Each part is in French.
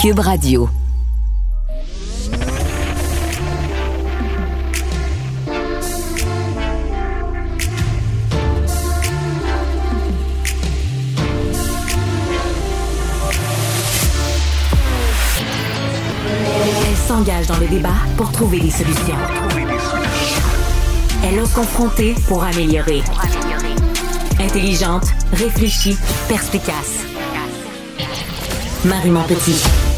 Cube Radio. Elle s'engage dans le débat pour trouver des solutions. Elle ose confronter pour améliorer. Intelligente, réfléchie, perspicace. Marie Montpetit.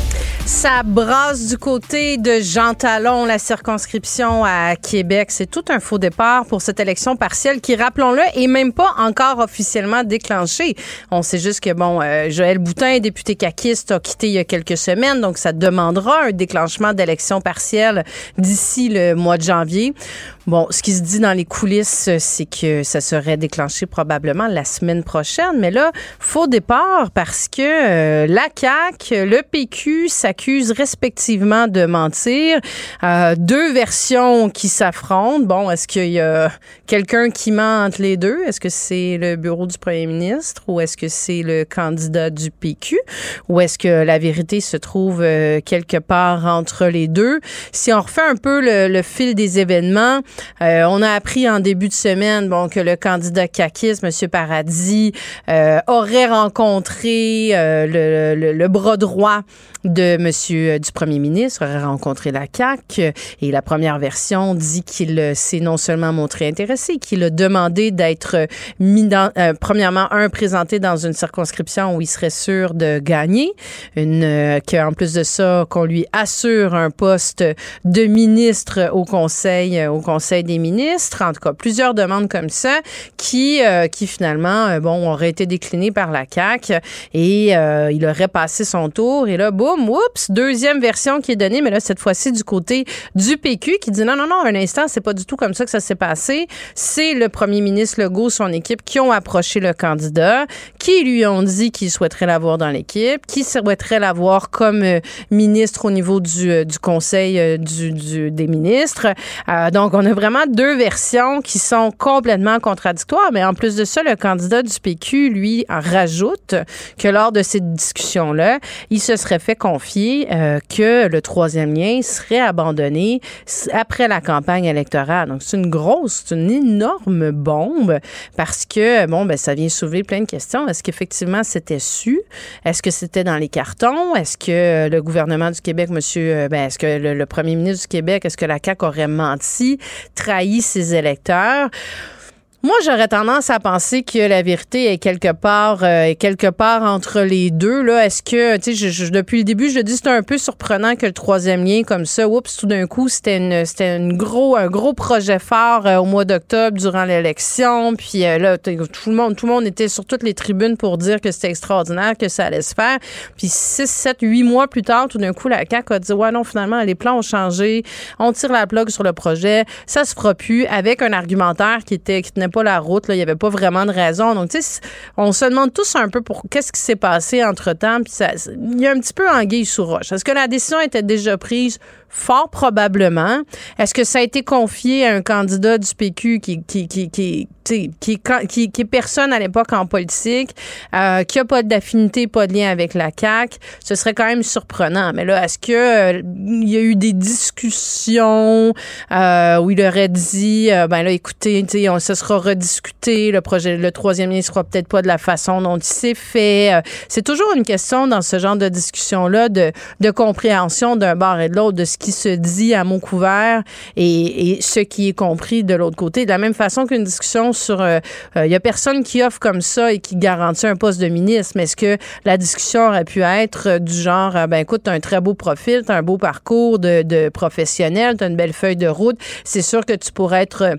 Ça brasse du côté de Jean Talon, la circonscription à Québec. C'est tout un faux départ pour cette élection partielle qui, rappelons-le, est même pas encore officiellement déclenchée. On sait juste que, bon, euh, Joël Boutin, député caquiste, a quitté il y a quelques semaines, donc ça demandera un déclenchement d'élection partielle d'ici le mois de janvier. Bon, ce qui se dit dans les coulisses, c'est que ça serait déclenché probablement la semaine prochaine. Mais là, faux départ parce que euh, la CAQ, le PQ s'accusent respectivement de mentir. Euh, deux versions qui s'affrontent. Bon, est-ce qu'il y a quelqu'un qui ment entre les deux? Est-ce que c'est le bureau du premier ministre ou est-ce que c'est le candidat du PQ? Ou est-ce que la vérité se trouve euh, quelque part entre les deux? Si on refait un peu le, le fil des événements, euh, on a appris en début de semaine bon, que le candidat Kakis, M. Paradis, euh, aurait rencontré euh, le, bras droit de M. du premier ministre, aurait rencontré la CAC et la première version dit qu'il s'est non seulement montré intéressé, qu'il a demandé d'être mis premièrement, un, présenté dans une circonscription où il serait sûr de gagner, qu'en plus de ça, qu'on lui assure un poste de ministre au conseil, au conseil des ministres, en tout cas plusieurs demandes comme ça, qui, euh, qui finalement, euh, bon, auraient été déclinées par la CAQ et euh, il aurait passé son tour. Et là, boum, oups, deuxième version qui est donnée, mais là, cette fois-ci du côté du PQ qui dit non, non, non, un instant, c'est pas du tout comme ça que ça s'est passé. C'est le premier ministre Legault, son équipe, qui ont approché le candidat, qui lui ont dit qu'ils souhaiteraient l'avoir dans l'équipe, qui souhaiteraient l'avoir comme ministre au niveau du, conseil des ministres. donc, on a vraiment deux versions qui sont complètement contradictoires. Mais en plus de ça, le candidat du PQ, lui, rajoute que lors de cette discussion-là, il se serait fait confier euh, que le troisième lien serait abandonné après la campagne électorale. Donc, c'est une grosse, c'est une énorme bombe parce que, bon, ben, ça vient soulever plein de questions. Est-ce qu'effectivement c'était su? Est-ce que c'était dans les cartons? Est-ce que le gouvernement du Québec, monsieur, ben, est-ce que le, le premier ministre du Québec, est-ce que la CAQ aurait menti? Trahi ses électeurs. Moi, j'aurais tendance à penser que la vérité est quelque part, euh, quelque part entre les deux. Là, est-ce que, tu sais, depuis le début, je dis c'est un peu surprenant que le troisième lien comme ça, oups, tout d'un coup, c'était une, c'était une gros, un gros projet fort euh, au mois d'octobre durant l'élection. Puis euh, là, tout le monde, tout le monde était sur toutes les tribunes pour dire que c'était extraordinaire, que ça allait se faire. Puis six, sept, huit mois plus tard, tout d'un coup, la CAQ a dit ouais, non, finalement, les plans ont changé. On tire la plug sur le projet. Ça se fera plus avec un argumentaire qui était, qui pas la route. Là. Il n'y avait pas vraiment de raison. Donc, tu sais, on se demande tous un peu pour qu'est-ce qui s'est passé entre-temps. Puis ça, il y a un petit peu anguille sous roche. Est-ce que la décision était déjà prise? Fort probablement. Est-ce que ça a été confié à un candidat du PQ qui, qui, qui, qui, qui, qui, qui est personne à l'époque en politique, euh, qui a pas d'affinité, pas de lien avec la CAQ? Ce serait quand même surprenant. Mais là, est-ce que euh, il y a eu des discussions euh, où il aurait dit, euh, ben là, écoutez, on se sera rediscuté, le projet, le troisième lien sera peut-être pas de la façon dont il s'est fait. Euh, c'est toujours une question dans ce genre de discussion-là de, de compréhension d'un bord et de l'autre de ce qui se dit à mot couvert et, et ce qui est compris de l'autre côté. De la même façon qu'une discussion sur... Il euh, euh, y a personne qui offre comme ça et qui garantit un poste de ministre, mais est-ce que la discussion aurait pu être du genre, ben écoute, tu as un très beau profil, tu as un beau parcours de, de professionnel, tu as une belle feuille de route, c'est sûr que tu pourrais être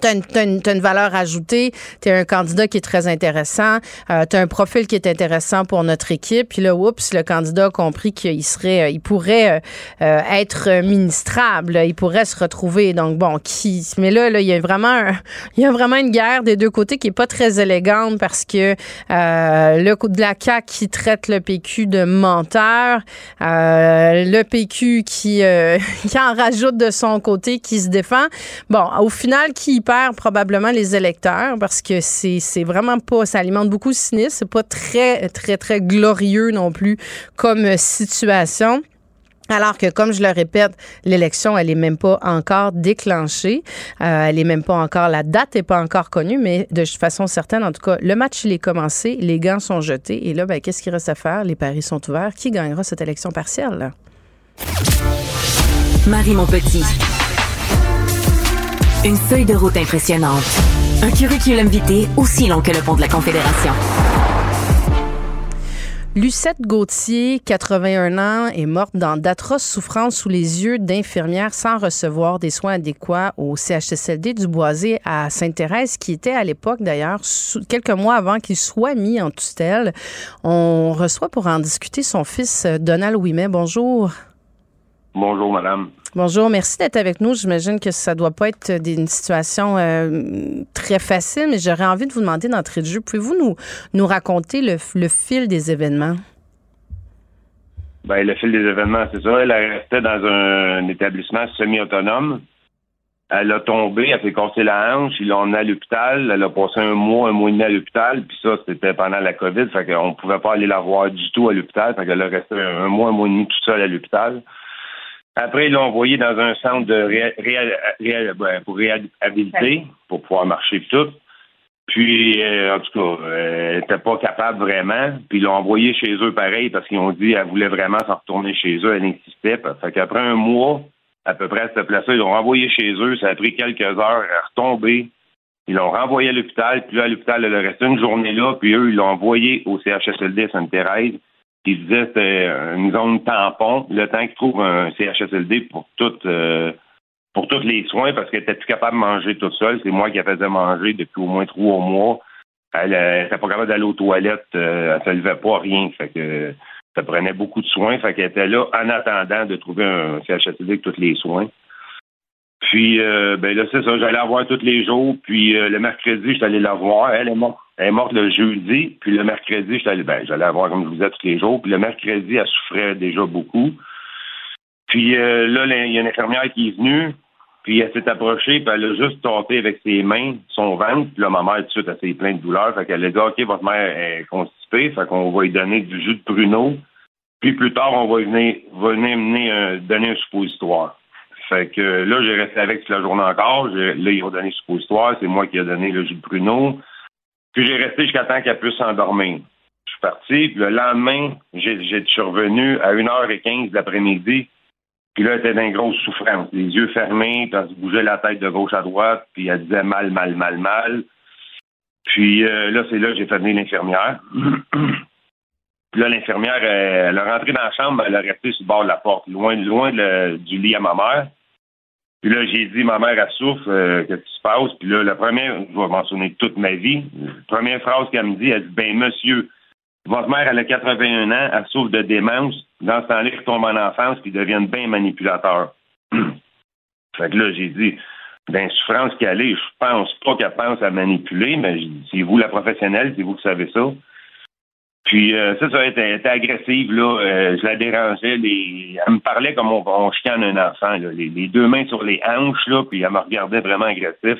tu as, une valeur ajoutée, tu es un candidat qui est très intéressant, euh, tu as un profil qui est intéressant pour notre équipe. Puis là, oups, le candidat a compris qu'il serait, euh, il pourrait euh, euh, être ministrable, il pourrait se retrouver. Donc bon, qui Mais là, là, il y a vraiment, il y a vraiment une guerre des deux côtés qui est pas très élégante parce que le coup de la CAQ qui traite le PQ de menteur, le PQ qui qui en rajoute de son côté, qui se défend. Bon, au final, qui perd probablement les électeurs parce que c'est, vraiment pas, ça alimente beaucoup le cynisme. C'est pas très, très, très glorieux non plus comme situation. Alors que, comme je le répète, l'élection, elle est même pas encore déclenchée. Euh, elle est même pas encore, la date est pas encore connue, mais de façon certaine, en tout cas, le match, il est commencé, les gants sont jetés. Et là, ben, qu'est-ce qu'il reste à faire? Les paris sont ouverts. Qui gagnera cette élection partielle? Marie Montpetit. Une feuille de route impressionnante. Un curriculum vitae aussi long que le pont de la Confédération. Lucette Gauthier, 81 ans, est morte dans d'atroces souffrances sous les yeux d'infirmières sans recevoir des soins adéquats au CHSLD du Boisé à Sainte-Thérèse, qui était à l'époque d'ailleurs, quelques mois avant qu'il soit mis en tutelle. On reçoit pour en discuter son fils Donald Ouimet. Bonjour. Bonjour, madame. Bonjour, merci d'être avec nous. J'imagine que ça doit pas être une situation euh, très facile, mais j'aurais envie de vous demander d'entrer de jeu. Pouvez-vous nous, nous raconter le, fil des événements? Ben, le fil des événements, c'est ça. Elle restait dans un, établissement semi-autonome. Elle a tombé, elle s'est cassé la hanche, ils l'ont emmenée à l'hôpital. Elle a passé un mois, un mois et demi à l'hôpital, puis ça, c'était pendant la COVID, fait qu'on pouvait pas aller la voir du tout à l'hôpital, fait qu'elle a resté un mois, un mois et demi tout seul à l'hôpital. Après, ils l'ont envoyé dans un centre de ben, pour réhabiliter, pour pouvoir marcher tout. Puis, euh, en tout cas, elle n'était pas capable vraiment. Puis, ils l'ont envoyé chez eux pareil parce qu'ils ont dit qu'elle voulait vraiment s'en retourner chez eux. Elle insistait. Fait qu'après un mois, à peu près à cette place-là, ils l'ont renvoyé chez eux. Ça a pris quelques heures à retomber. Ils l'ont renvoyé à l'hôpital. Puis là, à l'hôpital, elle a resté une journée là. Puis eux, ils l'ont envoyé au CHSLD Sainte-Thérèse qui disait c'était une zone tampon, le temps qu'ils trouvent un CHSLD pour toutes euh, pour tous les soins, parce qu'elle était plus capable de manger toute seule. C'est moi qui la faisais manger depuis au moins trois mois. Elle n'était pas capable d'aller aux toilettes, euh, elle ne se levait pas, rien. Ça prenait beaucoup de soins. Fait qu'elle était là en attendant de trouver un CHSLD avec tous les soins. Puis, euh, ben là, c'est ça, j'allais la voir tous les jours. Puis, le mercredi, j'étais allé la voir. Elle est morte elle est morte le jeudi, puis le mercredi, j'allais ben, j'allais voir comme je vous disais tous les jours, puis le mercredi, elle souffrait déjà beaucoup. Puis euh, là, il y a une infirmière qui est venue, puis elle s'est approchée, puis elle a juste tenté avec ses mains son ventre, puis là, ma mère, tout de suite, elle s'est pleine de douleur, fait qu'elle a dit, OK, votre mère est constipée, fait qu'on va lui donner du jus de pruneau, puis plus tard, on va venir, venir mener donner un suppositoire. Fait que là, j'ai resté avec toute la journée encore. Là, ils ont donné le suppositoire. C'est moi qui ai donné le jus de pruneau. Puis j'ai resté jusqu'à temps qu'elle puisse s'endormir. Je suis parti, puis le lendemain, j'ai, je suis revenu à 1h15 de l'après-midi. Puis là, elle était dans une grosse souffrance. Les yeux fermés, puis elle se bougeait la tête de gauche à droite, puis elle disait mal, mal, mal, mal. Puis euh, là, c'est là que j'ai fait venir l'infirmière. puis là, l'infirmière, elle, a rentré dans la chambre, elle a resté sur le bord de la porte, loin, loin du lit à ma mère. Puis là, j'ai dit, ma mère, elle souffre, euh, qu'est-ce qui se passe? Puis là, la première, je vais mentionner toute ma vie, la première phrase qu'elle me dit, elle dit, ben monsieur, votre mère, elle a 81 ans, elle souffre de démence. Dans ce temps-là, ils en enfance puis deviennent bien manipulateurs. fait que là, j'ai dit, ben, souffrance qu'elle est, je pense pas qu'elle pense à manipuler, mais c'est vous la professionnelle, c'est vous qui savez ça. Puis euh, ça, ça était, été agressive, là. Euh, je la dérangeais. Les... Elle me parlait comme on, on chicane un enfant, là. Les, deux mains sur les hanches, là, puis elle me regardait vraiment agressif.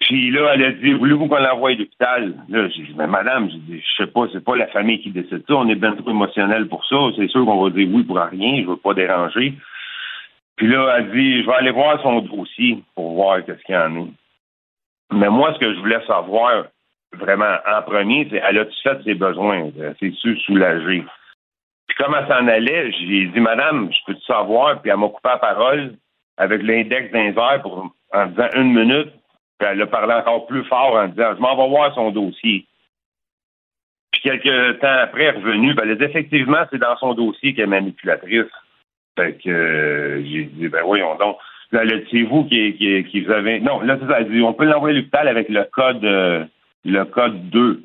Puis là, elle a dit Voulez-vous qu'on l'envoie à l'hôpital? Là, j'ai dit Mais madame, j'ai dit, je sais pas, c'est pas la famille qui décide ça, on est bien trop émotionnel pour ça. C'est sûr qu'on va dire oui pour rien, je veux pas déranger. Puis là, elle dit Je vais aller voir son dossier pour voir qu'est-ce qu'il y en a. Mais moi, ce que je voulais savoir, vraiment en premier, elle a-tu fait ses besoins? C'est su soulagé. Puis comme elle s'en allait, j'ai dit, Madame, je peux te savoir? Puis elle m'a coupé la parole avec l'index d'un pour en disant une minute. Puis elle a parlé encore plus fort en disant, je m'en vais voir son dossier. Puis quelques temps après, elle est revenue, elle a dit, effectivement, c'est dans son dossier qu'elle est manipulatrice. Fait que euh, j'ai dit, ben voyons donc. Là, c'est vous qui, vous avez. Non, là, c'est ça. Elle dit, on peut l'envoyer à l'hôpital avec le code. Euh, le code 2.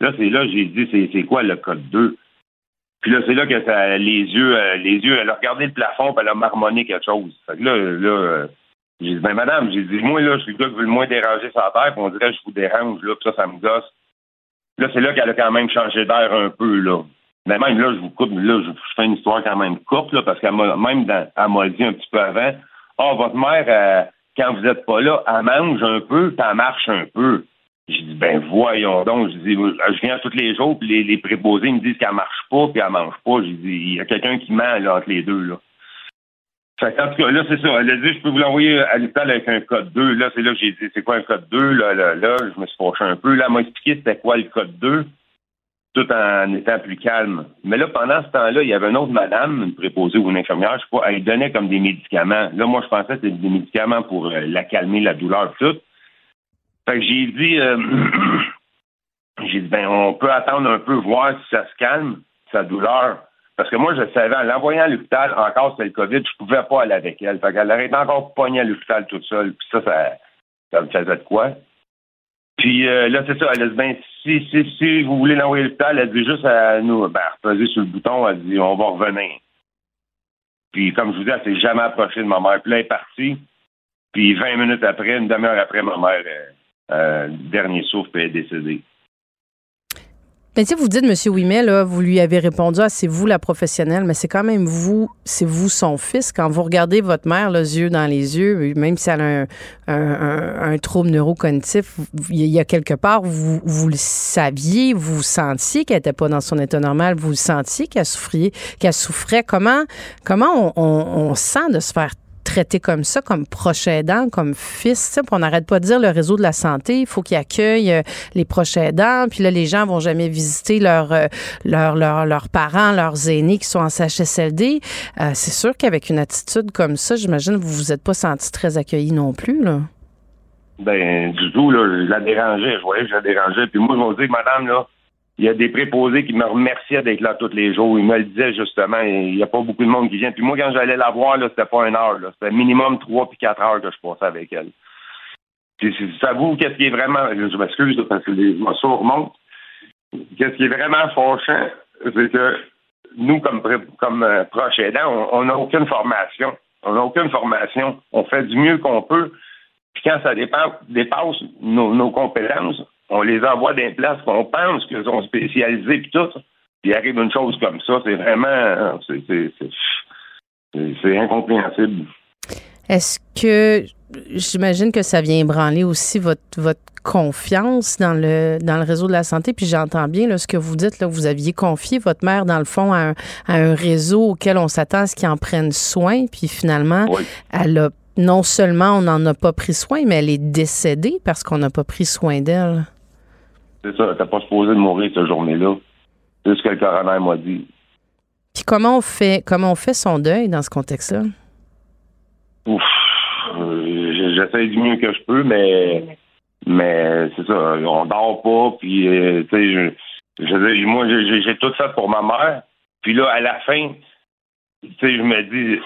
Là, c'est là j'ai dit, c'est quoi le code 2? Puis là, c'est là que ça, les yeux, euh, les yeux, elle a regardé le plafond, puis elle a marmonné quelque chose. Fait que là, là, euh, j'ai dit, ben madame, j'ai dit, moi, là, je suis le gars qui veut le moins déranger sa terre, puis on dirait je vous dérange, là, puis ça, ça me gosse. Là, c'est là qu'elle a quand même changé d'air un peu, là. Mais même là, je vous coupe, là, je, fais une histoire quand même courte, là, parce qu'elle m'a même dans, m'a dit un petit peu avant, ah, oh, votre mère, quand vous n'êtes pas là, elle mange un peu, puis elle marche un peu. J'ai dit, ben voyons donc. Je dis, je viens tous les jours, puis les, préposés me disent qu'elle marche pas, puis elle mange pas. J'ai dit, il y a quelqu'un qui ment là, entre les deux. Là. En tout cas, là, c'est ça. Elle a dit, je peux vous l'envoyer à l'hôpital avec un code 2. Là, c'est là que j'ai dit, c'est quoi un code 2? Là, là, là, je me suis fâché un peu. Là, elle m'a expliqué c'était quoi le code 2, tout en étant plus calme. Mais là, pendant ce temps-là, il y avait une autre madame, une préposée ou une infirmière, je sais pas, elle donnait comme des médicaments. Là, moi, je pensais que c'était des médicaments pour euh, la calmer, la douleur, tout. Fait que j'ai dit, euh, j'ai dit, ben, on peut attendre un peu, voir si ça se calme, sa douleur. Parce que moi, je savais, en l'envoyant à l'hôpital, encore c'était le COVID, je pouvais pas aller avec elle. Fait qu'elle aurait été encore poignée à l'hôpital toute seule. Puis ça, ça, me faisait de quoi. Puis euh, là, c'est ça, elle a dit, ben, si, si, si vous voulez l'envoyer à l'hôpital, elle dit juste à nous, ben, reposer sur le bouton, elle dit, on va revenir. Puis comme je vous dis, elle s'est jamais approchée de ma mère. Puis là, elle est partie. Puis 20 minutes après, une demi-heure après, ma mère, euh, euh, dernier souffle, est décédée. Mais si vous dites, M. Ouimet, là, vous lui avez répondu, ah, c'est vous la professionnelle, mais c'est quand même vous, c'est vous son fils. Quand vous regardez votre mère, les yeux dans les yeux, même si elle a un, trouble neurocognitif, il y a quelque part, vous, vous le saviez, vous sentiez qu'elle n'était pas dans son état normal, vous sentiez qu'elle souffrait, qu'elle souffrait. Comment, comment on, on sent de se faire traité comme ça, comme proche aidant, comme fils. on n'arrête pas de dire le réseau de la santé, il faut qu'il accueille euh, les proches aidants. Puis là, les gens vont jamais visiter leurs euh, leurs parents, leurs aînés qui sont en CHSLD. Euh, c'est sûr qu'avec une attitude comme ça, j'imagine vous vous êtes pas senti très accueilli non plus, là. Ben, du tout, là, je la dérangeais, je voyais que je la dérangeais. Puis moi, je me dis, madame, là, il y a des préposés qui me remerciaient d'être là tous les jours. Ils me le disaient justement. Il n'y a pas beaucoup de monde qui vient. Puis moi, quand j'allais la voir, c'était pas une heure. C'était minimum trois puis quatre heures que je passais avec elle. Puis ça vous, qu'est-ce qui est vraiment. Je m'excuse parce que les émotions remontent. Qu'est-ce qui est vraiment fâchant, c'est que nous, comme, euh, proches aidants, on n'a aucune formation. On n'a aucune formation. On fait du mieux qu'on peut. Puis quand ça dépasse, nos compétences, on les envoie des places qu'on pense qu'ils sont spécialisés puis tout. Puis il arrive une chose comme ça, c'est vraiment c'est incompréhensible. Est-ce que j'imagine que ça vient ébranler aussi votre, votre confiance dans le dans le réseau de la santé puis j'entends bien là, ce que vous dites là vous aviez confié votre mère dans le fond à un, réseau auquel on s'attend à ce qu'ils en prennent soin puis finalement elle a non seulement on n'en a pas pris soin mais elle est décédée parce qu'on n'a pas pris soin d'elle. C'est ça, t'as pas supposé de mourir cette journée-là. C'est ce que le coroner m'a dit. Puis comment on fait comment on fait son deuil dans ce contexte-là? Ouf. Euh, j'essaie du mieux que je peux, mais mais c'est ça, on dort pas, puis euh, tu sais, moi j'ai tout ça pour ma mère. Puis là, à la fin, je me dis,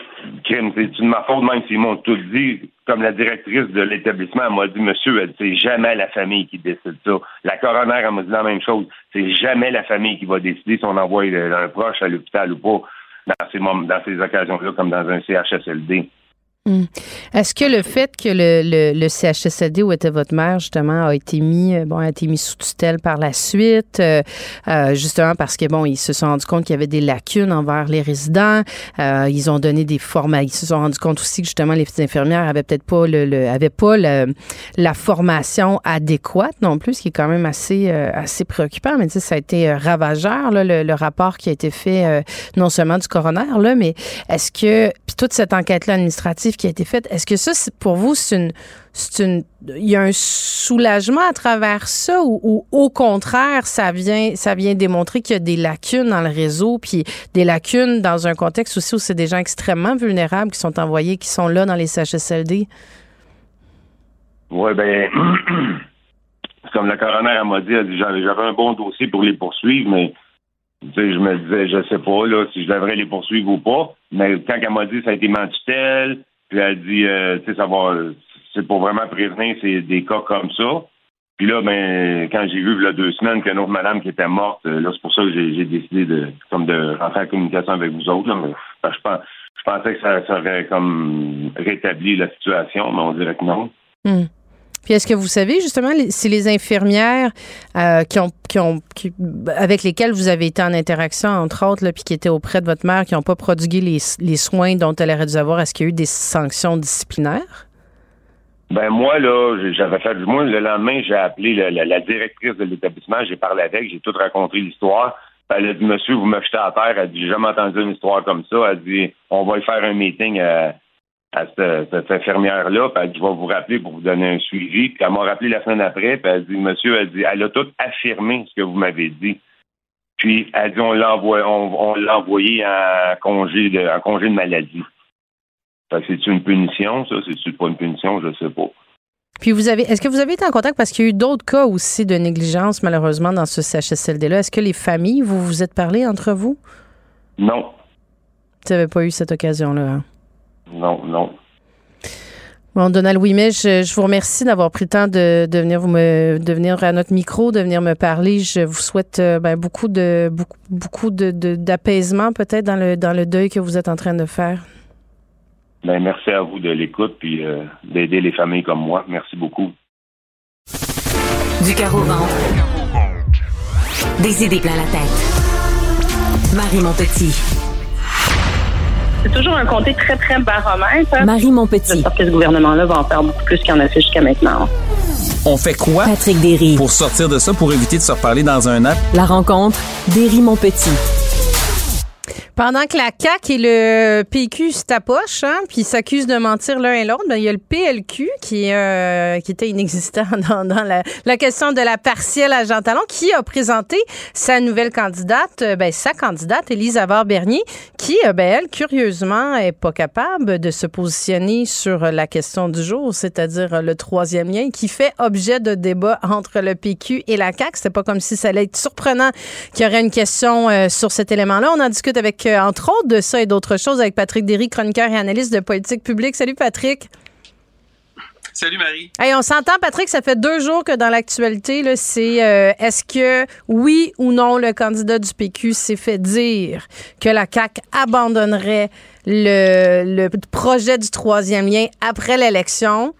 crime, c'est de ma faute, même s'ils m'ont tout dit, comme la directrice de l'établissement elle m'a dit, monsieur, c'est jamais la famille qui décide ça. La coroner, elle m'a dit la même chose. C'est jamais la famille qui va décider si on envoie un proche à l'hôpital ou pas dans ces, dans ces occasions-là, comme dans un CHSLD. Hmm. Est-ce que le fait que le, le, le, CHSLD où était votre mère, justement, a été mis, euh, bon, a été mis sous tutelle par la suite, euh, euh, justement parce que, bon, ils se sont rendus compte qu'il y avait des lacunes envers les résidents. ils ont donné des formations. Ils se sont rendus compte aussi que, justement, les infirmières avaient peut-être pas le, le avaient pas la formation adéquate non plus, ce qui est quand même assez, assez préoccupant. Mais, tu sais, ça a été ravageur, là, le, rapport qui a été fait, non seulement du coroner, là, mais est-ce que, puis toute cette enquête-là administrative qui a été faite. Est-ce que ça, pour vous, c'est une, une, il y a un soulagement à travers ça ou, au contraire, ça vient, ça vient démontrer qu'il y a des lacunes dans le réseau, puis des lacunes dans un contexte aussi où c'est des gens extrêmement vulnérables qui sont envoyés, qui sont là dans les CHSLD? Oui, ben, comme la coroner m'a dit, j'avais un bon dossier pour les poursuivre, mais je me disais, je sais pas là, si je devrais les poursuivre ou pas. Mais quand elle m'a dit ça a été mentutelle, puis elle dit, euh, tu sais, ça va, c'est pour vraiment prévenir, c'est des cas comme ça. Puis là, ben, quand j'ai vu il y a deux semaines qu'une autre madame qui était morte, euh, là, c'est pour ça que j'ai décidé de, comme de rentrer en communication avec vous autres. mais, je, je pensais que ça, aurait comme rétabli la situation, mais on dirait que non. Hmm. Puis est-ce que vous savez justement si les infirmières euh, qui ont, qui ont avec lesquelles vous avez été en interaction entre autres là, puis qui étaient auprès de votre mère qui n'ont pas prodigué les, les, soins dont elle aurait dû avoir, est-ce qu'il y a eu des sanctions disciplinaires? Ben moi, là, j'avais fait moi, le lendemain, j'ai appelé la, directrice de l'établissement, j'ai parlé avec, j'ai tout raconté l'histoire. Elle a dit, monsieur, vous me jetez à terre. Elle a dit, j'ai jamais entendu une histoire comme ça. Elle a dit, on va y faire un meeting à, cette, infirmière-là. Puis elle dit, je vais vous rappeler pour vous donner un suivi. Puis elle m'a rappelé la semaine après. Puis elle dit, monsieur, elle dit, elle a tout affirmé ce que vous m'avez dit. Puis elle dit, on l'a envoyé, on, l'a envoyé en congé de, en congé de maladie. c'est une punition, ça? C'est pas une punition? Je sais pas. Puis vous avez, est-ce que vous avez été en contact parce qu'il y a eu d'autres cas aussi de négligence malheureusement dans ce CHSLD-là. Est-ce que les familles, vous vous êtes parlé entre vous? Non. Tu n'avais pas eu cette occasion-là? Hein? Non, non. Bon, Donald Ouimet, je, je, vous remercie d'avoir pris le temps de, de, venir vous me, de venir à notre micro, de venir me parler. Je vous souhaite euh, ben, beaucoup de beaucoup, beaucoup de, d'apaisement peut-être dans le dans le deuil que vous êtes en train de faire. Ben, merci à vous de l'écoute puis euh, d'aider les familles comme moi. Merci beaucoup. Du carreau ventre. Des idées plein la tête. Marie Montpetit. C'est toujours un comté très, très baromètre. Marie Montpetit. J'espère que ce gouvernement-là va en faire beaucoup plus qu'il en a fait jusqu'à maintenant. On fait quoi? Patrick Derry. Pour sortir de ça, pour éviter de se reparler dans un app. La rencontre, Derry-Montpetit. Pendant que la CAQ et le PQ se tapochent, hein, puis s'accusent de mentir l'un et l'autre, ben, il y a le PLQ qui, euh, qui était inexistant dans, la, question de la partielle à Jean Talon, qui a présenté sa nouvelle candidate, euh, ben, sa candidate, Élise Bernier, qui, euh, ben, elle, curieusement, est pas capable de se positionner sur la question du jour, c'est-à-dire le troisième lien, qui fait objet de débat entre le PQ et la CAQ. C'est pas comme si ça allait être surprenant qu'il y aurait une question euh, sur cet élément-là. On en discute avec entre autres de ça et d'autres choses avec Patrick Derry, chroniqueur et analyste de politique publique. Salut Patrick. Salut Marie. Hey, on s'entend, Patrick, ça fait deux jours que dans l'actualité, c'est euh, est-ce que oui ou non le candidat du PQ s'est fait dire que la CAQ abandonnerait le, le projet du troisième lien après l'élection?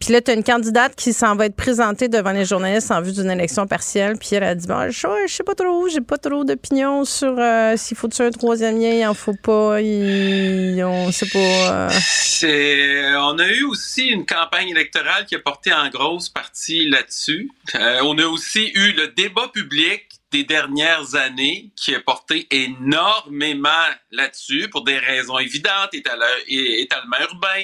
Puis là, tu as une candidate qui s'en va être présentée devant les journalistes en vue d'une élection partielle. Puis elle a dit bon, je, sais pas trop, j'ai pas trop d'opinion sur euh, s'il faut tuer un troisième lien, il en faut pas, on sait pas. Euh. C'est, on a eu aussi une campagne électorale qui a porté en grosse partie là-dessus. Euh, on a aussi eu le débat public des dernières années qui a porté énormément là-dessus pour des raisons évidentes, étalement urbain,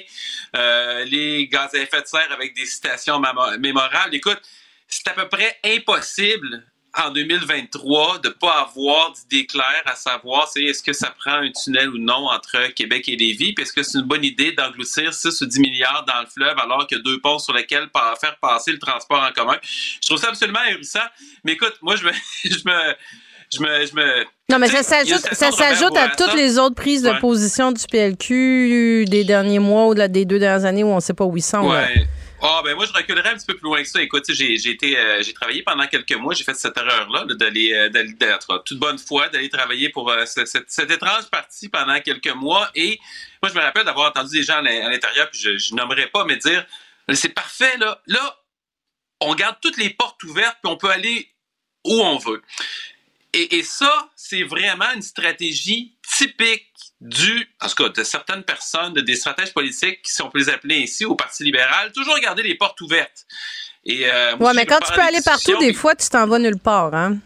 euh, les gaz à effet de serre avec des citations mémorables. Écoute, c'est à peu près impossible en 2023 de pas avoir d'idée claire à savoir c'est est-ce que ça prend un tunnel ou non entre Québec et Lévis, puis est-ce que c'est une bonne idée d'engloutir 6 ou 10 milliards dans le fleuve alors qu'il y a deux ponts sur lesquels faire passer le transport en commun? Je trouve ça absolument ahurissant. Mais écoute, moi je me je me je me, je me non, mais ça s'ajoute, ça s'ajoute à toutes les autres prises de position du PLQ des derniers mois ou des deux dernières années où on ne sait pas où ils sont. Ouais. Ah, ben moi, je reculerais un petit peu plus loin que ça. Écoute, j'ai, été, euh, j'ai travaillé pendant quelques mois, j'ai fait cette erreur-là, d'aller, euh, d'aller, d'être toute bonne foi, d'aller travailler pour euh, cette, étrange partie pendant quelques mois. Et moi, je me rappelle d'avoir entendu des gens à l'intérieur, puis je, je nommerai pas, mais dire, c'est parfait, là. Là, on garde toutes les portes ouvertes, puis on peut aller où on veut. Et ça, c'est vraiment une stratégie typique du, en tout cas, de certaines personnes, de des stratèges politiques, si on peut les appeler ainsi, au Parti libéral, toujours garder les portes ouvertes. Et, euh, ouais, mais quand tu peux aller partout, des fois, tu t'en vas nulle part, hein?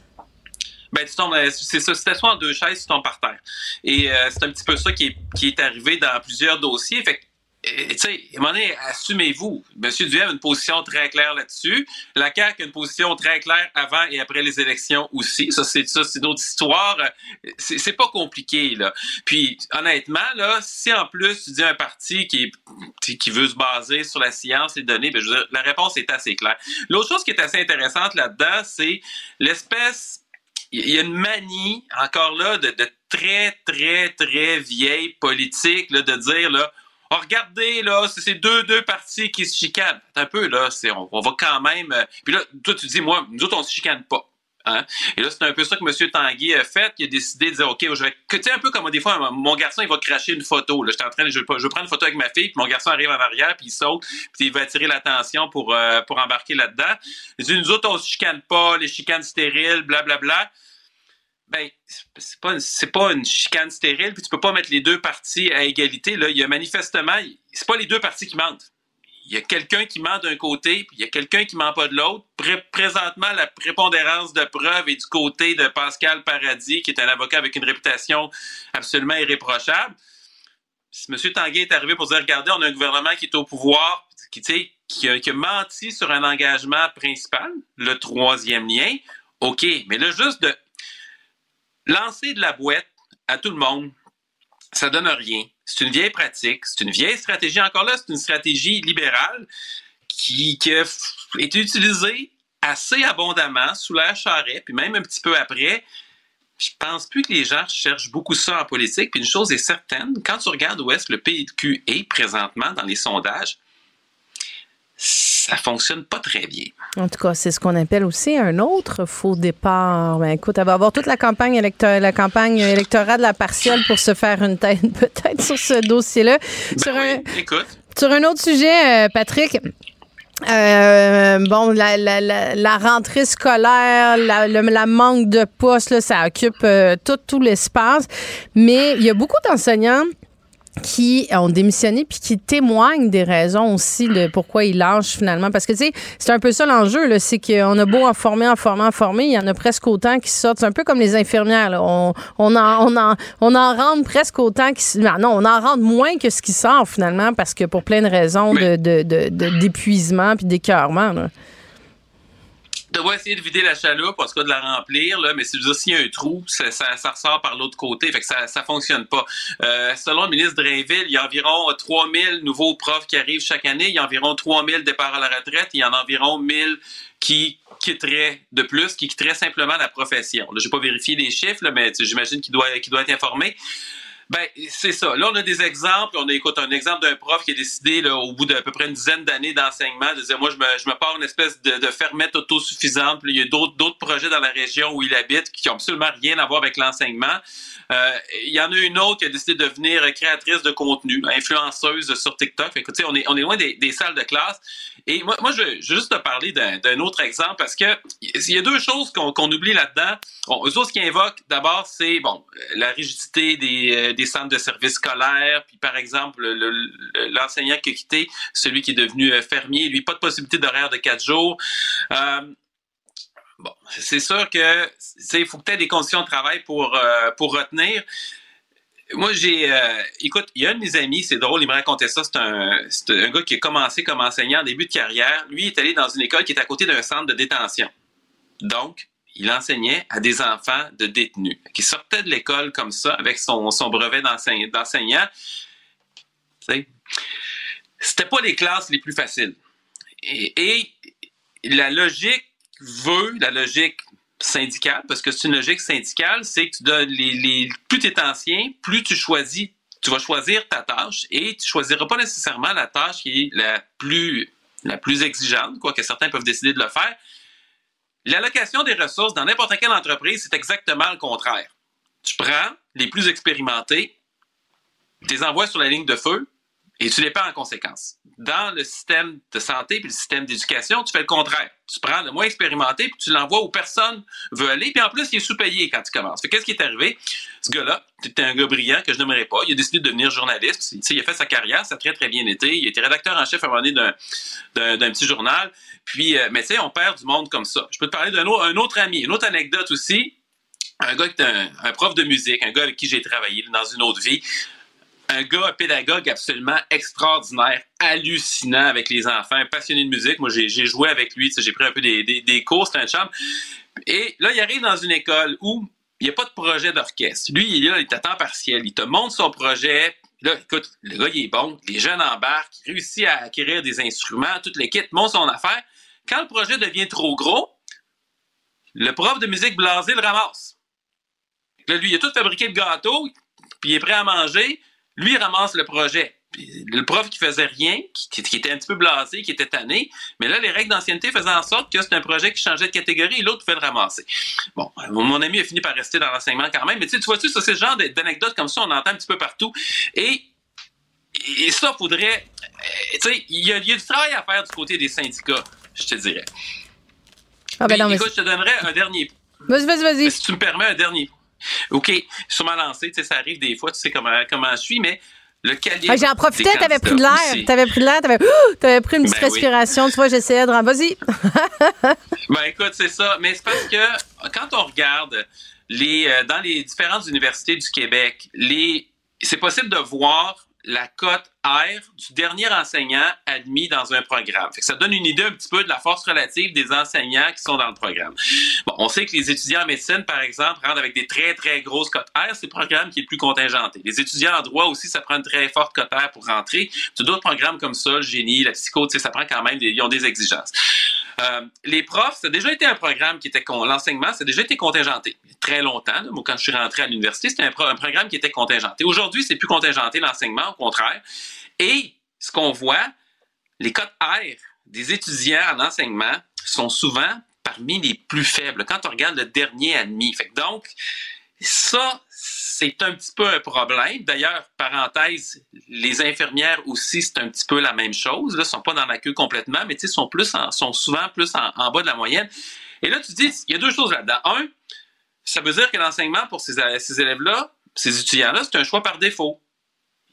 Ben, tu tombes, euh, c'est ça, c'était soit en deux chaises, tu tombes par terre. Et euh, c'est un petit peu ça qui est, qui est arrivé dans plusieurs dossiers. Fait tu sais, à un moment donné, assumez-vous. Monsieur Duhem a une position très claire là-dessus. La CAQ a une position très claire avant et après les élections aussi. Ça, c'est ça, c'est d'autres histoires. C'est pas compliqué, là. Puis, honnêtement, là, si en plus tu dis un parti qui, qui veut se baser sur la science, les données, ben, je veux dire, la réponse est assez claire. L'autre chose qui est assez intéressante là-dedans, c'est l'espèce il y a une manie, encore là, de, de, très, très, très vieille politique, là, de dire, là, oh, regardez, là, c'est deux, deux parties qui se chicanent. Un peu, là, c'est, on, va quand même. Euh, puis là, toi, tu dis, moi, nous autres, on se chicane pas. Hein? Et là, c'est un peu ça que M. Tanguy a fait. Il a décidé de dire, OK, je vais. Tu sais, un peu comme des fois, mon garçon, il va cracher une photo. J'étais en train de, je, prendre une photo avec ma fille, puis mon garçon arrive en arrière, puis il saute, puis il va attirer l'attention pour, euh, embarquer là-dedans. Il dit, nous autres, on se chicane pas, les chicanes stériles, blablabla. Bla, bla ben, c'est pas, c'est pas une chicane stérile, puis tu peux pas mettre les deux parties à égalité. Là. Il y a manifestement, c'est pas les deux parties qui mentent. il y a quelqu'un qui ment d'un côté, puis il y a quelqu'un qui ment pas de l'autre. présentement, la prépondérance de preuves est du côté de Pascal Paradis, qui est un avocat avec une réputation absolument irréprochable. Si M. Tanguay est arrivé pour dire, regardez, on a un gouvernement qui est au pouvoir, qui, qui, a, qui a menti sur un engagement principal, le troisième lien, OK, mais là, juste de lancer de la boîte à tout le monde, ça donne rien. C'est une vieille pratique, c'est une vieille stratégie. Encore là, c'est une stratégie libérale qui, a été utilisée assez abondamment sous l'ère Charret, puis même un petit peu après. Je pense plus que les gens cherchent beaucoup ça en politique. Puis une chose est certaine, quand tu regardes où est-ce que le PQ est présentement dans les sondages, ça fonctionne pas très bien. En tout cas, c'est ce qu'on appelle aussi un autre faux départ. Ben, écoute, elle va avoir toute la campagne, électorale, la campagne électorale de la partielle pour se faire une tête peut-être sur ce dossier-là. Ben sur, un, écoute. sur un autre sujet, euh, Patrick. Euh, bon, la, la, la, rentrée scolaire, la, la manque de postes, ça occupe euh, tout, tout l'espace. Mais il y a beaucoup d'enseignants qui ont démissionné puis qui témoignent des raisons aussi de pourquoi ils lâchent finalement. Parce que tu sais c'est un peu ça l'enjeu là. C'est qu'on a beau en former en former en former il y en a presque autant qui sortent. C'est un peu comme les infirmières là. On, on en on en on en rentre presque autant qui ben non on en rentre moins que ce qui sort finalement parce que pour plein de raisons de d'épuisement de, puis d'écœurement devoir essayer de vider la chaloupe, tout cas de la remplir, là, mais s'il y a un trou, ça, ça, ressort par l'autre côté, fait que ça, ça fonctionne pas. Euh, selon le ministre Drainville, il y a environ 3000 nouveaux profs qui arrivent chaque année, il y a environ 3000 départs à la retraite, il y en a environ 1000 qui quitteraient de plus, qui quitteraient simplement la profession. Je n'ai pas vérifié les chiffres, là, mais j'imagine qu'il doit, qu'il doit être informé. Ben, c'est ça. Là, on a des exemples. On a écoute, un exemple d'un prof qui a décidé, là, au bout d'à peu près une dizaine d'années d'enseignement, de dire, moi, je me, je me pars une espèce de, de fermette autosuffisante. Il y a d'autres, d'autres projets dans la région où il habite qui n'ont absolument rien à voir avec l'enseignement. Euh, il y en a une autre qui a décidé de devenir créatrice de contenu, influenceuse sur TikTok. Fait que, on est, on est loin des, salles de classe. Et moi, je, veux juste te parler d'un autre exemple parce que il y a deux choses qu'on oublie là-dedans. Bon, eux autres, ce qu'ils invoquent, d'abord, c'est bon la rigidité des, euh, centres de services scolaires. Puis, par exemple, l'enseignant qui a quitté, celui qui est devenu euh, fermier, lui, pas de possibilité d'horaire de quatre jours. Euh, bon, c'est sûr que il faut peut-être des conditions de travail pour, pour retenir. Moi, j'ai. Euh, écoute, il y a un de mes amis, c'est drôle, il me racontait ça. C'est un, un gars qui a commencé comme enseignant en début de carrière. Lui, il est allé dans une école qui est à côté d'un centre de détention. Donc, il enseignait à des enfants de détenus. Qui sortait de l'école comme ça, avec son, son brevet d'enseignant. C'était pas les classes les plus faciles. et la logique veut, la logique syndicale, parce que c'est une logique syndicale, c'est que tu donnes les, les plus tu es ancien, plus tu choisis, tu vas choisir ta tâche et tu choisiras pas nécessairement la tâche qui est la plus la plus exigeante, quoique certains peuvent décider de le faire. L'allocation des ressources dans n'importe quelle entreprise, c'est exactement le contraire. Tu prends les plus expérimentés, tu les envoies sur la ligne de feu, et tu les perds en conséquence. Dans le système de santé puis le système d'éducation, tu fais le contraire. Tu prends le moins expérimenté puis tu l'envoies où personne veut aller. Puis en plus, il est sous-payé quand tu commences. Qu'est-ce qui est arrivé? Ce gars-là, c'était un gars brillant que je n'aimerais pas. Il a décidé de devenir journaliste. il a fait sa carrière, ça a très, très bien été. Il a été rédacteur en chef à un moment donné d'un petit journal. Puis, euh, mais tu sais, on perd du monde comme ça. Je peux te parler d'un autre, ami. Une autre anecdote aussi. Un gars qui est un prof de musique, un gars avec qui j'ai travaillé dans une autre vie un gars, un pédagogue absolument extraordinaire, hallucinant avec les enfants, passionné de musique. Moi, j'ai joué avec lui, j'ai pris un peu des, des, cours, c'est un champ. Et là, il arrive dans une école où il n'y a pas de projet d'orchestre. Lui, il est là, il est à temps partiel. Il te montre son projet. Là, écoute, le gars, il est bon. Les jeunes embarquent. Il réussit à acquérir des instruments. Toute l'équipe monte son affaire. Quand le projet devient trop gros, le prof de musique blasé le ramasse. Là, lui, il a tout fabriqué le gâteau, puis il est prêt à manger. Lui, il ramasse le projet. le prof qui faisait rien, qui, était un petit peu blasé, qui était tanné, mais là, les règles d'ancienneté faisaient en sorte que c'est un projet qui changeait de catégorie et l'autre pouvait le ramasser. Bon, mon ami a fini par rester dans l'enseignement quand même, mais tu vois-tu, ça, c'est le genre d'anecdotes comme ça, on entend un petit peu partout. Et, et ça, faudrait. Euh, tu sais, il y, a du travail à faire du côté des syndicats, je te dirais. Ah ben non, écoute, je te donnerais un dernier. Vas-y, vas-y, vas-y. Si tu me permets un dernier OK, sur ma lancée, ça arrive des fois, tu sais comment, comment je suis, mais le calibre. J'en profitais, t'avais pris de l'air. T'avais pris de l'air, t'avais Ouh! t'avais pris une petite Ben oui. respiration. Tu vois, j'essayais de. Vas-y. Ben écoute, c'est ça. Mais c'est parce que quand on regarde les euh, dans les différentes universités du Québec, les c'est possible de voir la cote R du dernier enseignant admis dans un programme. Ça donne une idée un petit peu de la force relative des enseignants qui sont dans le programme. Bon, on sait que les étudiants en médecine, par exemple, rentrent avec des très, très grosses cotes R. C'est le programme qui est le plus contingenté. Les étudiants en droit aussi, ça prend une très forte cote R pour rentrer. D'autres programmes comme ça, le génie, la psycho, ça prend quand même des, ils ont des exigences. Euh, les profs, ça a déjà été un programme qui était l'enseignement, ça a déjà été contingenté très longtemps. Moi, quand je suis rentré à l'université, c'était un programme qui était contingenté. Aujourd'hui, c'est plus contingenté l'enseignement, au contraire. Et ce qu'on voit, les cotes R des étudiants en enseignement sont souvent parmi les plus faibles quand on regarde le dernier admis. Fait que donc, ça, c'est un petit peu un problème. D'ailleurs, parenthèse, les infirmières aussi, c'est un petit peu la même chose. Là, sont pas dans la queue complètement, mais sont sont souvent plus en, bas de la moyenne. Et là, tu dis, il y a deux choses là-dedans. Un, ça veut dire que l'enseignement pour ces élèves-là, ces étudiants-là, c'est un choix par défaut.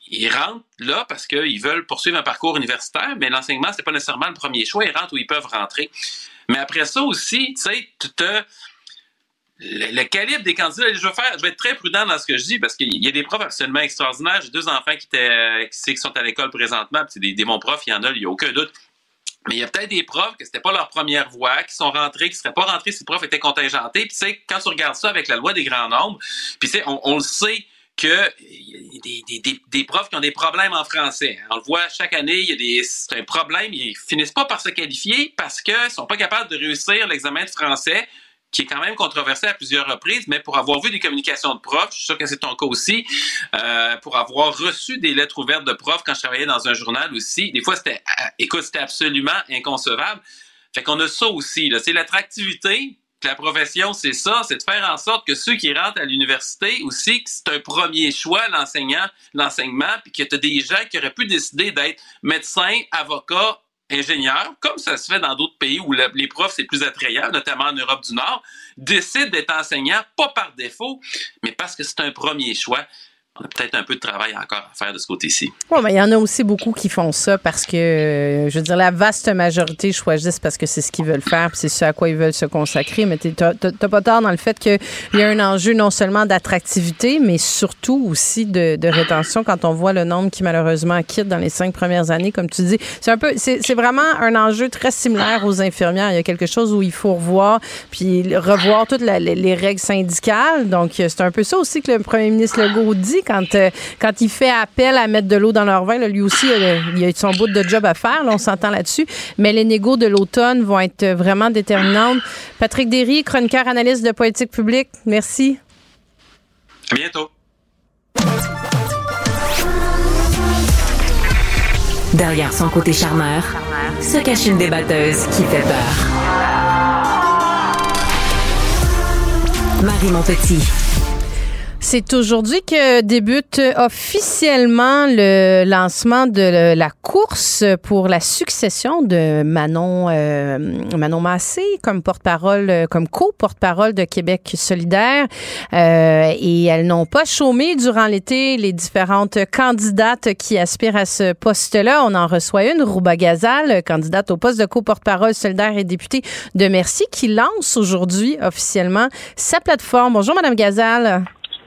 Ils rentrent là parce qu'ils veulent poursuivre un parcours universitaire, mais l'enseignement, c'est pas nécessairement le premier choix. Ils rentrent où ils peuvent rentrer. Mais après ça aussi, tu sais, le, calibre des candidats, je vais faire, je vais être très prudent dans ce que je dis parce qu'il y a des profs absolument extraordinaires. J'ai deux enfants qui étaient, qui, sont à l'école présentement, c'est des, des bons profs, il y en a, il n'y a aucun doute. Mais il y a peut-être des profs que c'était pas leur première voie, qui sont rentrés, qui seraient pas rentrés si le prof était contingenté. Puis sais, quand tu regardes ça avec la loi des grands nombres, puis sais, on, on le sait que des, des, des, profs qui ont des problèmes en français. On le voit chaque année, il y a des c'est un problème, ils finissent pas par se qualifier parce qu'ils sont pas capables de réussir l'examen de français qui est quand même controversé à plusieurs reprises, mais pour avoir vu des communications de profs, je suis sûr que c'est ton cas aussi, euh, pour avoir reçu des lettres ouvertes de profs quand je travaillais dans un journal aussi, des fois c'était, euh, écoute, c'était absolument inconcevable. Fait qu'on a ça aussi, là. C'est l'attractivité la profession, c'est ça, c'est de faire en sorte que ceux qui rentrent à l'université aussi, que c'est un premier choix, l'enseignant, l'enseignement, puis que tu as des gens qui auraient pu décider d'être médecin, avocat, ingénieur, comme ça se fait dans d'autres pays où le- les profs, c'est plus attrayant, notamment en Europe du Nord, décident d'être enseignants, pas par défaut, mais parce que c'est un premier choix. On a peut-être un peu de travail encore à faire de ce côté-ci. Bon, ben, il y en a aussi beaucoup qui font ça parce que, euh, je veux dire, la vaste majorité choisissent parce que c'est ce qu'ils veulent faire, c'est ce à quoi ils veulent se consacrer. Mais tu n'as pas tort dans le fait qu'il y a un enjeu non seulement d'attractivité, mais surtout aussi de, rétention quand on voit le nombre qui malheureusement quitte dans les cinq premières années, comme tu dis. C'est un peu, c'est vraiment un enjeu très similaire aux infirmières. Il y a quelque chose où il faut revoir, puis revoir toutes les, les règles syndicales. Donc, c'est un peu ça aussi que le premier ministre Legault dit quand, euh, quand il fait appel à mettre de l'eau dans leur vin. là, lui aussi, euh, il a son bout de job à faire. là, on s'entend là-dessus. Mais les négos de l'automne vont être vraiment déterminantes. Patrick Derry, chroniqueur analyste de politique publique, merci. À bientôt. Derrière son côté charmeur, se cache une débatteuse qui fait peur. Marie Montpetit. C'est aujourd'hui que débute officiellement le lancement de la course pour la succession de Manon euh, Manon Massé comme porte-parole, comme co-porte-parole de Québec solidaire. Euh, et elles n'ont pas chômé durant l'été les différentes candidates qui aspirent à ce poste-là. On en reçoit une, Rouba Gazal, candidate au poste de co-porte-parole solidaire et députée de Merci, qui lance aujourd'hui officiellement sa plateforme. Bonjour, Madame Gazal.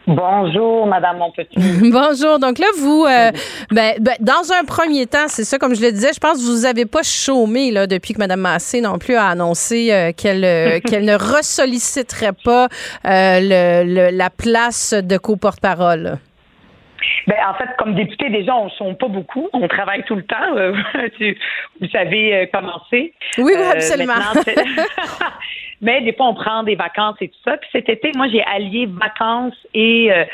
Bonjour, Madame Monpetit. Bonjour. Donc là, vous, euh, ben, ben, dans un premier temps, c'est ça, comme je le disais, je pense que vous n'avez pas chômé là, depuis que Mme Massé non plus a annoncé euh, qu'elle euh, qu'elle ne ressolliciterait pas le, le- la place de co-porte-parole. Ben, en fait, comme député, déjà, on ne sonne pas beaucoup. On travaille tout le temps. Vous savez comment c'est. Oui, oui, absolument. Mais des fois, on prend des vacances et tout ça. Puis cet été, moi, j'ai allié vacances et euh,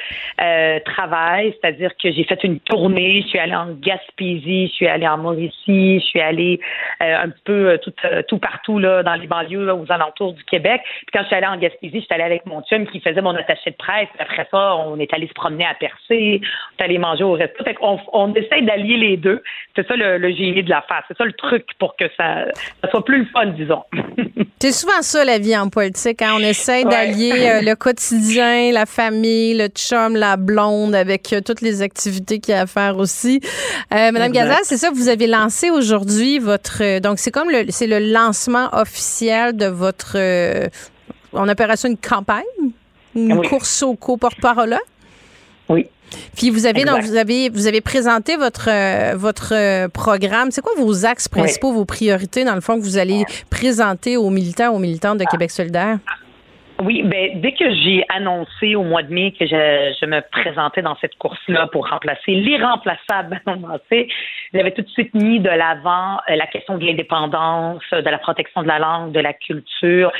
euh, travail, c'est-à-dire que j'ai fait une tournée. Je suis allée en Gaspésie, je suis allée en Mauricie, je suis allée euh, un peu euh, tout, euh, tout partout là, dans les banlieues, là, aux alentours du Québec. Puis quand je suis allée en Gaspésie, je suis allée avec mon chum qui faisait mon attaché de presse. Après ça, on est allé se promener à Percé, on est allé manger au resto. Fait qu'on on essaye d'allier les deux. C'est ça le, le génie de la face. C'est ça le truc pour que ça, ça soit plus le fun, disons. C'est souvent ça, la vie en politique. Hein? On essaie d'allier euh, le quotidien, la famille, le chum, la blonde, avec euh, toutes les activités qu'il y a à faire aussi. Euh, Madame Gazal, c'est ça, vous avez lancé aujourd'hui votre... donc, c'est comme le, c'est le lancement officiel de votre... on appelle ça une campagne? Une course au co-porte-parole? Oui. Puis vous avez donc vous avez vous avez présenté votre euh, votre euh, programme. C'est quoi vos axes principaux, vos priorités dans le fond que vous allez présenter aux militants aux militantes de ah. Québec solidaire? Oui, ben dès que j'ai annoncé au mois de mai que je, je me présentais dans cette course-là pour remplacer l'irremplaçable j'avais tout de suite mis de l'avant euh, la question de l'indépendance, de la protection de la langue, de la culture.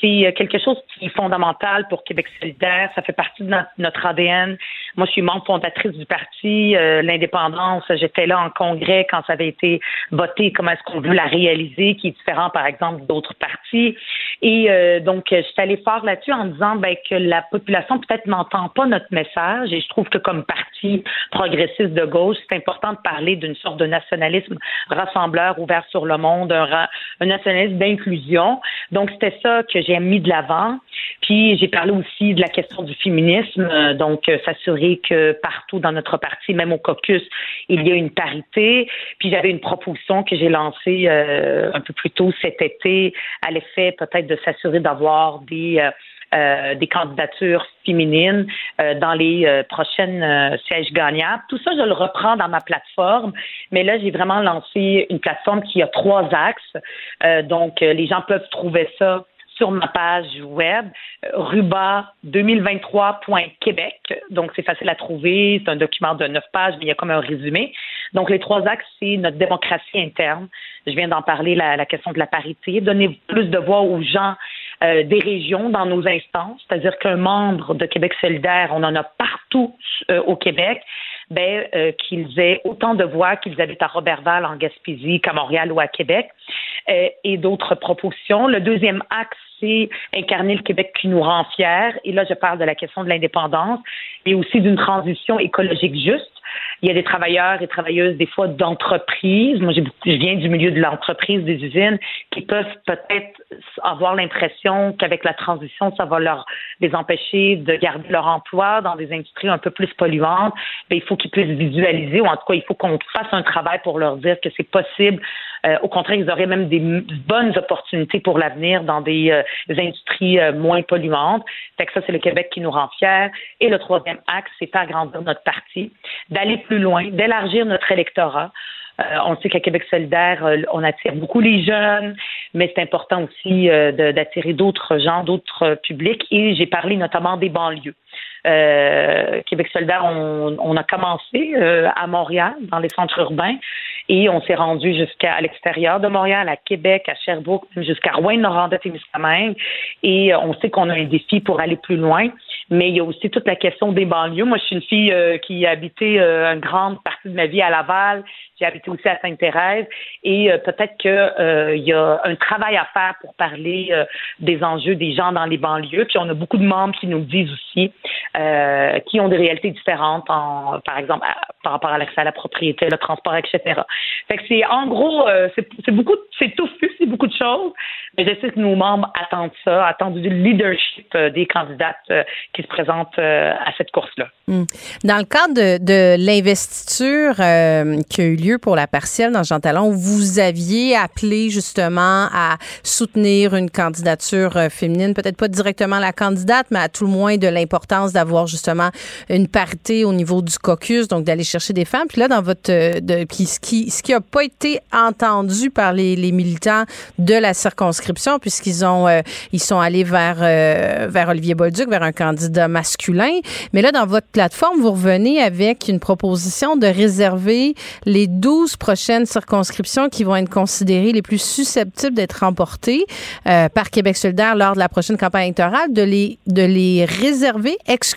C'est quelque chose qui est fondamental pour Québec solidaire. Ça fait partie de notre, ADN. Moi, je suis membre fondatrice du parti, euh, l'indépendance. J'étais là en congrès quand ça avait été voté. Comment est-ce qu'on veut la réaliser, qui est différent, par exemple, d'autres partis. Et euh, donc, je suis allée fort là-dessus en disant ben, que la population peut-être n'entend pas notre message. Et je trouve que comme parti progressiste de gauche, c'est important de parler d'une sorte de nationalisme rassembleur ouvert sur le monde, un, un nationalisme d'inclusion. Donc, c'était ça que j'ai mis de l'avant. Puis j'ai parlé aussi de la question du féminisme, euh, donc euh, s'assurer que partout dans notre parti, même au caucus, il y a une parité. Puis j'avais une proposition que j'ai lancée euh, un peu plus tôt cet été à l'effet peut-être de s'assurer d'avoir des des candidatures féminines dans les prochaines sièges gagnables. Tout ça, je le reprends dans ma plateforme, mais là, j'ai vraiment lancé une plateforme qui a trois axes. donc, les gens peuvent trouver ça sur ma page web, euh, ruba2023.québec. Donc, c'est facile à trouver. C'est un document de neuf pages, mais il y a comme un résumé. Donc, les trois axes, c'est notre démocratie interne. Je viens d'en parler, la, question de la parité, donner plus de voix aux gens euh, des régions dans nos instances, c'est-à-dire qu'un membre de Québec solidaire, on en a partout euh, au Québec, ben, qu'ils aient autant de voix qu'ils habitent à Robertval, en Gaspésie, qu'à Montréal ou à Québec, et d'autres propositions. Le deuxième axe, incarner le Québec qui nous rend fiers. Et là, je parle de la question de l'indépendance, mais aussi d'une transition écologique juste. Il y a des travailleurs et travailleuses, des fois, d'entreprise. Moi, je viens du milieu de l'entreprise, des usines, qui peuvent peut-être avoir l'impression qu'avec la transition, ça va leur les empêcher de garder leur emploi dans des industries un peu plus polluantes. Mais il faut qu'ils puissent visualiser, ou en tout cas, il faut qu'on fasse un travail pour leur dire que c'est possible. Euh, au contraire, ils auraient même des bonnes opportunités pour l'avenir dans des, euh, industries euh, moins polluantes. Fait que ça, c'est le Québec qui nous rend fiers. Et le troisième axe, c'est faire grandir notre parti, d'aller plus loin, d'élargir notre électorat. On sait qu'à Québec solidaire, on attire beaucoup les jeunes, mais c'est important aussi d'attirer d'autres gens, d'autres publics. Et j'ai parlé notamment des banlieues. Québec solidaire, on, a commencé à Montréal, dans les centres urbains, et on s'est rendu jusqu'à l'extérieur de Montréal, à Québec, à Sherbrooke, jusqu'à Rouen-Noranda-Témiscamingue. Et on sait qu'on a un défi pour aller plus loin mais il y a aussi toute la question des banlieues. Moi, je suis une fille qui a habité une grande partie de ma vie à Laval. J'ai habité aussi à Sainte-Thérèse et euh, peut-être qu'il euh, y a un travail à faire pour parler euh, des enjeux des gens dans les banlieues. Puis on a beaucoup de membres qui nous disent aussi qui ont des réalités différentes, en, par exemple par rapport à l'accès à la propriété, le transport, etc. Fait que c'est en gros, c'est beaucoup, c'est touffu, c'est beaucoup de choses. Mais je sais que nos membres attendent ça, attendent du leadership des candidates qui se présentent à cette course-là. Hmm. Dans le cadre de, l'investiture qui a eu lieu pour la partielle dans Jean Talon, vous aviez appelé justement à soutenir une candidature euh, féminine, peut-être pas directement la candidate, mais à tout le moins de l'importance d'avoir justement une parité au niveau du caucus, donc d'aller chercher des femmes. Puis là, dans votre, euh, de, puis ce qui, ce qui a pas été entendu par les, les militants de la circonscription, puisqu'ils ont, euh, ils sont allés vers, vers Olivier Bolduc, vers un candidat masculin. Mais là, dans votre plateforme, vous revenez avec une proposition de réserver les 12 prochaines circonscriptions qui vont être considérées les plus susceptibles d'être remportées euh, par Québec solidaire lors de la prochaine campagne électorale, de les, de les réserver exclusivement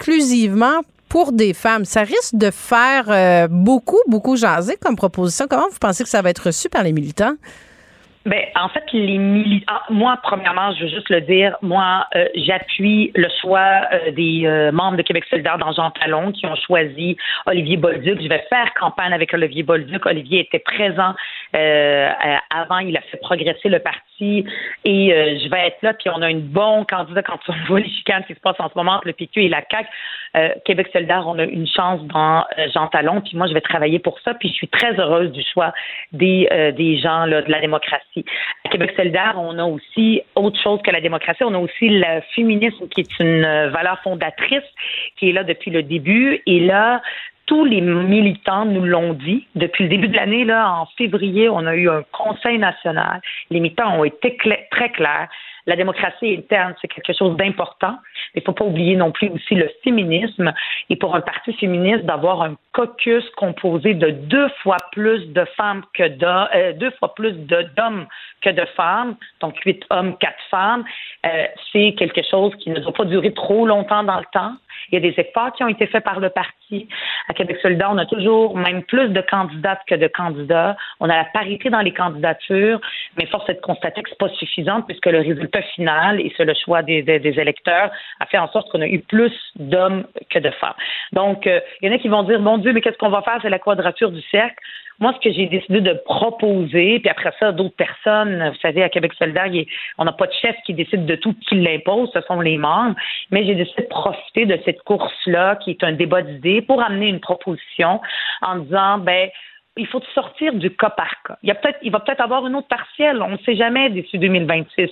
pour des femmes. Ça risque de faire euh, beaucoup, beaucoup jaser comme proposition. Comment vous pensez que ça va être reçu par les militants? Ben, en fait, les militants, ah, moi, premièrement, je veux juste le dire, moi, euh, j'appuie le choix euh, des euh, membres de Québec solidaire dans Jean Talon qui ont choisi Olivier Bolduc. Je vais faire campagne avec Olivier Bolduc. Olivier était présent avant, il a fait progresser le parti et euh, je vais être là. Puis on a une bonne candidat quand on voit les chicanes qui se passent en ce moment entre le PQ et la CAQ. Euh, Québec solidaire, on a une chance dans euh, Jean Talon. Puis moi, je vais travailler pour ça. Puis je suis très heureuse du choix des, des gens là, de la démocratie. À Québec solidaire, on a aussi autre chose que la démocratie. On a aussi le féminisme qui est une valeur fondatrice qui est là depuis le début. Et là, tous les militants nous l'ont dit. Depuis le début de l'année, là, en février, on a eu un conseil national. Les militants ont été très clairs. La démocratie interne, c'est quelque chose d'important. Il ne faut pas oublier non plus aussi le féminisme. Et pour un parti féministe, d'avoir un caucus composé de deux fois plus de femmes que d'hommes, euh, deux fois plus que de femmes, donc huit hommes, quatre femmes, euh, c'est quelque chose qui ne doit pas durer trop longtemps dans le temps. Il y a des efforts qui ont été faits par le parti. À Québec solidaire, on a toujours même plus de candidates que de candidats. On a la parité dans les candidatures, mais force est de constater que c'est pas suffisant puisque le résultat final, et c'est le choix des, électeurs, a fait en sorte qu'on a eu plus d'hommes que de femmes. Donc, euh, il y en a qui vont dire, mon Dieu, mais qu'est-ce qu'on va faire? C'est la quadrature du cercle. Moi, ce que j'ai décidé de proposer, puis après ça, d'autres personnes, vous savez, à Québec solidaire, on n'a pas de chef qui décide de tout, qui l'impose, ce sont les membres, mais j'ai décidé de profiter de cette course-là, qui est un débat d'idées, pour amener une proposition en disant, ben, il faut sortir du cas par cas. Il, y a peut-être, il va peut-être avoir une autre partielle, on ne sait jamais d'ici 2026.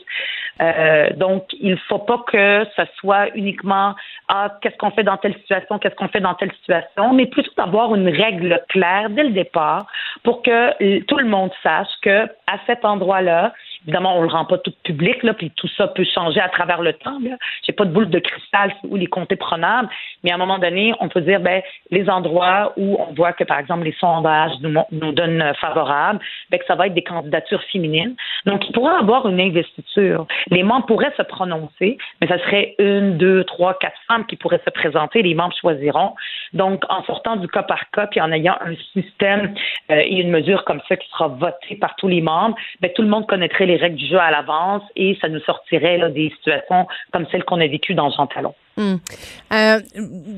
Euh, donc, il ne faut pas que ce soit uniquement ah, qu'est-ce qu'on fait dans telle situation, qu'est-ce qu'on fait dans telle situation, mais plutôt d'avoir une règle claire dès le départ pour que tout le monde sache que à cet endroit-là, Évidemment, on le rend pas tout public, là, puis tout ça peut changer à travers le temps. Je n'ai pas de boule de cristal où les comptes prenables, mais à un moment donné, on peut dire ben les endroits où on voit que, par exemple, les sondages nous, donnent favorables, ben, que ça va être des candidatures féminines. Donc, il pourrait avoir une investiture. Les membres pourraient se prononcer, mais ça serait une, deux, trois, quatre femmes qui pourraient se présenter. Les membres choisiront. Donc, en sortant du cas par cas, puis en ayant un système euh, et une mesure comme ça qui sera votée par tous les membres, ben, tout le monde connaîtrait les règles du jeu à l'avance et ça nous sortirait là, des situations comme celles qu'on a vécues dans Jean Talon. Hmm. Euh,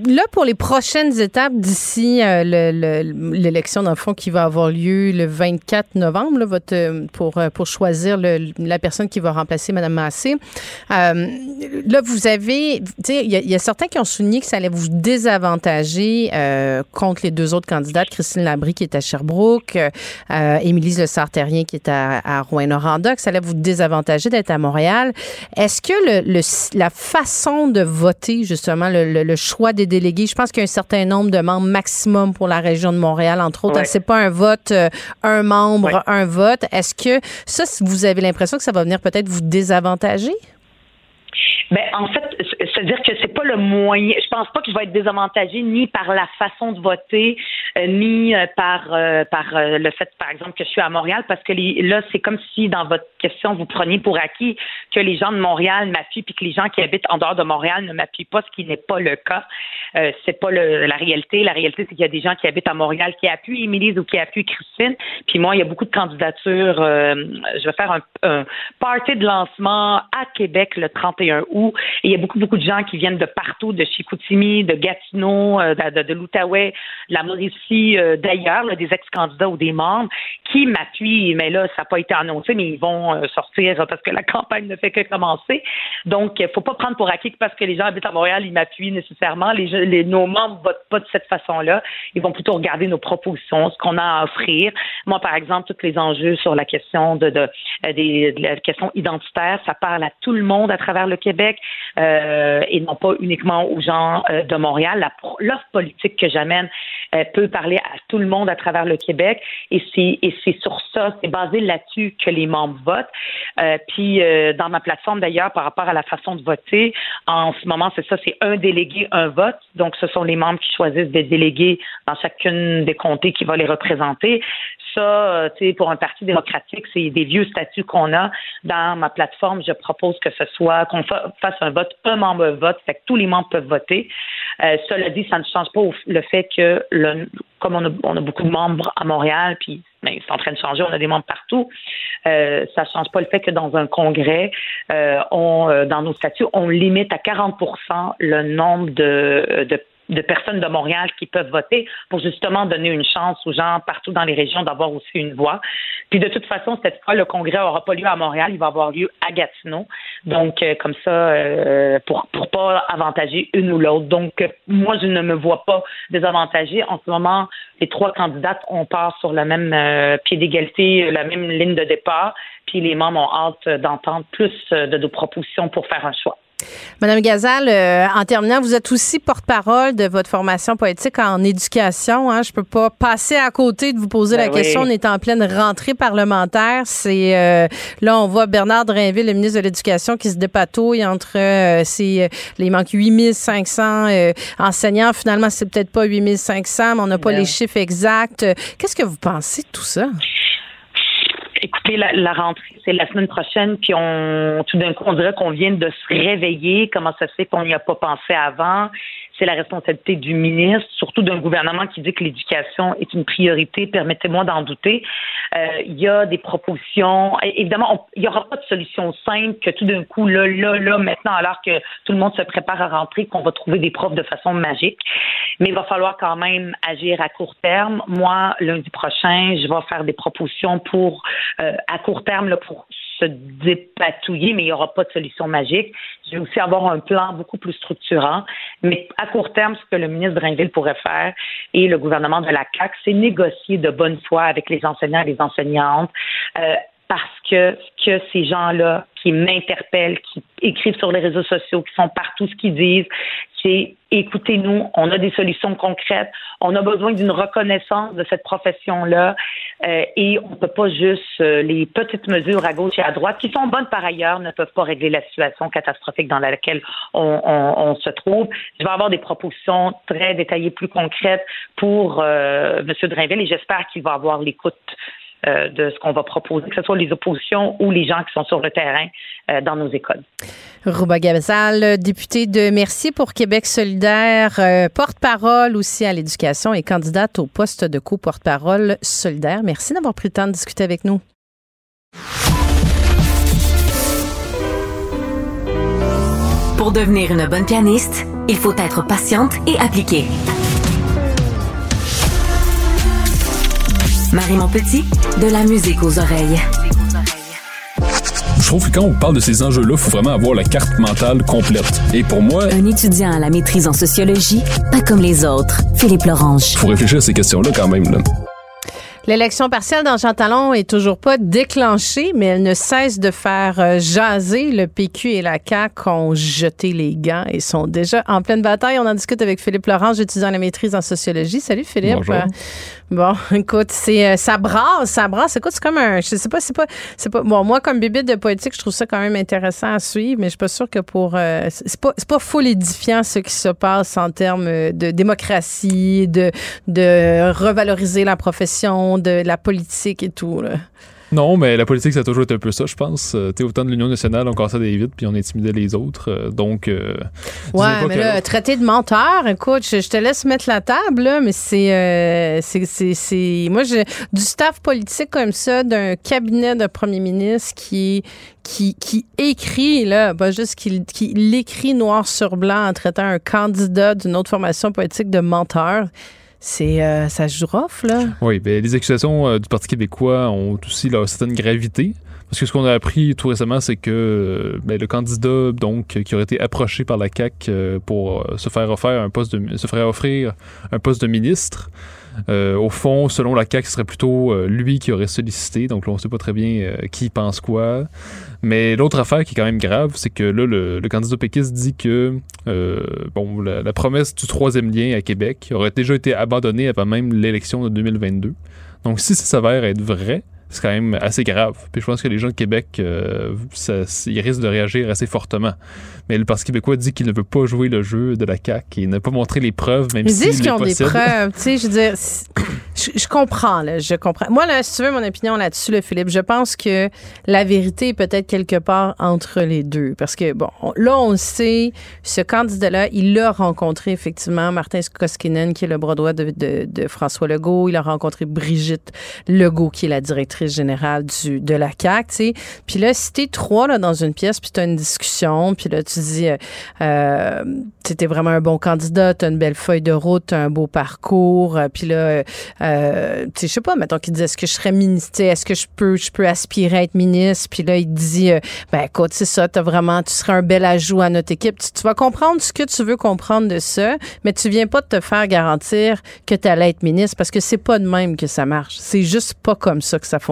là, pour les prochaines étapes d'ici euh, l'élection, dans le fond, qui va avoir lieu le 24 novembre, là, votre, euh, pour, pour choisir la personne qui va remplacer Mme Massé. là, vous avez, tu sais, il y, a certains qui ont souligné que ça allait vous désavantager contre les deux autres candidates, Christine Labrie qui est à Sherbrooke, Émilie Le Sartérien qui est à, à Rouen-Noranda, que ça allait vous désavantager d'être à Montréal. Est-ce que le, la façon de voter justement, le, choix des délégués. Je pense qu'il y a un certain nombre de membres maximum pour la région de Montréal, entre autres. C'est pas un vote, euh, un membre, un vote. Est-ce que ça, vous avez l'impression que ça va venir peut-être vous désavantager? Ben, en fait, c'est-à-dire que c'est pas le moyen. Je pense pas que je vais être désavantagé ni par la façon de voter, euh, ni euh, par euh, le fait, par exemple, que je suis à Montréal, parce que là, c'est comme si dans votre question vous preniez pour acquis que les gens de Montréal m'appuient, puis que les gens qui habitent en dehors de Montréal ne m'appuient pas, ce qui n'est pas le cas. c'est pas le, la réalité. La réalité, c'est qu'il y a des gens qui habitent à Montréal qui appuient Émilie ou qui appuient Christine. Puis moi, il y a beaucoup de candidatures. je vais faire un, party de lancement à Québec le 31 août et il y a beaucoup, beaucoup qui viennent de partout, de Chicoutimi, de Gatineau, euh, de, l'Outaouais, de la Mauricie, euh, d'ailleurs, des ex-candidats ou des membres qui m'appuient. Mais là, ça n'a pas été annoncé, mais ils vont euh, sortir parce que la campagne ne fait que commencer. Donc, il ne faut pas prendre pour acquis que parce que les gens habitent à Montréal, ils m'appuient nécessairement. Nos membres ne votent pas de cette façon-là. Ils vont plutôt regarder nos propositions, ce qu'on a à offrir. Moi, par exemple, tous les enjeux sur la question de, la question identitaire, ça parle à tout le monde à travers le Québec. Et non pas uniquement aux gens euh, de Montréal. L'offre politique que j'amène euh, peut parler à tout le monde à travers le Québec et c'est sur ça, c'est basé là-dessus que les membres votent. puis dans ma plateforme d'ailleurs par rapport à la façon de voter, en ce moment c'est ça, c'est un délégué un vote. Donc ce sont les membres qui choisissent des délégués dans chacune des comtés qui va les représenter ça, euh, pour un parti démocratique, c'est des vieux statuts qu'on a. Dans ma plateforme, je propose que ce soit qu'on fasse un vote, un membre vote, fait que tous les membres peuvent voter. Euh, cela dit, ça ne change pas le fait que, comme on a, beaucoup de membres à Montréal, puis ben, c'est en train de changer, on a des membres partout. Euh, ça ne change pas le fait que dans un congrès, euh, dans nos statuts, on limite à 40% le nombre de, de de personnes de Montréal qui peuvent voter pour justement donner une chance aux gens partout dans les régions d'avoir aussi une voix. Puis de toute façon, cette fois, le congrès n'aura pas lieu à Montréal, il va avoir lieu à Gatineau. Donc, euh, comme ça, euh, pour pour pas avantager une ou l'autre. Donc, euh, moi, je ne me vois pas désavantagée. En ce moment, les trois candidates, on part sur le même pied d'égalité, la même ligne de départ. Puis les membres ont hâte d'entendre plus de nos propositions pour faire un choix. Madame Gazal, euh, en terminant, vous êtes aussi porte-parole de votre formation poétique en éducation. Hein. Je peux pas passer à côté de vous poser Ben la question. On est en pleine rentrée parlementaire. C'est euh, là, on voit Bernard Drinville, le ministre de l'Éducation, qui se dépatouille entre euh, ces, euh, il manque 8500 euh, enseignants. Finalement, c'est peut-être pas 8500, mais on n'a pas Ben les chiffres exacts. Qu'est-ce que vous pensez de tout ça? La, la rentrée, c'est la semaine prochaine, puis on tout d'un coup, on dirait qu'on vient de se réveiller. Comment ça se fait qu'on n'y a pas pensé avant? C'est la responsabilité du ministre, surtout d'un gouvernement qui dit que l'éducation est une priorité. Permettez-moi d'en douter. Euh, Il y a des propositions. Évidemment, il n'y aura pas de solution simple que tout d'un coup, là, là, là, maintenant, alors que tout le monde se prépare à rentrer, qu'on va trouver des profs de façon magique. Mais il va falloir quand même agir à court terme. Moi, lundi prochain, je vais faire des propositions pour euh, à court terme pour se dépatouiller, mais il n'y aura pas de solution magique. Je vais aussi avoir un plan beaucoup plus structurant. Mais à court terme, ce que le ministre Drainville pourrait faire et le gouvernement de la CAQ, c'est négocier de bonne foi avec les enseignants et les enseignantes. euh, parce que que ces gens-là qui m'interpellent, qui écrivent sur les réseaux sociaux, qui sont partout ce qu'ils disent, c'est écoutez-nous, on a des solutions concrètes, on a besoin d'une reconnaissance de cette profession-là euh, et on ne peut pas juste euh, les petites mesures à gauche et à droite qui sont bonnes par ailleurs ne peuvent pas régler la situation catastrophique dans laquelle on, on- on se trouve. Je vais avoir des propositions très détaillées, plus concrètes pour euh, M. Drainville et j'espère qu'il va avoir l'écoute euh, de ce qu'on va proposer, que ce soit les oppositions ou les gens qui sont sur le terrain euh, dans nos écoles. Rouba Gazal, députée de Merci pour Québec solidaire, euh, porte-parole aussi à l'éducation et candidate au poste de co-porte-parole solidaire. Merci d'avoir pris le temps de discuter avec nous. Pour devenir une bonne pianiste, il faut être patiente et appliquée. Marie Montpetit, de la musique aux oreilles. Je trouve que quand on parle de ces enjeux-là, il faut vraiment avoir la carte mentale complète. Et pour moi, Un étudiant à la maîtrise en sociologie, pas comme les autres. Philippe Lorange. il faut réfléchir à ces questions-là quand même. Là. L'élection partielle dans Jean Talon est toujours pas déclenchée, mais elle ne cesse de faire euh, jaser. Le PQ et la CAQ ont jeté les gants et sont déjà en pleine bataille. On en discute avec Philippe Laurent, étudiant à la maîtrise en sociologie. Salut Philippe. Bonjour. Bon, écoute, c'est euh, ça brasse, ça brasse. Écoute, c'est comme un, je sais pas, c'est pas, c'est pas. Bon, moi comme bébé de politique, je trouve ça quand même intéressant à suivre, mais je suis pas sûre que pour, euh, c'est pas, c'est pas full édifiant ce qui se passe en termes euh, de démocratie, de, de revaloriser la profession, de la politique et tout. Là. Non, mais la politique, ça a toujours été un peu ça, je pense. Euh, tu sais, autant de l'Union nationale, on cassait des vides, puis on intimidait les autres. Euh, donc, euh, Ouais, mais là, traité de menteur, écoute, je, je te laisse mettre la table, là, mais c'est, euh, c'est, c'est, c'est- moi, je, du staff politique comme ça, d'un cabinet de premier ministre qui, qui, qui écrit, là, pas juste qui, qui l'écrit noir sur blanc en traitant un candidat d'une autre formation politique de menteur. C'est, euh, ça joue rough, là. Oui, ben, les accusations euh, du Parti québécois ont aussi leur certaine gravité. Parce que ce qu'on a appris tout récemment, c'est que euh, ben, le candidat donc qui aurait été approché par la CAC pour euh, se faire offrir un poste de se ferait offrir un poste de ministre. au fond, selon la CAC, ce serait plutôt lui qui aurait sollicité. Donc là, on sait pas très bien qui pense quoi. Mais l'autre affaire qui est quand même grave, c'est que là, le, le candidat péquiste dit que euh, bon, la, la promesse du troisième lien à Québec aurait déjà été abandonnée avant même l'élection de 2022. Donc, si ça s'avère être vrai, c'est quand même assez grave. Puis je pense que les gens de Québec, euh, ça- ils risquent de réagir assez fortement. Mais le Parti québécois dit qu'il ne veut pas jouer le jeu de la CAQ et n'a pas montré les preuves, même Ils s'il disent qu'ils ont des preuves. Tu sais, je veux dire, si- je, je comprends, là, je comprends. Moi, là, si tu veux mon opinion là-dessus, là, Philippe, je pense que la vérité est peut-être quelque part entre les deux. Parce que, bon, on- là, on sait, ce candidat-là, il a rencontré effectivement Martin Koskinen, qui est le bras droit de, de, de François Legault. Il a rencontré Brigitte Legault, qui est la directrice générale du, de la CAQ, tu sais. Puis là, si t'es trois là, dans une pièce, puis t'as une discussion, puis là, tu dis, euh, euh, t'es vraiment un bon candidat, t'as une belle feuille de route, t'as un beau parcours, euh, puis là, euh, tu sais, je sais pas, mettons qu'il dit, est-ce que je serais ministre, est-ce que je peux, je peux aspirer à être ministre, puis là, il dit, ben écoute, c'est ça, t'as vraiment, tu serais un bel ajout à notre équipe. Tu, vas comprendre ce que tu veux comprendre de ça, mais tu viens pas de te faire garantir que tu allais être ministre, parce que c'est pas de même que ça marche. C'est juste pas comme ça que ça fonctionne.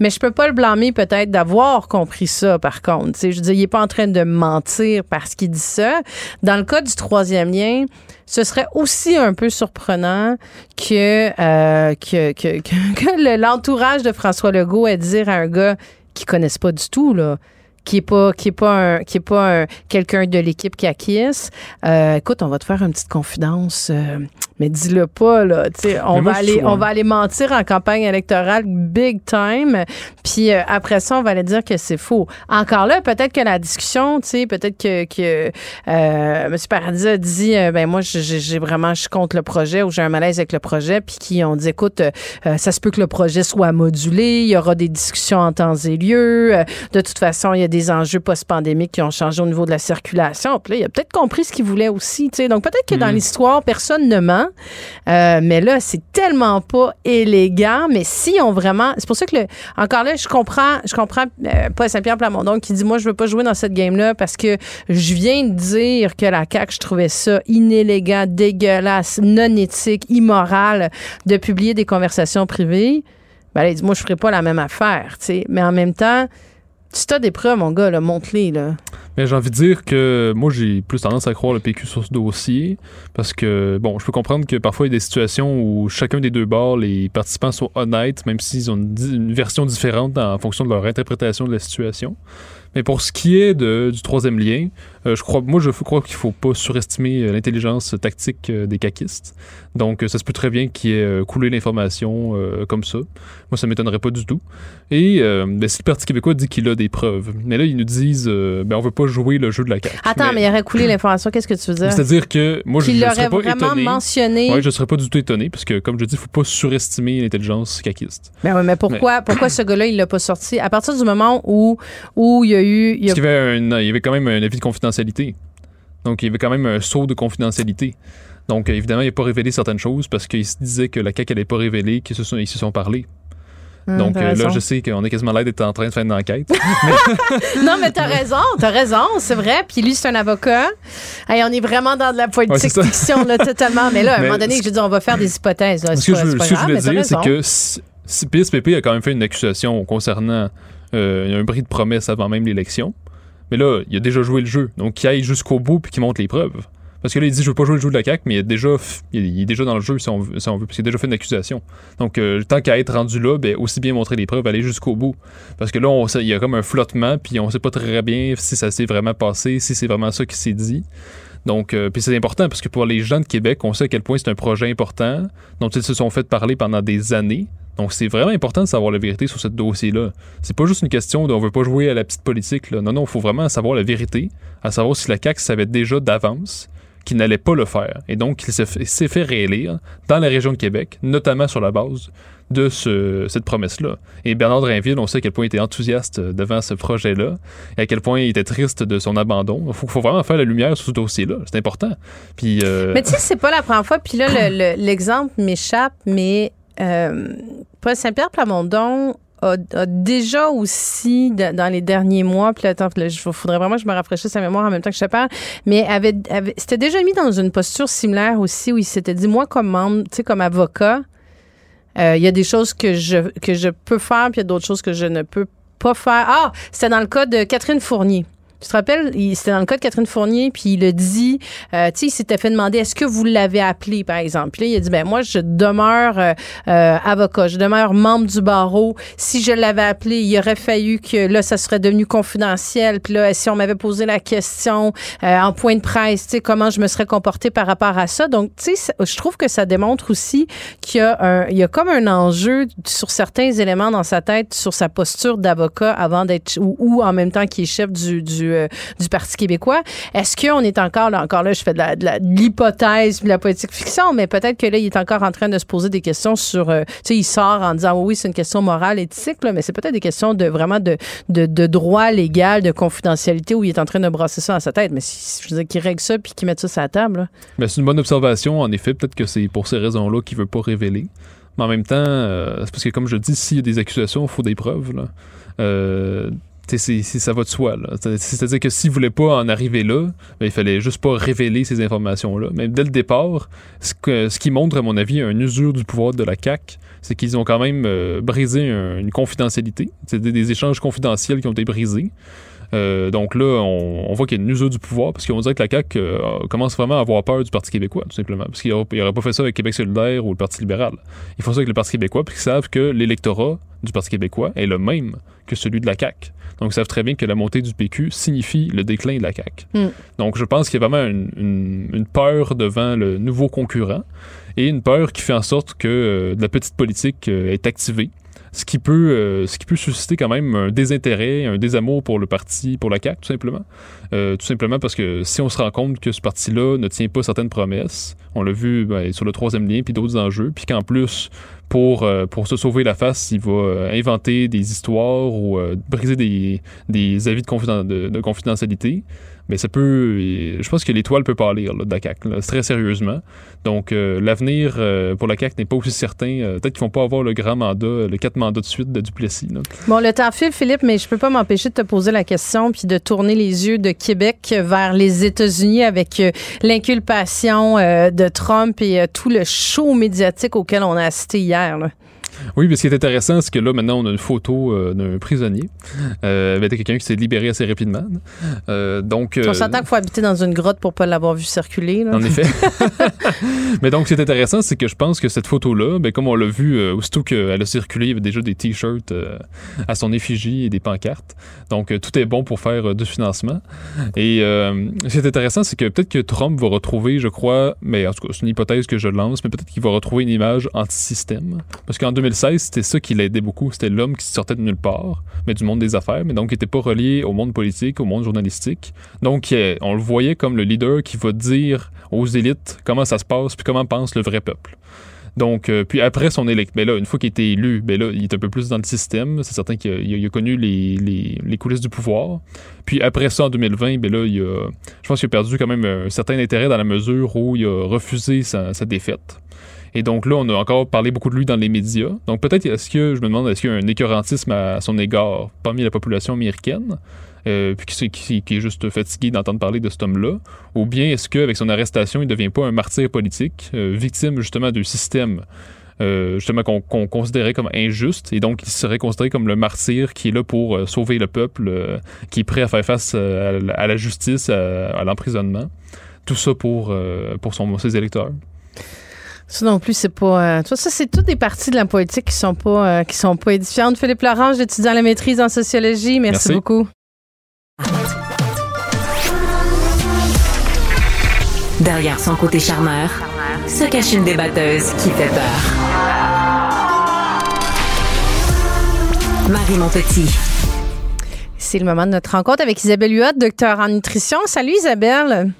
Mais je peux pas le blâmer peut-être d'avoir compris ça, par contre. Tu sais, je dire, il est pas en train de mentir parce qu'il dit ça. Dans le cas du troisième lien, ce serait aussi un peu surprenant que, euh, que, que, que, que le- l'entourage de François Legault ait dire à un gars qui connaissent pas du tout, là, qui est pas qui est pas qui est pas un- quelqu'un de l'équipe qui acquiesce. Euh, écoute, on va te faire une petite confidence, euh, mais dis-le pas là. Tu sais, on va aller on va aller mentir en campagne électorale big time. Puis euh, après ça, on va aller dire que c'est faux. Encore là, peut-être que la discussion, tu sais, peut-être que que euh, M. Paradis a dit, euh, ben moi, j'ai- vraiment, je suis contre le projet ou j'ai un malaise avec le projet, puis qui ont dit, écoute, euh, ça se peut que le projet soit modulé, il y aura des discussions en temps et lieu. Euh, de toute façon, il y a des enjeux post-pandémiques qui ont changé au niveau de la circulation. Puis là, il a peut-être compris ce qu'il voulait aussi, tu sais. Donc peut-être que dans l'histoire, personne ne ment, euh, mais là, c'est tellement pas élégant. Mais si on vraiment, c'est pour ça que le, encore là, je comprends, je comprends euh, Paul Saint-Pierre Plamondon qui dit moi, je veux pas jouer dans cette game-là parce que je viens de dire que la CAQ, je trouvais ça inélégant, dégueulasse, non éthique, immoral de publier des conversations privées. Ben il dit moi, je ferai pas la même affaire, tu sais. Mais en même temps, si t'as des preuves, mon gars, là, montre-les, là. Mais j'ai envie de dire que moi, j'ai plus tendance à croire le PQ sur ce dossier parce que, bon, je peux comprendre que parfois il y a des situations où chacun des deux bords, les participants sont honnêtes, même s'ils ont une version différente en fonction de leur interprétation de la situation. Mais pour ce qui est de- du troisième lien, euh, je crois, moi, je crois qu'il faut pas surestimer euh, l'intelligence tactique euh, des caquistes. Donc, ça se peut très bien qu'il ait coulé l'information euh, comme ça. Moi, ça m'étonnerait pas du tout. Et euh, ben, si le Parti québécois dit qu'il a des preuves, mais là, ils nous disent, euh, ben, on veut pas jouer le jeu de la carte. Attends, mais, il aurait coulé l'information. Qu'est-ce que tu veux dire? C'est-à-dire que moi, je ne serais pas vraiment étonné. mentionné. Ouais, je serais pas du tout étonné, parce que, comme je dis, il faut pas surestimer l'intelligence caquiste. Ben ouais, mais pourquoi, pourquoi ce gars-là, il l'a pas sorti? À partir du moment où, où il y a eu. Il y a- avait, un, il y avait quand même un avis de confidentialité. Donc, il y avait quand même un saut de confidentialité. Donc, évidemment, il n'a pas révélé certaines choses parce qu'il se disait que la CAQ n'allait pas révéler qu'ils se sont, ils se sont parlé. Hum, Donc, euh, là, je sais qu'on est quasiment l'air d'être en train de faire une enquête. Non, mais t'as raison, t'as raison, c'est vrai. Puis lui, c'est un avocat. Hey, on est vraiment dans de la Ouais, politique ça. fiction, là, totalement. Mais là, à un moment donné, je dire, on va faire des hypothèses. Là. Ce que, pas, je, ce que je grave, voulais dire, c'est que si, si PSPP a quand même fait une accusation concernant euh, un bris de promesse avant même l'élection, mais là, il a déjà joué le jeu. Donc, qu'il aille jusqu'au bout puis qu'il montre les preuves. Parce que là, il dit Je veux pas jouer le jeu de la CAQ, mais il, a déjà, il il est déjà dans le jeu, si on veut, si on veut parce qu'il a déjà fait une accusation. Donc, euh, tant qu'à être rendu là, ben, aussi bien montrer les preuves, aller jusqu'au bout. Parce que là, il y a comme un flottement, puis on sait pas très bien si ça s'est vraiment passé, si c'est vraiment ça qui s'est dit. Donc, euh, puis c'est important parce que pour les gens de Québec, on sait à quel point c'est un projet important dont ils se sont fait parler pendant des années. Donc, c'est vraiment important de savoir la vérité sur ce dossier-là. C'est pas juste une question de on veut pas jouer à la petite politique. Là. Non, non, il faut vraiment savoir la vérité, à savoir si la CAQ savait déjà d'avance qu'il n'allait pas le faire. Et donc, il s'est fait, réélire dans la région de Québec, notamment sur la base de ce- cette promesse-là. Et Bernard Drainville, on sait à quel point il était enthousiaste devant ce projet-là et à quel point il était triste de son abandon. Il faut, vraiment faire la lumière sur ce dossier-là. C'est important. Puis, euh, Mais tu sais, c'est pas la première fois. Puis là, le- le- l'exemple m'échappe, mais Paul Saint-Pierre Plamondon a, a déjà aussi, dans les derniers mois, puis attends, il faudrait vraiment que je me rafraîchisse la mémoire en même temps que je te parle, mais avait, avait- s'était déjà mis dans une posture similaire aussi où il s'était dit, moi, comme membre, tu sais, comme avocat, euh, il y a des choses que je, que je peux faire, puis il y a d'autres choses que je ne peux pas faire. Ah, c'était dans le cas de Catherine Fournier. Tu te rappelles, c'était dans le cas de Catherine Fournier, puis il a dit, euh, tu sais, il s'était fait demander est-ce que vous l'avez appelé, par exemple? Puis là, il a dit ben moi, je demeure euh, euh, avocat, je demeure membre du barreau. Si je l'avais appelé, il aurait fallu que là, ça serait devenu confidentiel. Puis là, si on m'avait posé la question euh, en point de presse, tu sais, comment je me serais comporté par rapport à ça? Donc, tu sais, je trouve que ça démontre aussi qu'il y a un, il y a comme un enjeu sur certains éléments dans sa tête, sur sa posture d'avocat avant d'être ou, ou en même temps qu'il est chef du du, euh, du Parti québécois. Est-ce qu'on est encore là, encore là, je fais de la- de la- de l'hypothèse, de la politique fiction, mais peut-être que là, il est encore en train de se poser des questions sur, euh, tu sais, il sort en disant oui, c'est une question morale, éthique, là, mais c'est peut-être des questions de vraiment de, de, droit légal, de confidentialité où il est en train de brasser ça dans sa tête. Mais si, je veux dire, qu'il règle ça puis qu'il mette ça sur la table. Mais c'est une bonne observation, en effet. Peut-être que c'est pour ces raisons-là qu'il veut pas révéler. Mais en même temps, euh, c'est parce que, comme je dis, s'il y a des accusations, il faut des preuves. C'est- ça va de soi. C'est-à-dire que s'il voulait pas en arriver là, ben, il fallait juste pas révéler ces informations-là. Mais dès le départ, ce, qui montre, à mon avis, une usure du pouvoir de la CAQ, c'est qu'ils ont quand même euh, brisé un- une confidentialité. C'est des, échanges confidentiels qui ont été brisés. Euh, donc là, on, on voit qu'il y a une usure du pouvoir parce qu'on dirait que la CAQ euh, commence vraiment à avoir peur du Parti québécois, tout simplement. Parce qu'il n'aurait pas fait ça avec Québec solidaire ou le Parti libéral. Ils font ça avec le Parti québécois parce qu'ils savent que l'électorat du Parti québécois est le même que celui de la CAQ. Donc ils savent très bien que la montée du PQ signifie le déclin de la CAQ. Mm. Donc je pense qu'il y a vraiment une, une- une peur devant le nouveau concurrent et une peur qui fait en sorte que euh, de la petite politique euh, est activée ce qui peut euh, ce qui peut susciter quand même un désintérêt, un désamour pour le parti, pour la CAQ tout simplement. Euh, tout simplement parce que si on se rend compte que ce parti-là ne tient pas certaines promesses, on l'a vu ben, sur le troisième lien puis d'autres enjeux, puis qu'en plus pour euh, pour se sauver la face, il va euh, inventer des histoires ou euh, briser des, des avis de, confiden- de- de confidentialité. Mais ça peut, je pense que l'étoile peut pâlir là, de la CAQ, là, très sérieusement. Donc euh, l'avenir euh, pour la CAQ n'est pas aussi certain. Euh, Peut-être qu'ils vont pas avoir le grand mandat, le quatre mandats de suite de Duplessis. là. Bon, le temps file, Philippe, mais je peux pas m'empêcher de te poser la question puis de tourner les yeux de Québec vers les États-Unis avec euh, l'inculpation euh, de Trump et euh, tout le show médiatique auquel on a assisté hier. là. Oui, mais ce qui est intéressant, c'est que là, maintenant, on a une photo euh, d'un prisonnier euh, quelqu'un qui s'est libéré assez rapidement. Euh, donc, On euh, s'entend qu'il faut habiter dans une grotte pour pas l'avoir vu circuler. là. En effet. Mais donc, ce qui est intéressant, c'est que je pense que cette photo-là, ben, comme on l'a vu, aussitôt qu'elle a circulé, il y avait déjà des t-shirts à son effigie et des pancartes. Donc, tout est bon pour faire du financement. Et ce qui est intéressant, c'est que peut-être que Trump va retrouver, je crois, mais en tout cas, c'est une hypothèse que je lance, mais peut-être qu'il va retrouver une image anti-système. Parce qu'en 2016, c'était ça qui l'aidait beaucoup. C'était l'homme qui sortait de nulle part, mais du monde des affaires, mais donc qui n'était pas relié au monde politique, au monde journalistique. Donc, euh, on le voyait comme le leader qui va dire aux élites comment ça se passe puis comment pense le vrai peuple. Donc, euh, puis après son élect, ben là, une fois qu'il était élu, ben il est un peu plus dans le système. C'est certain qu'il a, connu les, coulisses du pouvoir. Puis après ça, en 2020, ben là, il a, je pense qu'il a perdu quand même un certain intérêt dans la mesure où il a refusé sa défaite. Et donc là, on a encore parlé beaucoup de lui dans les médias. Donc peut-être, est-ce que, je me demande, est-ce qu'il y a un écœurantisme à son égard parmi la population américaine, euh, puis qui, est juste fatigué d'entendre parler de cet homme-là, ou bien est-ce qu'avec son arrestation, il ne devient pas un martyr politique, euh, victime justement du système euh, justement qu'on considérait comme injuste, et donc il serait considéré comme le martyr qui est là pour sauver le peuple, qui est prêt à faire face à, la- justice, à, l'emprisonnement? Tout ça pour, pour ses électeurs. Ça non plus, c'est pas. euh, tu vois, ça, c'est toutes des parties de la politique qui sont pas, euh, qui sont pas édifiantes. Philippe Laurent, étudiant à la maîtrise en sociologie. Merci, Merci. beaucoup. Derrière son côté charmeur, se cache une débatteuse qui fait peur. Marie Montpetit. C'est le moment de notre rencontre avec Isabelle Huot, docteur en nutrition. Salut Isabelle.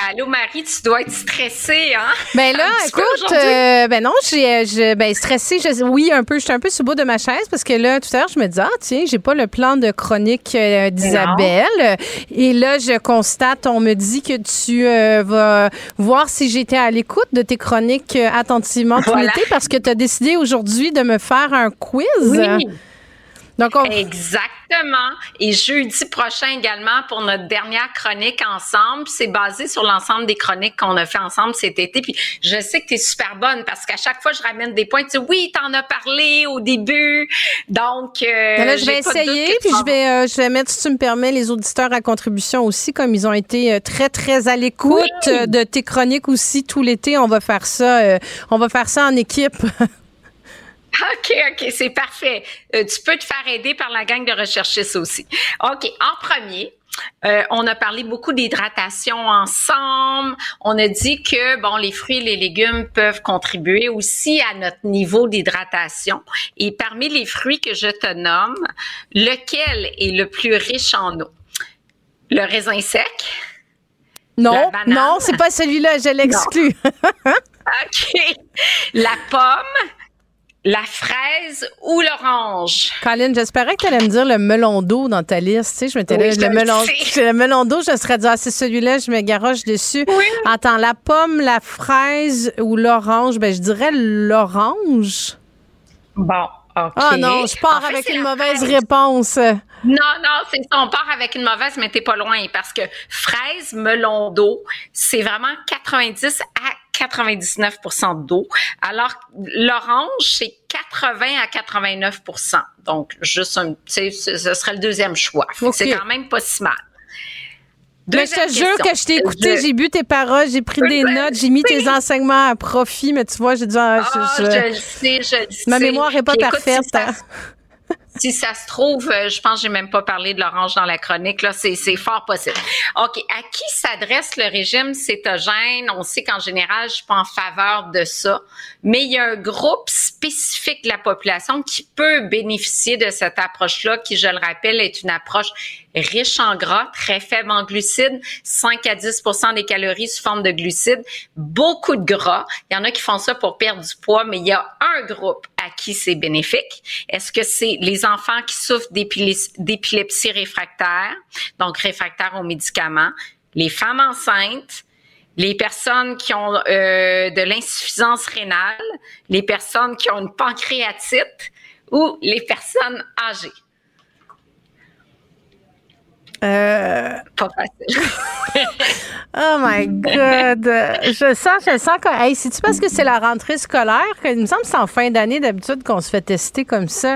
Allô, Marie, tu dois être stressée, hein? Ben là, écoute, euh, ben non, j'ai, je, ben stressée, je- oui, un peu, j'étais un peu sous le bout de ma chaise parce que là, tout à l'heure, je me disais, ah, tiens, j'ai pas le plan de chronique euh, d'Isabelle. Et là, je constate, on me dit que tu euh, vas voir si j'étais à l'écoute de tes chroniques euh, attentivement tout Voilà. l'été parce que tu as décidé aujourd'hui de me faire un quiz. Oui, Donc, on, exactement. Exactement. Et jeudi prochain également pour notre dernière chronique ensemble. C'est basé sur l'ensemble des chroniques qu'on a fait ensemble cet été. Puis je sais que tu es super bonne parce qu'à chaque fois, je ramène des points. Tu dis, oui, t'en as parlé au début. Donc, euh, Ben là, je vais essayer, puis je vais, euh, je vais mettre, si tu me permets, les auditeurs à contribution aussi, comme ils ont été euh, très, très à l'écoute Oui. euh, de tes chroniques aussi tout l'été. On va faire ça, euh, on va faire ça en équipe. OK, OK, c'est parfait. Euh, tu peux te faire aider par la gang de recherchistes aussi. OK, en premier, euh, on a parlé beaucoup d'hydratation ensemble. On a dit que bon, les fruits et les légumes peuvent contribuer aussi à notre niveau d'hydratation. Et parmi les fruits que je te nomme, lequel est le plus riche en eau? Le raisin sec? Non, non, c'est pas celui-là, je l'exclus. OK. La pomme, la fraise ou l'orange? Colin, j'espérais que tu allais me dire le melon d'eau dans ta liste. Tu sais, je m'étais Oui, le le melon, le melon d'eau, je serais dit, ah, c'est celui-là, je me garoche dessus. Attends, la pomme, la fraise ou l'orange, ben, je dirais l'orange. Bon, OK. Ah non, je pars En fait, avec une mauvaise fraise. réponse. Non, non, c'est ça. On part avec une mauvaise, mais t'es pas loin parce que fraise, melon d'eau, c'est vraiment 90 à 99% d'eau. Alors, l'orange, c'est 80 à 89% Donc, juste un, tu sais, ce serait le deuxième choix. Fait que Ok. C'est quand même pas si mal. Mais je te jure que je t'ai écouté, j'ai bu tes paroles, j'ai pris des notes, j'ai mis tes enseignements à profit, mais tu vois, j'ai dit, ah, je- je- je le sais, je le sais. ma mémoire est pas Puis écoute, parfaite. si ça- hein. Si ça se trouve, euh, je pense que j'ai même pas parlé de l'orange dans la chronique. Là, c'est, c'est fort possible. OK. À qui s'adresse le régime cétogène? On sait qu'en général, je suis pas en faveur de ça. Mais il y a un groupe spécifique de la population qui peut bénéficier de cette approche-là, qui, je le rappelle, est une approche riche en gras, très faible en glucides, 5 à 10% des calories sous forme de glucides, beaucoup de gras. Il y en a qui font ça pour perdre du poids, mais il y a un groupe à qui c'est bénéfique. Est-ce que c'est les enfants qui souffrent d'épilepsie réfractaire, donc réfractaires aux médicaments, les femmes enceintes, les personnes qui ont euh, de l'insuffisance rénale, les personnes qui ont une pancréatite ou les personnes âgées? Euh, Pas facile. oh my God. Je sens, je sens que. Hey, c'est-tu parce que c'est la rentrée scolaire? Que, il me semble que c'est en fin d'année d'habitude qu'on se fait tester comme ça.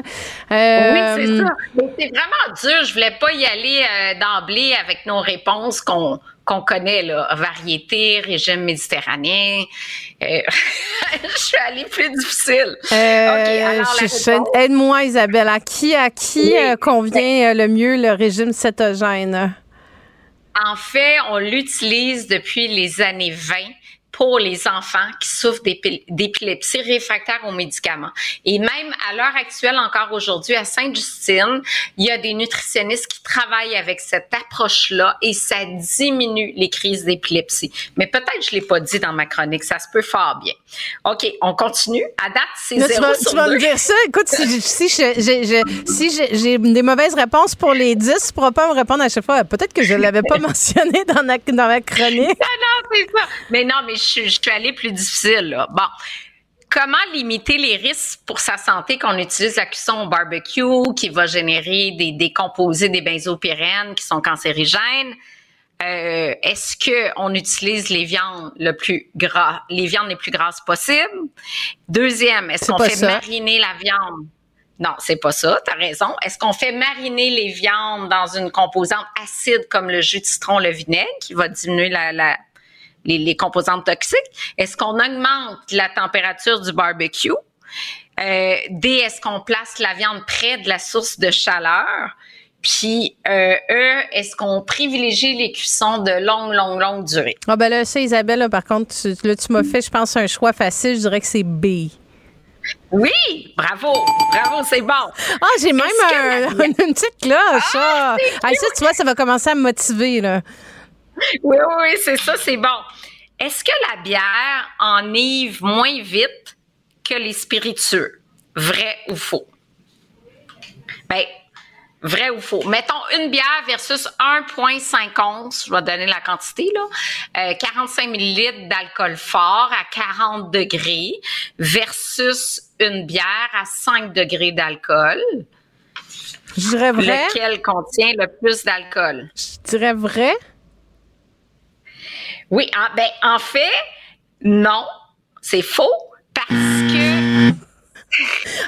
Euh, Oui, c'est ça. Mais c'est vraiment dur. Je voulais pas y aller euh, d'emblée avec nos réponses qu'on qu'on connaît, là. Variété, régime méditerranéen. Euh, je suis allée plus difficile. Euh. Aide-moi, Isabelle. À qui, à qui Oui. euh, convient euh, le mieux le régime cétogène? En fait, on l'utilise depuis les années 20 pour les enfants qui souffrent d'épi- d'épilepsie réfractaire aux médicaments. Et même à l'heure actuelle, encore aujourd'hui, à Sainte-Justine, il y a des nutritionnistes qui travaillent avec cette approche-là et ça diminue les crises d'épilepsie. Mais peut-être je l'ai pas dit dans ma chronique, ça se peut fort bien. OK, on continue. À date, c'est Là, tu zéro vas, sur tu vas deux. me dire ça. Écoute, si, j'ai- si des mauvaises réponses pour les 10, tu pourras pas me répondre à chaque fois. Peut-être que je l'avais pas mentionné dans, ma chronique. Non, non, c'est ça. Mais non, mais je, suis- je suis allée plus difficile, là. Bon. Comment limiter les risques pour sa santé qu'on utilise la cuisson au barbecue qui va générer des, des composés des benzopyrènes qui sont cancérigènes? Euh, est-ce que on utilise les viandes le plus gras, les viandes les plus grasses possibles? Deuxième, est-ce qu'on fait ça. mariner la viande? Non, c'est pas ça, t'as raison. Est-ce qu'on fait mariner les viandes dans une composante acide comme le jus de citron, le vinaigre, qui va diminuer la, la- les, les composantes toxiques? Est-ce qu'on augmente la température du barbecue? Euh, D, est-ce qu'on place la viande près de la source de chaleur? Puis, euh, E, est-ce qu'on privilégie les cuissons de longue, longue, longue durée? Ah ben là, ça, Isabelle, là, par contre, tu, là, tu m'as fait, je pense, un choix facile. Je dirais que c'est B. Oui, bravo, bravo, c'est bon. Ah, j'ai même un- la- une petite cloche. Ah, Ah, ça, tu vois, ça va commencer à me motiver. Là. Oui, oui, oui, c'est ça, c'est bon. Est-ce que la bière enivre moins vite que les spiritueux? Vrai ou faux? Ben, vrai ou faux? Mettons une bière versus 1,5 onces, je vais donner la quantité, là. Euh, 45 millilitres d'alcool fort à 40 degrés versus une bière à 5 degrés d'alcool. Je dirais vrai. Lequel contient le plus d'alcool? Je dirais vrai. Oui, en, ben, en fait, non, c'est faux parce que.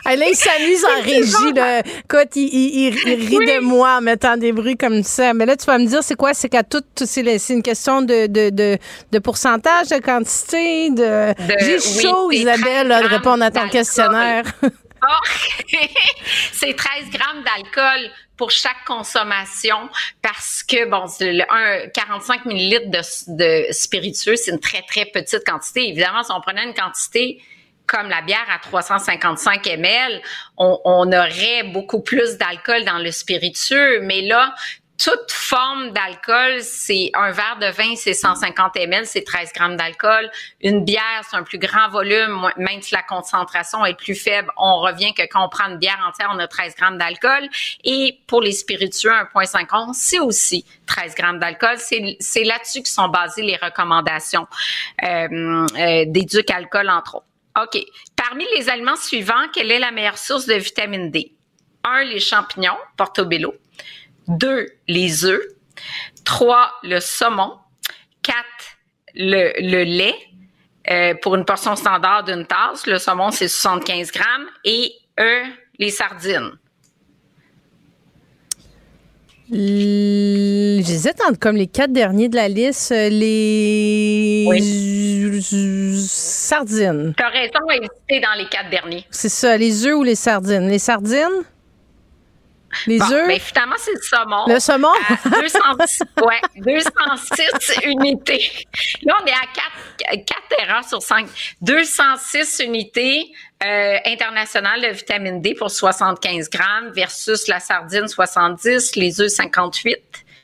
Ah, là, il s'amuse en régie. Là. Écoute, il, il, il- il rit de moi en mettant des bruits comme ça. Mais là, tu vas me dire, c'est quoi? C'est qu'à tout, c'est une question de, de, de, de pourcentage, de quantité, de. J'ai chaud, Isabelle, là, de 13 répondre à ton questionnaire. C'est 13 grammes d'alcool pour chaque consommation parce que, bon, c'est le- un, 45 millilitres de, spiritueux, c'est une très, très petite quantité. Évidemment, si on prenait une quantité comme la bière à 355 ml, on aurait beaucoup plus d'alcool dans le spiritueux. Mais là, toute forme d'alcool, c'est un verre de vin, c'est 150 ml, c'est 13 grammes d'alcool. Une bière, c'est un plus grand volume, même si la concentration est plus faible, on revient que quand on prend une bière entière, on a 13 grammes d'alcool. Et pour les spiritueux, 1,50, c'est aussi 13 grammes d'alcool. C'est là-dessus que sont basées les recommandations euh, euh, alcool, entre autres. OK. Parmi les aliments suivants, quelle est la meilleure source de vitamine D? Un, les champignons, portobello. Deux, les œufs. Trois, le saumon. Quatre, le, le lait. euh, pour une portion standard d'une tasse. Le saumon, c'est 75 grammes. Et E, les sardines. J'hésite entre comme les quatre derniers de la liste, euh, les sardines. Tu as raison à hésiter dans les quatre derniers. C'est ça, les œufs ou les sardines? Les sardines? Les Bon, œufs? ben, finalement, c'est le saumon. Le saumon? À 206, ouais, 206 unités. Là, on est à 4, 4 erreurs sur 5. 206 unités euh, internationales de vitamine D pour 75 grammes versus la sardine 70, les œufs 58,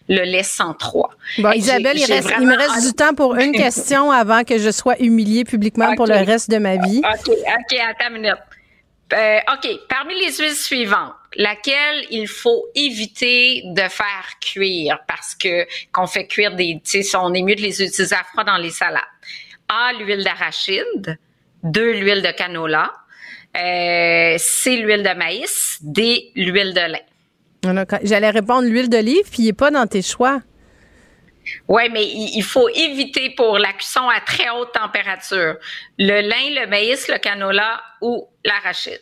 le lait 103. Bon, Isabelle, il, reste- me reste du temps pour une question avant que je sois humiliée publiquement pour le reste de ma vie. OK, OK, attends une minute. Euh, OK, parmi les huiles suivantes, laquelle il faut éviter de faire cuire parce que qu'on fait cuire des, tu sais, on est mieux de les utiliser à froid dans les salades. A, l'huile d'arachide. Deux, l'huile de canola. Euh, C, l'huile de maïs. D, l'huile de lin. J'allais répondre l'huile d'olive, puis il n'est pas dans tes choix. Oui, mais il, il faut éviter pour la cuisson à très haute température le lin, le maïs, le canola ou l'arachide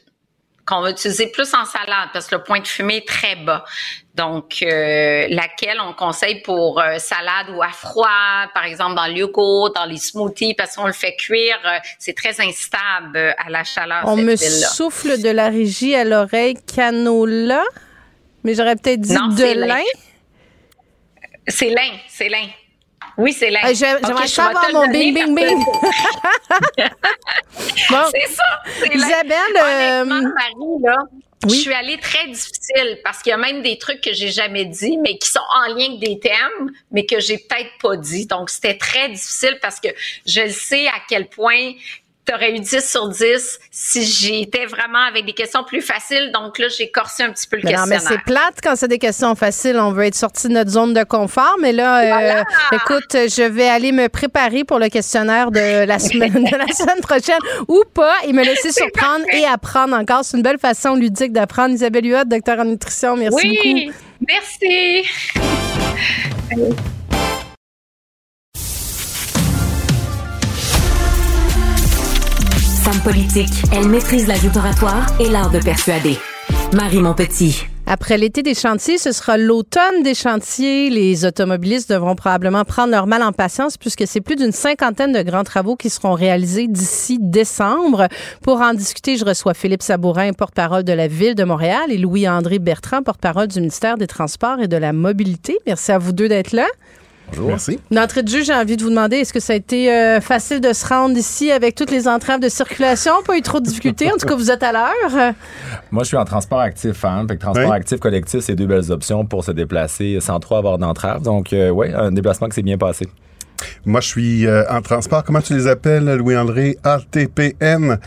qu'on va utiliser plus en salade parce que le point de fumée est très bas. Donc, euh, laquelle on conseille pour euh, salade ou à froid, par exemple dans le yogourt, dans les smoothies, parce qu'on le fait cuire, euh, c'est très instable à la chaleur. On cette me souffle de la régie à l'oreille canola, mais j'aurais peut-être dit Non, de lin. C'est lin, c'est lin. Oui, c'est lin. J'ai- Ok, J'aimerais je ça vais avoir te mon bing, bing, bing. Bon, C'est ça, c'est. Isabelle, euh, Honnêtement, Marie, là, oui. je suis allée très difficile parce qu'il y a même des trucs que j'ai jamais dit, mais qui sont en lien avec des thèmes, mais que j'ai peut-être pas dit. Donc, c'était très difficile parce que je le sais à quel point tu aurais eu 10 sur 10 si j'étais vraiment avec des questions plus faciles. Donc là, j'ai corsé un petit peu le Mais non, mais questionnaire. c'est plate quand c'est des questions faciles. On veut être sorti de notre zone de confort. Mais là, euh, écoute, je vais aller me préparer pour le questionnaire de la semaine, de la semaine prochaine ou pas et me laisser surprendre et apprendre encore. C'est une belle façon ludique d'apprendre. Isabelle Huot, docteur en nutrition, merci beaucoup. Oui, merci. Elle maîtrise la lutte oratoire et l'art de persuader. Marie Montpetit. Après l'été des chantiers, ce sera l'automne des chantiers. Les automobilistes devront probablement prendre leur mal en patience puisque c'est plus d'une cinquantaine de grands travaux qui seront réalisés d'ici décembre. Pour en discuter, je reçois Philippe Sabourin, porte-parole de la Ville de Montréal, et Louis-André Bertrand, porte-parole du ministère des Transports et de la Mobilité. Merci à vous deux d'être là. Bonjour. Merci. D'entrée de jeu, j'ai envie de vous demander, est-ce que ça a été euh, facile de se rendre ici avec toutes les entraves de circulation? Pas eu trop de difficultés? En tout cas, vous êtes à l'heure. Moi, je suis en transport actif. Hein? Fait que transport Oui. actif collectif, c'est deux belles options pour se déplacer sans trop avoir d'entrave. Donc, euh, oui, un déplacement qui s'est bien passé. Moi, je suis euh, en transport. Comment tu les appelles, Louis-André? ATPN.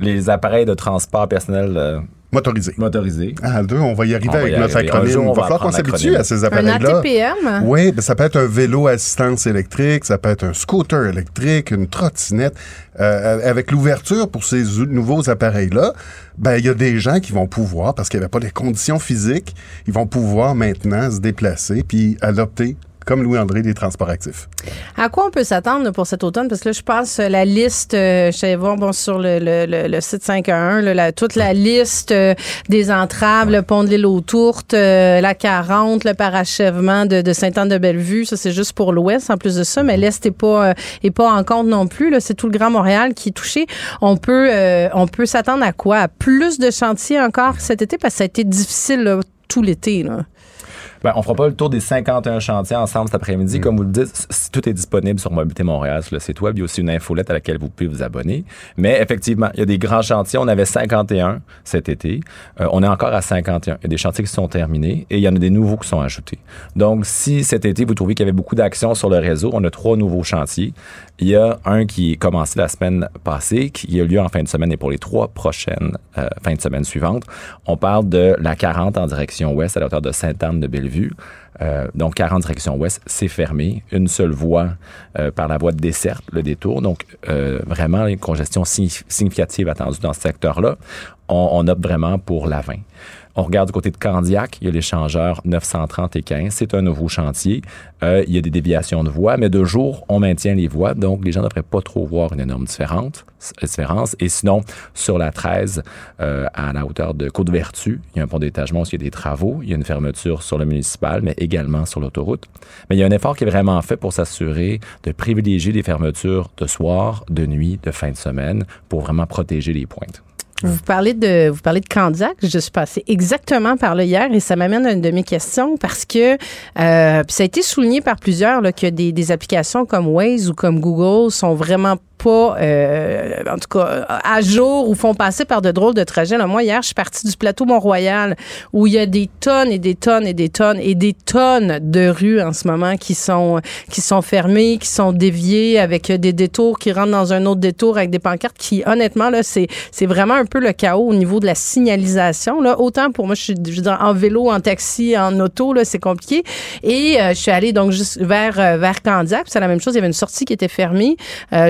Les appareils de transport personnel euh, Motorisé. Motorisé. Ah, deux, on va y arriver va avec y notre arriver. Un acronyme. jour, on va va falloir qu'on s'habitue à ces Un appareils-là. ATPM? Oui, ben, ça peut être un vélo à assistance électrique, ça peut être un scooter électrique, une trottinette. Euh, avec l'ouverture pour ces ou- nouveaux appareils-là, ben il y a des gens qui vont pouvoir, parce qu'il n'y avait pas les conditions physiques, ils vont pouvoir maintenant se déplacer puis adopter, comme Louis-André, des transports actifs. À quoi on peut s'attendre pour cet automne? Parce que là, je passe la liste, euh, je vais voir bon, sur le, le, le, le site 511, là, la- toute la liste euh, des entraves, le pont de l'île aux Tourtes, euh, la 40, le parachèvement de, de Sainte-Anne-de-Bellevue. Ça, c'est juste pour l'Ouest en plus de ça, mais l'Est n'est pas, est pas en compte non plus. Là. C'est tout le Grand Montréal qui est touché. On peut, euh, on peut s'attendre à quoi? À plus de chantiers encore cet été? Parce que ça a été difficile là, tout l'été. Là. Ben, on fera pas le tour des 51 chantiers ensemble cet Mm. après-midi. Comme vous le dites, tout est disponible sur Mobilité Montréal, sur le site web. Il y a aussi une infolette à laquelle vous pouvez vous abonner. Mais effectivement, il y a des grands chantiers. On avait 51 cet été. Euh, on est encore à 51. Il y a des chantiers qui sont terminés et il y en a des nouveaux qui sont ajoutés. Donc, si cet été, vous trouvez qu'il y avait beaucoup d'actions sur le réseau, on a trois nouveaux chantiers. Il y a un qui est commencé la semaine passée, qui a lieu en fin de semaine et pour les trois prochaines euh, fins de semaine suivantes. On parle de la 40 en direction ouest à la hauteur de Sainte-Anne-de-Bellevue. Euh, donc, 40 direction ouest, c'est fermé. Une seule voie euh, par la voie de desserte, le détour. Donc, euh, vraiment, une congestion signif- significative attendue dans ce secteur-là. On, on opte vraiment pour la 20. On regarde du côté de Candiac, il y a l'échangeur 930 et 15. C'est un nouveau chantier. Euh, il y a des déviations de voies, mais de jour, on maintient les voies. Donc, les gens ne devraient pas trop voir une énorme différence. différence. Et sinon, sur la 13, euh, à la hauteur de Côte-Vertu, il y a un pont d'étagement où il y a des travaux. Il y a une fermeture sur le municipal, mais également sur l'autoroute. Mais il y a un effort qui est vraiment fait pour s'assurer de privilégier les fermetures de soir, de nuit, de fin de semaine, pour vraiment protéger les pointes. Vous parlez de vous parlez de Candiac. Je suis passée exactement par là hier et ça m'amène à une de mes questions parce que euh, ça a été souligné par plusieurs là, que des, des applications comme Waze ou comme Google sont vraiment euh, en tout cas, à jour ou font passer par de drôles de trajets. Là, moi, hier, je suis partie du plateau Mont-Royal où il y a des tonnes et des tonnes et des tonnes et des tonnes de rues en ce moment qui sont, qui sont fermées, qui sont déviées avec des détours qui rentrent dans un autre détour avec des pancartes qui, honnêtement, là, c'est, c'est vraiment un peu le chaos au niveau de la signalisation. Là. Autant pour moi, je suis je en vélo, en taxi, en auto, là, c'est compliqué. Et euh, je suis allée donc juste vers, euh, vers Candiac. C'est la même chose. Il y avait une sortie qui était fermée.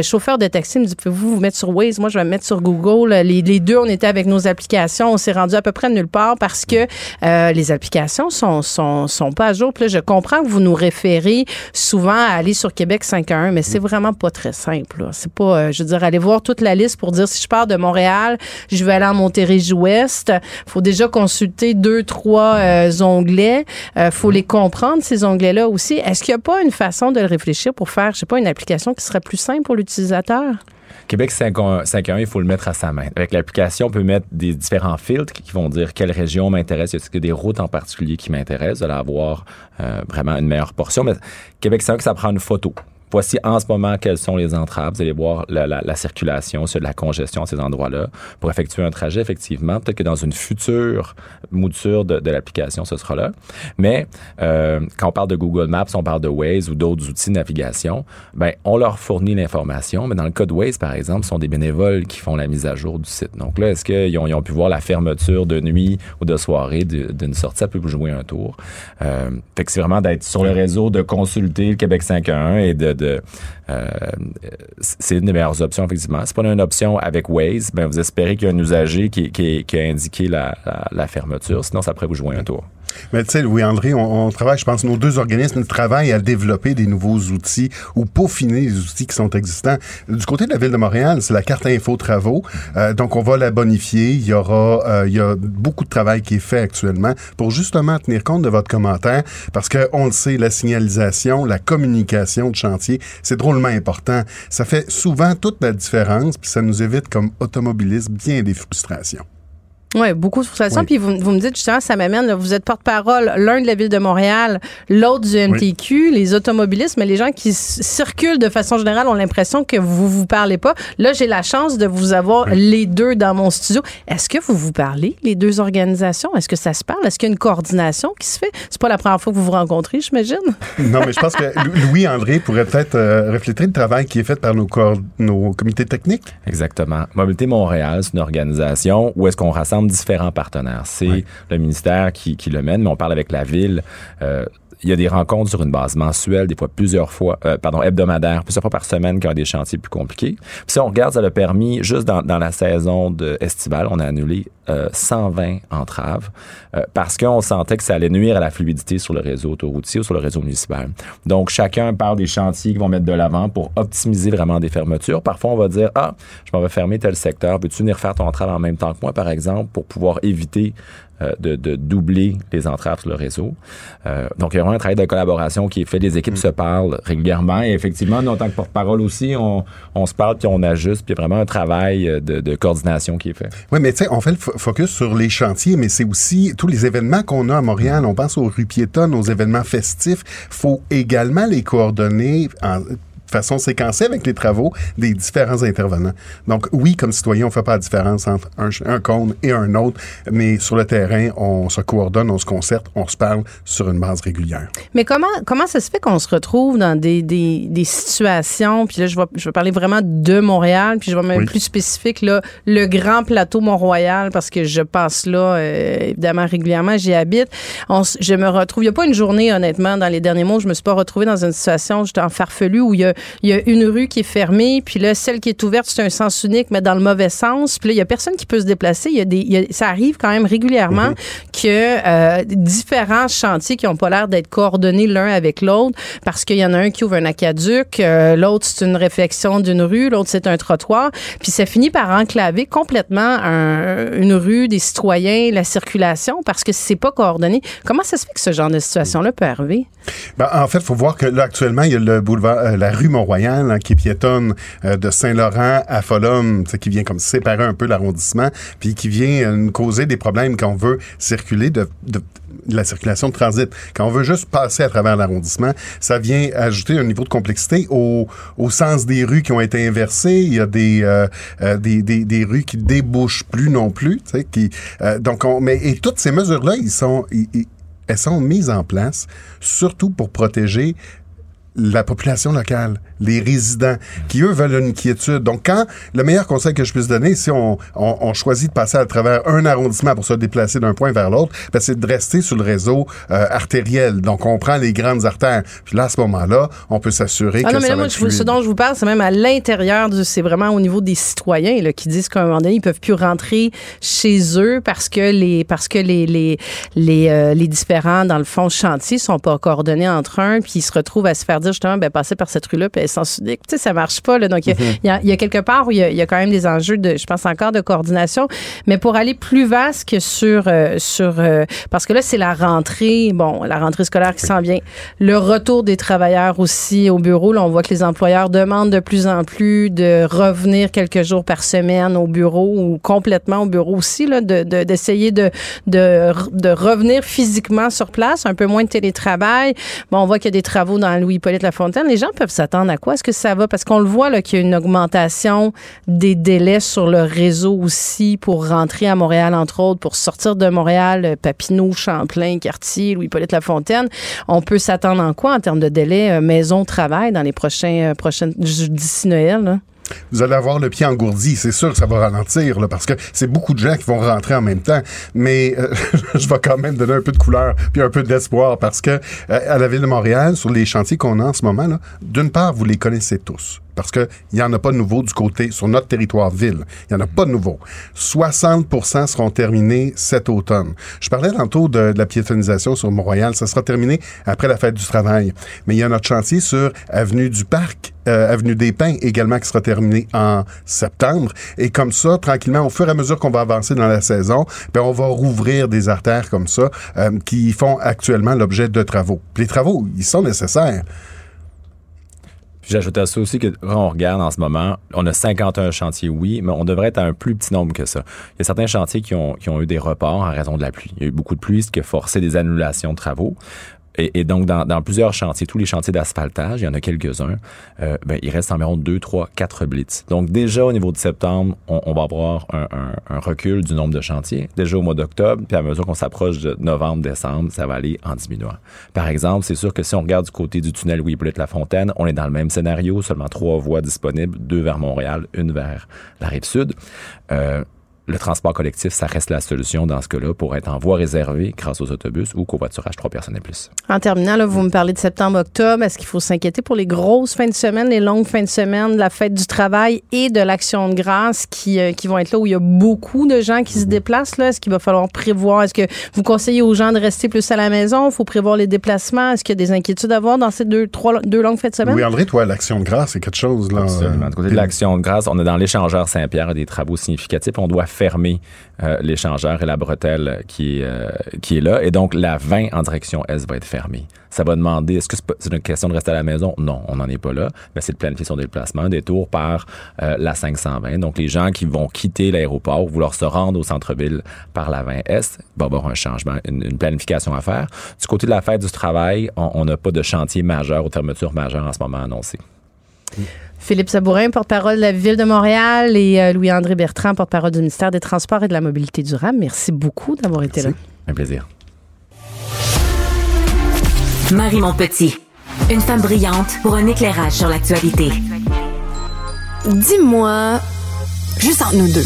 Chauffeur de taxi me dit Pouvez-vous vous mettre sur Waze? Moi, je vais me mettre sur Google. Les, les deux, on était avec nos applications. On s'est rendu à peu près nulle part parce que euh, les applications sont, sont, sont pas à jour. Puis là, je comprends que vous nous référez souvent à aller sur Québec 5.1, mais c'est vraiment pas très simple. C'est pas, euh, je veux dire, aller voir toute la liste pour dire si je pars de Montréal, je vais aller en Montérégie-Ouest. faut déjà consulter deux, trois euh, onglets. Euh, faut les comprendre, ces onglets-là aussi. Est-ce qu'il n'y a pas une façon de le réfléchir pour faire, je sais pas, une application qui serait plus simple pour l'utilisateur? Québec 5.1, il faut le mettre à sa main. Avec l'application, on peut mettre des différents filtres qui vont dire quelle région m'intéresse. Y a des routes en particulier qui m'intéressent? Vous allez avoir euh, vraiment une meilleure portion. Mais Québec 5, ça prend une photo. Voici en ce moment quelles sont les entraves. Vous allez voir la, la, la circulation, sur la congestion à ces endroits-là. Pour effectuer un trajet, effectivement, peut-être que dans une future mouture de, de l'application, ce sera là. Mais euh, quand on parle de Google Maps, on parle de Waze ou d'autres outils de navigation, ben, on leur fournit l'information. Mais dans le cas de Waze, par exemple, ce sont des bénévoles qui font la mise à jour du site. Donc là, est-ce qu'ils ont, ils ont pu voir la fermeture de nuit ou de soirée de- d'une sortie? Ça peut jouer un tour. Euh, fait que c'est vraiment d'être sur le réseau, de consulter le Québec 5.1 et de, de euh, c'est une des meilleures options, effectivement. C'est pas une option avec Waze, vous espérez qu'il y a un usager qui, a indiqué la fermeture. Sinon, ça pourrait vous jouer un tour. Mais tu sais, Louis-André, on, on travaille, je pense, nos deux organismes travaillent à développer des nouveaux outils ou peaufiner les outils qui sont existants. Du côté de la Ville de Montréal, c'est la carte info travaux. Euh, donc, on va la bonifier. Il y aura, euh, il y a beaucoup de travail qui est fait actuellement pour justement tenir compte de votre commentaire parce que on le sait, la signalisation, la communication de chantier, c'est drôlement important. Ça fait souvent toute la différence puis ça nous évite comme automobilistes bien des frustrations. Oui, beaucoup de frustration. Oui. Puis vous, vous me dites justement, ça m'amène, là, vous êtes porte-parole, l'un de la ville de Montréal, l'autre du MTQ, les automobilistes, mais les gens qui s- circulent de façon générale ont l'impression que vous vous parlez pas. Là, j'ai la chance de vous avoir les deux dans mon studio. Est-ce que vous vous parlez, les deux organisations? Est-ce que ça se parle? Est-ce qu'il y a une coordination qui se fait? C'est pas la première fois que vous vous rencontrez, j'imagine? Non, mais je pense que Lou- Louis-André pourrait peut-être euh, refléter le travail qui est fait par nos, nos comités techniques. Exactement. Mobilité Montréal, c'est une organisation où est-ce qu'on rassemble rencontre différents partenaires. C'est le ministère qui, qui le mène, mais on parle avec la ville. Euh, il y a des rencontres sur une base mensuelle, des fois plusieurs fois, euh, pardon, hebdomadaire, plusieurs fois par semaine quand il y a des chantiers plus compliqués. Puis si on regarde, ça a permis, juste dans, la saison de estivale, on a annulé euh, 120 entraves euh, parce qu'on sentait que ça allait nuire à la fluidité sur le réseau autoroutier ou sur le réseau municipal. Donc, chacun parle des chantiers qu'ils vont mettre de l'avant pour optimiser vraiment des fermetures. Parfois, on va dire, ah, je m'en vais fermer tel secteur. Peux-tu venir faire ton entrave en même temps que moi, par exemple, pour pouvoir éviter de, de, doubler les entraves sur le réseau. Euh, donc, il y a vraiment un travail de collaboration qui est fait. Les équipes se parlent régulièrement. Et effectivement, nous, en tant que porte-parole aussi, on, on, se parle puis on ajuste. Puis il y a vraiment un travail de, de coordination qui est fait. Oui, mais tu sais, on fait le focus sur les chantiers, mais c'est aussi tous les événements qu'on a à Montréal. On pense aux rues piétonnes, aux événements festifs. faut également les coordonner en façon séquencée avec les travaux des différents intervenants. Donc, oui, comme citoyen, on fait pas la différence entre un, un cône et un autre, mais sur le terrain, on se coordonne, on se concerte, on se parle sur une base régulière. Mais comment, comment ça se fait qu'on se retrouve dans des, des, des situations, puis là, je vais, je vais parler vraiment de Montréal, puis je vais même oui. plus spécifique, là, le grand plateau Mont-Royal, parce que je passe là, euh, évidemment, régulièrement, j'y habite. On, je me retrouve, il n'y a pas une journée, honnêtement, dans les derniers mois, je me suis pas retrouvée dans une situation, j'étais en farfelu, où il y a il y a une rue qui est fermée, puis là, celle qui est ouverte, c'est un sens unique, mais dans le mauvais sens. Puis là, il y a personne qui peut se déplacer. Il y a des, il y a, ça arrive quand même régulièrement mm -hmm. que euh, différents chantiers qui n'ont pas l'air d'être coordonnés l'un avec l'autre, parce qu'il y en a un qui ouvre un aquaduc, euh, l'autre c'est une réflexion d'une rue, l'autre c'est un trottoir, puis ça finit par enclaver complètement un, une rue, des citoyens, la circulation, parce que c'est pas coordonné. Comment ça se fait que ce genre de situation-là peut arriver? Ben, en fait, il faut voir que là, actuellement, il y a le boulevard, euh, la rue Mont-Royal hein, qui piétonne euh, de Saint-Laurent à Folum, qui vient comme séparer un peu l'arrondissement, puis qui vient euh, nous causer des problèmes quand on veut circuler de, la circulation de transit. Quand on veut juste passer à travers l'arrondissement, ça vient ajouter un niveau de complexité au, au sens des rues qui ont été inversées. Il y a des, euh, des, des, des, rues qui débouchent plus non plus. Donc on, mais, et toutes ces mesures-là, elles sont mises en place surtout pour protéger la population locale, les résidents, qui eux veulent une quiétude. Donc, quand le meilleur conseil que je puisse donner, si on, on, on choisit de passer à travers un arrondissement pour se déplacer d'un point vers l'autre, ben, c'est de rester sur le réseau euh, artériel. Donc, on prend les grandes artères. Puis là, à ce moment-là, on peut s'assurer ah que non, mais ça là, moi, je, ce dont je vous parle, c'est même à l'intérieur du, c'est vraiment au niveau des citoyens là, qui disent qu'à un moment donné, ils peuvent plus rentrer chez eux parce que les parce que les les les, euh, les différents dans le fond chantiers sont pas coordonnés entre eux, puis ils se retrouvent à se faire dire justement, ben passer par cette rue-là, puis essence unique. Tu sais, ça marche pas. Là. Donc, il mm-hmm. y, a quelque part où il y, y, a quand même des enjeux de, je pense encore de coordination, mais pour aller plus vaste que sur euh, sur euh, parce que là, c'est la rentrée, bon, la rentrée scolaire qui s'en vient, le retour des travailleurs aussi au bureau. Là, on voit que les employeurs demandent de plus en plus de revenir quelques jours par semaine au bureau ou complètement au bureau aussi, là, d'essayer de, de, de, de revenir physiquement sur place, un peu moins de télétravail. Bon, on voit qu'il y a des travaux dans Les gens peuvent s'attendre à quoi? Est-ce que ça va? Parce qu'on le voit qu'il y a une augmentation des délais sur le réseau aussi pour rentrer à Montréal, entre autres, pour sortir de Montréal, euh, Papineau, Champlain, Cartier, Louis-Hippolyte Lafontaine. On peut s'attendre en quoi en termes de délai euh, maison-travail dans les prochains, euh, prochaines, d'ici Noël? Vous allez avoir le pied engourdi. C'est sûr que ça va ralentir, là, parce que c'est beaucoup de gens qui vont rentrer en même temps. Mais euh, je vais quand même donner un peu de couleur puis un peu d'espoir, parce que euh, à la ville de Montréal, sur les chantiers qu'on a en ce moment, d'une part, vous les connaissez tous parce qu'il n'y en a pas de nouveau du côté, sur notre territoire ville. Il n'y en a pas de nouveau. 60 seront terminés cet automne. Je parlais tantôt de, de la piétonisation sur Montréal. Ça sera terminé après la fête du travail. Mais il y a notre chantier sur Avenue du Parc, euh, Avenue des Pins également qui sera terminé en septembre. Et comme ça, tranquillement, au fur et à mesure qu'on va avancer dans la saison, ben on va rouvrir des artères comme ça euh, qui font actuellement l'objet de travaux. Les travaux, ils sont nécessaires. J'ajoute à ça aussi que quand on regarde en ce moment, on a 51 chantiers, oui, mais on devrait être à un plus petit nombre que ça. Il y a certains chantiers qui ont, qui ont eu des reports en raison de la pluie. Il y a eu beaucoup de pluie, ce qui a forcé des annulations de travaux. Et, et, donc, dans, dans, plusieurs chantiers, tous les chantiers d'asphaltage, il y en a quelques-uns, euh, ben, il reste environ 2, 3, 4 blitz. Donc, déjà, au niveau de septembre, on, on va avoir un, un, un, recul du nombre de chantiers. Déjà au mois d'octobre, puis à mesure qu'on s'approche de novembre, décembre, ça va aller en diminuant. Par exemple, c'est sûr que si on regarde du côté du tunnel Louis-Hippolyte Fontaine, on est dans le même scénario, seulement trois voies disponibles, deux vers Montréal, une vers la rive sud. Euh, le transport collectif, ça reste la solution dans ce cas-là pour être en voie réservée grâce aux autobus ou covoiturage trois personnes et plus. En terminant, là, vous me parlez de septembre-octobre. Est-ce qu'il faut s'inquiéter pour les grosses fins de semaine, les longues fins de semaine, la fête du travail et de l'action de grâce qui, euh, qui vont être là où il y a beaucoup de gens qui se déplacent? Là? Est-ce qu'il va falloir prévoir? Est-ce que vous conseillez aux gens de rester plus à la maison? Il faut prévoir les déplacements? Est-ce qu'il y a des inquiétudes à avoir dans ces deux, trois, deux longues fêtes de semaine? Oui, André, toi, l'action de grâce, c'est quelque chose. Là, Absolument. Du côté de l'action de grâce, on est dans l'échangeur Saint-Pierre des travaux significatifs. On doit fermer euh, l'échangeur et la bretelle qui, euh, qui est là. Et donc, la 20 en direction S va être fermée. Ça va demander, est-ce que c'est une question de rester à la maison? Non, on n'en est pas là. Mais c'est de planifier son déplacement, un détour par euh, la 520. Donc, les gens qui vont quitter l'aéroport, vouloir se rendre au centre-ville par la 20S, il va avoir un changement, une, une, planification à faire. Du côté de la fête du travail, on n'a pas de chantier majeur ou fermeture majeure en ce moment annoncé. Philippe Sabourin, porte-parole de la Ville de Montréal, et euh, Louis-André Bertrand, porte-parole du ministère des Transports et de la Mobilité durable. Merci beaucoup d'avoir été là. Un plaisir. Marie Montpetit, une femme brillante pour un éclairage sur l'actualité. Dis-moi, juste entre nous deux,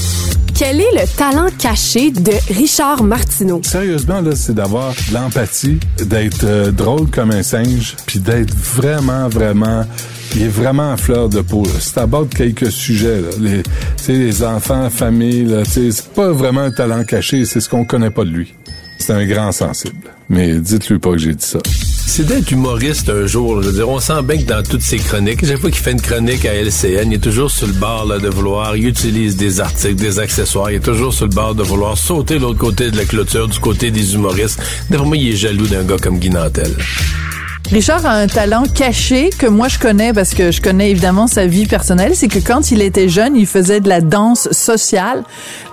quel est le talent caché de Richard Martineau? Sérieusement, là, c'est d'avoir de l'empathie, d'être euh, drôle comme un singe, puis d'être vraiment, vraiment il est vraiment en fleur de peau. C'est aborde quelques sujets. Là. Les, les enfants, famille, c'est pas vraiment un talent caché, c'est ce qu'on connaît pas de lui. C'est un grand sensible. Mais dites-lui pas que j'ai dit ça. C'est d'être humoriste un jour. Je veux dire, on sent bien que dans toutes ses chroniques, chaque fois qu'il fait une chronique à LCN, il est toujours sur le bord là, de vouloir, il utilise des articles, des accessoires, il est toujours sur le bord de vouloir sauter l'autre côté de la clôture, du côté des humoristes. D'après il est jaloux d'un gars comme Guy Nantel. Richard a un talent caché que moi je connais parce que je connais évidemment sa vie personnelle, c'est que quand il était jeune, il faisait de la danse sociale.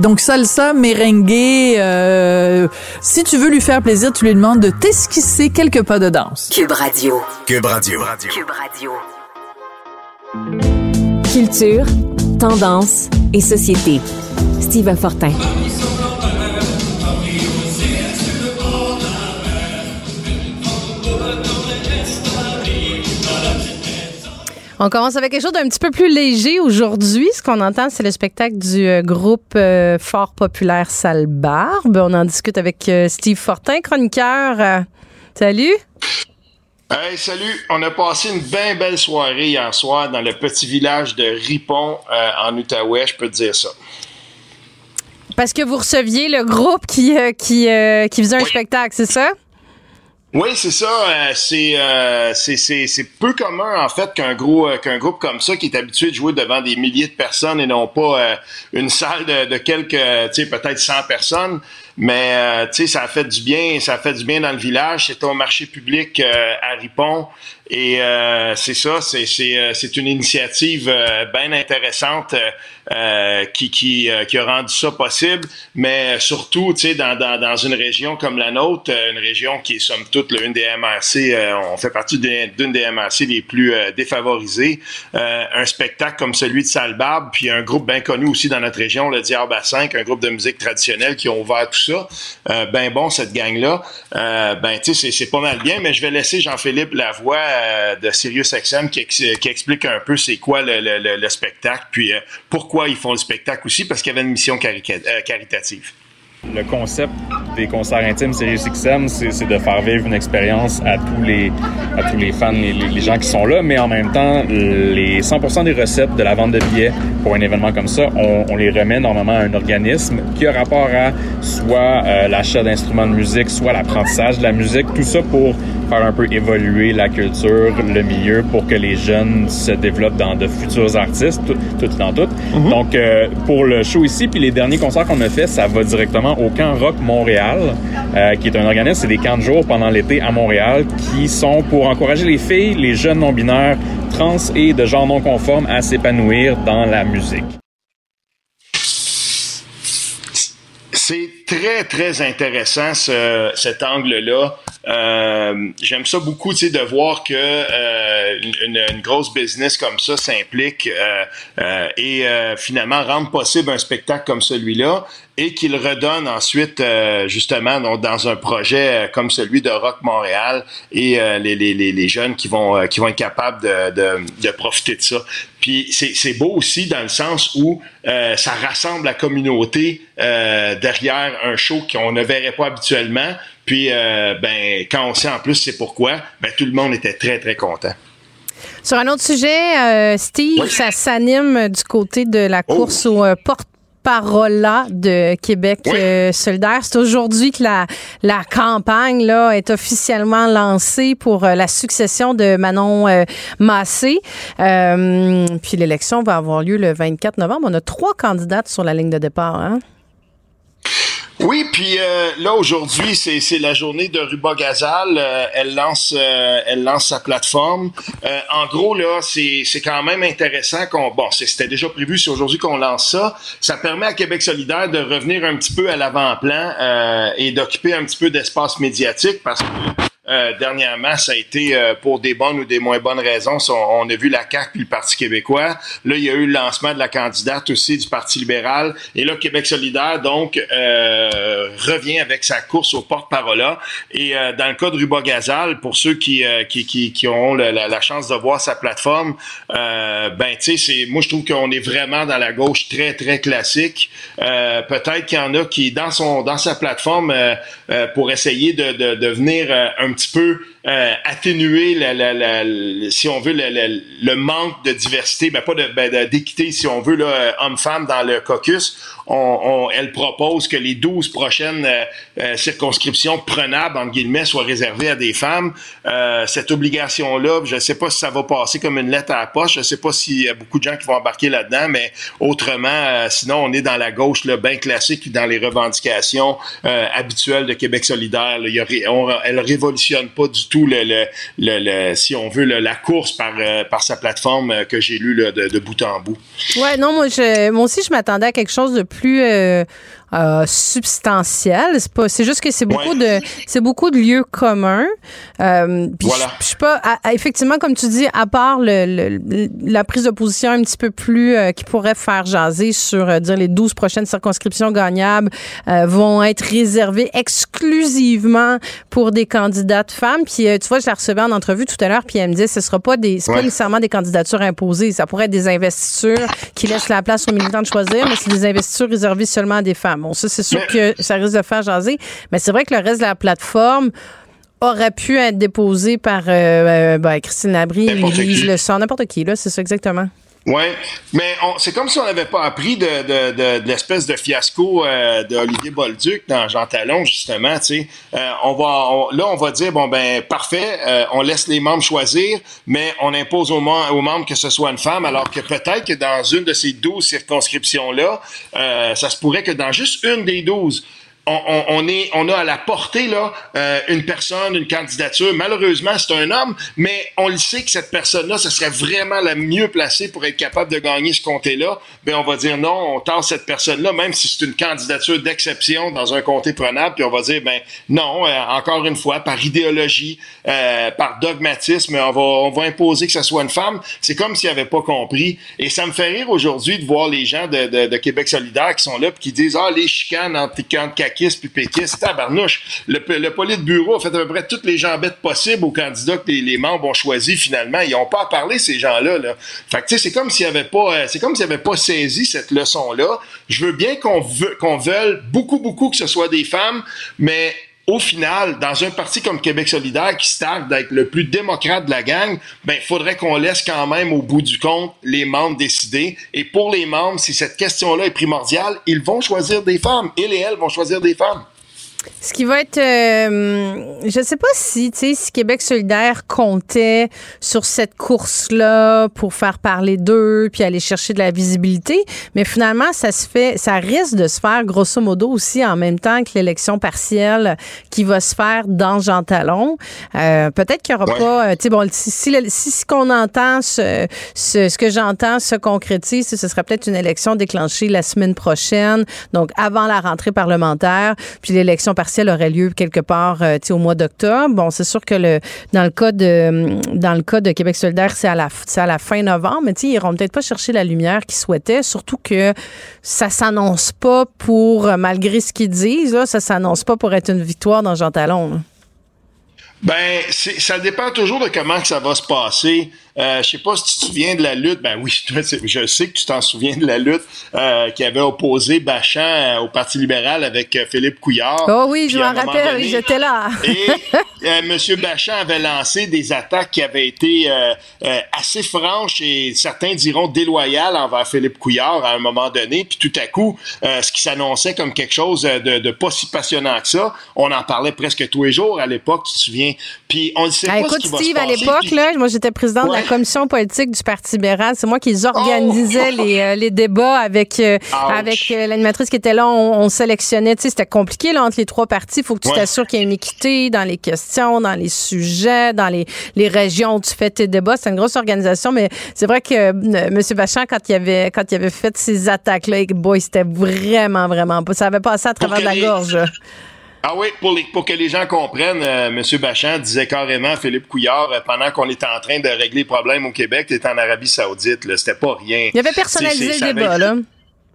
Donc salsa, merengue, euh, si tu veux lui faire plaisir, tu lui demandes de t'esquisser quelques pas de danse. Cube Radio. Cube Radio. Cube Radio. Culture, tendance et société. Steve Fortin. On commence avec quelque chose d'un petit peu plus léger aujourd'hui. Ce qu'on entend, c'est le spectacle du euh, groupe euh, fort populaire Sale Barbe. On en discute avec euh, Steve Fortin, chroniqueur. Salut. Hey, salut! On a passé une bien belle soirée hier soir dans le petit village de Ripon en Outaouais, je peux te dire ça. Parce que vous receviez le groupe qui, qui, qui faisait un oui. spectacle, c'est ça? Oui, c'est ça. Euh, c'est, euh, c'est, c'est, c'est peu commun en fait qu'un gros euh, qu'un groupe comme ça qui est habitué de jouer devant des milliers de personnes et non pas une salle de, de quelques, tu sais, peut-être 100 personnes. Mais tu sais, ça a fait du bien, ça a fait du bien dans le village. C'était au marché public à Ripon. Et c'est ça, c'est, c'est, c'est une initiative bien intéressante qui, qui, qui a rendu ça possible. Mais surtout, tu sais, dans, dans, dans une région comme la nôtre, une région qui est somme toute une des MRC, on fait partie d'une des MRC les plus défavorisées. un spectacle comme celui de Salbarbe, puis un groupe bien connu aussi dans notre région, le Diable à 5, un groupe de musique traditionnelle qui ont ouvert tout ça. Euh, ben bon, cette gang-là. Euh, ben, tu sais, c'est pas mal bien, mais je vais laisser Jean-Philippe Lavoie euh, de Sirius XM qui, ex qui, explique un peu c'est quoi le, le, le, spectacle, puis pourquoi ils font le spectacle aussi, parce qu'il y avait une mission cari caritative. Le concept des concerts intimes Sirius XM, c'est de faire vivre une expérience à tous les à tous les fans, les, les, gens qui sont là, mais en même temps, les 100% des recettes de la vente de billets pour un événement comme ça, on, on les remet normalement à un organisme qui a rapport à soit euh, l'achat d'instruments de musique, soit l'apprentissage de la musique, tout ça pour faire un peu évoluer la culture, le milieu, pour que les jeunes se développent dans de futurs artistes, tout, tout dans tout. Mm -hmm. Donc, euh, pour le show ici, puis les derniers concerts qu'on a fait, ça va directement au Camp Rock Montréal, euh, qui est un organisme, c'est des camps de jour pendant l'été à Montréal, qui sont pour encourager les filles, les jeunes non-binaires, trans et de genre non conforme à s'épanouir dans la musique. Très, très intéressant ce, cet angle-là. Euh, J'aime ça beaucoup, de voir que euh, une, grosse business comme ça s'implique euh, et finalement rendre possible un spectacle comme celui-là et qu'il redonne ensuite justement donc, dans un projet comme celui de Rock Montréal et les, les, les, jeunes qui vont qui vont être capables de, de, de profiter de ça. Puis c'est beau aussi dans le sens où ça rassemble la communauté derrière un show qu'on ne verrait pas habituellement. Puis euh, ben quand on sait en plus c'est pourquoi, ben tout le monde était très très content. Sur un autre sujet, Steve, ça s'anime du côté de la Oh. course au porte Parola de Québec euh, solidaire. C'est aujourd'hui que la, la campagne là, est officiellement lancée pour euh, la succession de Manon euh, Massé. Euh, puis l'élection va avoir lieu le 24 novembre. On a trois candidates sur la ligne de départ. Hein? Oui, puis euh, là aujourd'hui c'est la journée de Ruba Gazal. Euh, elle lance euh, elle lance sa plateforme. Euh, en gros là c'est quand même intéressant qu'on bon c'était déjà prévu c'est aujourd'hui qu'on lance ça. Ça permet à Québec solidaire de revenir un petit peu à l'avant-plan euh, et d'occuper un petit peu d'espace médiatique parce que euh, dernièrement, ça a été euh, pour des bonnes ou des moins bonnes raisons. On, a vu la CAQ puis le Parti québécois. Là, il y a eu le lancement de la candidate aussi du Parti libéral. Et là, Québec solidaire, donc, euh, revient avec sa course au porte-parole. Et euh, dans le cas de Ruba Gazal, pour ceux qui, euh, qui, qui, qui ont la, chance de voir sa plateforme, ben, tu sais, moi, je trouve qu'on est vraiment dans la gauche très, très classique. Peut-être qu'il y en a qui, dans son, dans sa plateforme, pour essayer de, de, de venir un petit peu euh, atténuer, la, la, la, si on veut, le, le, le manque de diversité, ben pas ben, d'équité, si on veut, euh, homme-femme dans le caucus. On, on- elle propose que les 12 prochaines euh, euh, circonscriptions prenables, entre guillemets, soient réservées à des femmes. Euh, cette obligation-là, je ne sais pas si ça va passer comme une lettre à la poche. Je ne sais pas s'il y a beaucoup de gens qui vont embarquer là-dedans, mais autrement, sinon, on est dans la gauche là, bien classique, dans les revendications habituelles de Québec solidaire. là. Y a on- elle révolutionne pas du tout, si on veut, la course par, euh, sa plateforme euh, que j'ai lue de, bout en bout. Ouais, non, moi aussi, je m'attendais à quelque chose de plus euh, euh, substantiel. C'est pas, c'est juste que c'est beaucoup de, c'est beaucoup de lieux communs. Euh, puis Voilà. je, je suis pas, à- effectivement, comme tu dis, à part le, le- la prise de position un petit peu plus euh, qui pourrait faire jaser sur euh, dire les 12 prochaines circonscriptions gagnables euh, vont être réservées exclusivement pour des candidates femmes. Puis euh, tu vois, je la recevais en entrevue tout à l'heure, puis elle me disait, ce sera pas des, c'est pas nécessairement des candidatures imposées. Ça pourrait être des investitures qui laissent la place aux militants de choisir, mais c'est des investitures réservées seulement à des femmes. Bon, ça, c'est sûr que ça risque de faire jaser. Mais c'est vrai que le reste de la plateforme aurait pu être déposé par euh, euh, ben, Christine Labrie, N'importe Lise qui. Le n'importe qui, là, c'est ça exactement. Ouais, mais c'est comme si on n'avait pas appris de, de, de, de l'espèce de fiasco euh, d'Olivier Bolduc dans Jean Talon, justement. Tu Euh, on va, on- là, on va dire bon ben parfait, euh, on laisse les membres choisir, mais on impose aux, aux membres que ce soit une femme, alors que peut-être que dans une de ces 12 circonscriptions là, euh, ça se pourrait que dans juste une des 12 on, on, on est, on a à la portée là euh, une personne, une candidature. Malheureusement, c'est un homme, mais on le sait que cette personne-là, ce serait vraiment la mieux placée pour être capable de gagner ce comté-là. Ben on va dire non, on tasse cette personne-là, même si c'est une candidature d'exception dans un comté prenable, puis on va dire ben non, euh, encore une fois, par idéologie, euh, par dogmatisme, on va, on va imposer que ce soit une femme. C'est comme s'ils n'avaient pas compris. Et ça me fait rire aujourd'hui de voir les gens de, de, de Québec solidaire qui sont là puis qui disent ah les chicanes entre caquistes tabarnouche. Le, le politburo a fait à peu près toutes les jambettes possibles aux candidats que les, membres ont choisis finalement. Ils n'ont pas à parler ces gens-là. Là. Fait que tu sais, c'est comme s'ils avaient pas, euh, pas saisi cette leçon-là. Je veux bien qu'on veut, qu'on veuille beaucoup beaucoup que ce soit des femmes, mais au final, dans un parti comme Québec solidaire qui se d'être le plus démocrate de la gang, ben, faudrait qu'on laisse quand même au bout du compte les membres décider. Et pour les membres, si cette question-là est primordiale, ils vont choisir des femmes. Ils et elles vont choisir des femmes. Ce qui va être, euh, je sais pas si, tu sais, si Québec solidaire comptait sur cette course-là pour faire parler d'eux puis aller chercher de la visibilité, mais finalement, ça se fait, ça risque de se faire grosso modo aussi en même temps que l'élection partielle qui va se faire dans Jean Talon. Euh, Peut-être qu'il y aura pas, euh, tu sais, bon, si, si, si ce qu'on entend, ce, ce, ce que j'entends se concrétise, ce serait peut-être une élection déclenchée la semaine prochaine, donc avant la rentrée parlementaire, puis l'élection partielle aurait lieu quelque part euh, au mois d'octobre. Bon, c'est sûr que le dans le cas de dans le cas de Québec solidaire, c'est à la à la fin novembre, mais ils iront peut-être pas chercher la lumière qu'ils souhaitaient, surtout que ça s'annonce pas pour euh, malgré ce qu'ils disent, là, ça s'annonce pas pour être une victoire dans Jean Talon. là. Ben, ça dépend toujours de comment ça va se passer. Euh, je sais pas si tu te souviens de la lutte. Ben oui, je sais que tu t'en souviens de la lutte euh, qui avait opposé Bachand euh, au Parti libéral avec Philippe Couillard. Oh oui, je à m'en rappelle, donné, j'étais là. et euh, M. Bachand avait lancé des attaques qui avaient été assez franches et certains diront déloyales envers Philippe Couillard à un moment donné. Puis tout à coup, ce qui s'annonçait comme quelque chose de, de pas si passionnant que ça, on en parlait presque tous les jours à l'époque, tu te souviens. Puis on ne sait Ah, pas écoute, ce qui va Steve, se à passer. l'époque, Puis- là, moi, j'étais présidente de la commission politique du Parti libéral. C'est moi qui organisais Oh! les, euh, les débats avec, euh, avec euh, l'animatrice qui était là. On, on sélectionnait, tu sais, c'était compliqué, là, entre les trois partis. Il faut que tu Ouais. t'assures qu'il y ait une équité dans les questions, dans les sujets, dans les, les régions où tu fais tes débats. C'est une grosse organisation, mais c'est vrai que euh, M. Bachand, quand il avait, quand il avait fait ces attaques-là, boy, c'était vraiment, vraiment pas. Ça avait passé à travers de la gorge. Ah oui, pour, les, pour que les gens comprennent, euh, M. Bachand disait carrément Philippe Couillard, euh, pendant qu'on était en train de régler les problèmes au Québec, tu en Arabie Saoudite, là, c'était pas rien. Il avait personnalisé le débat, là.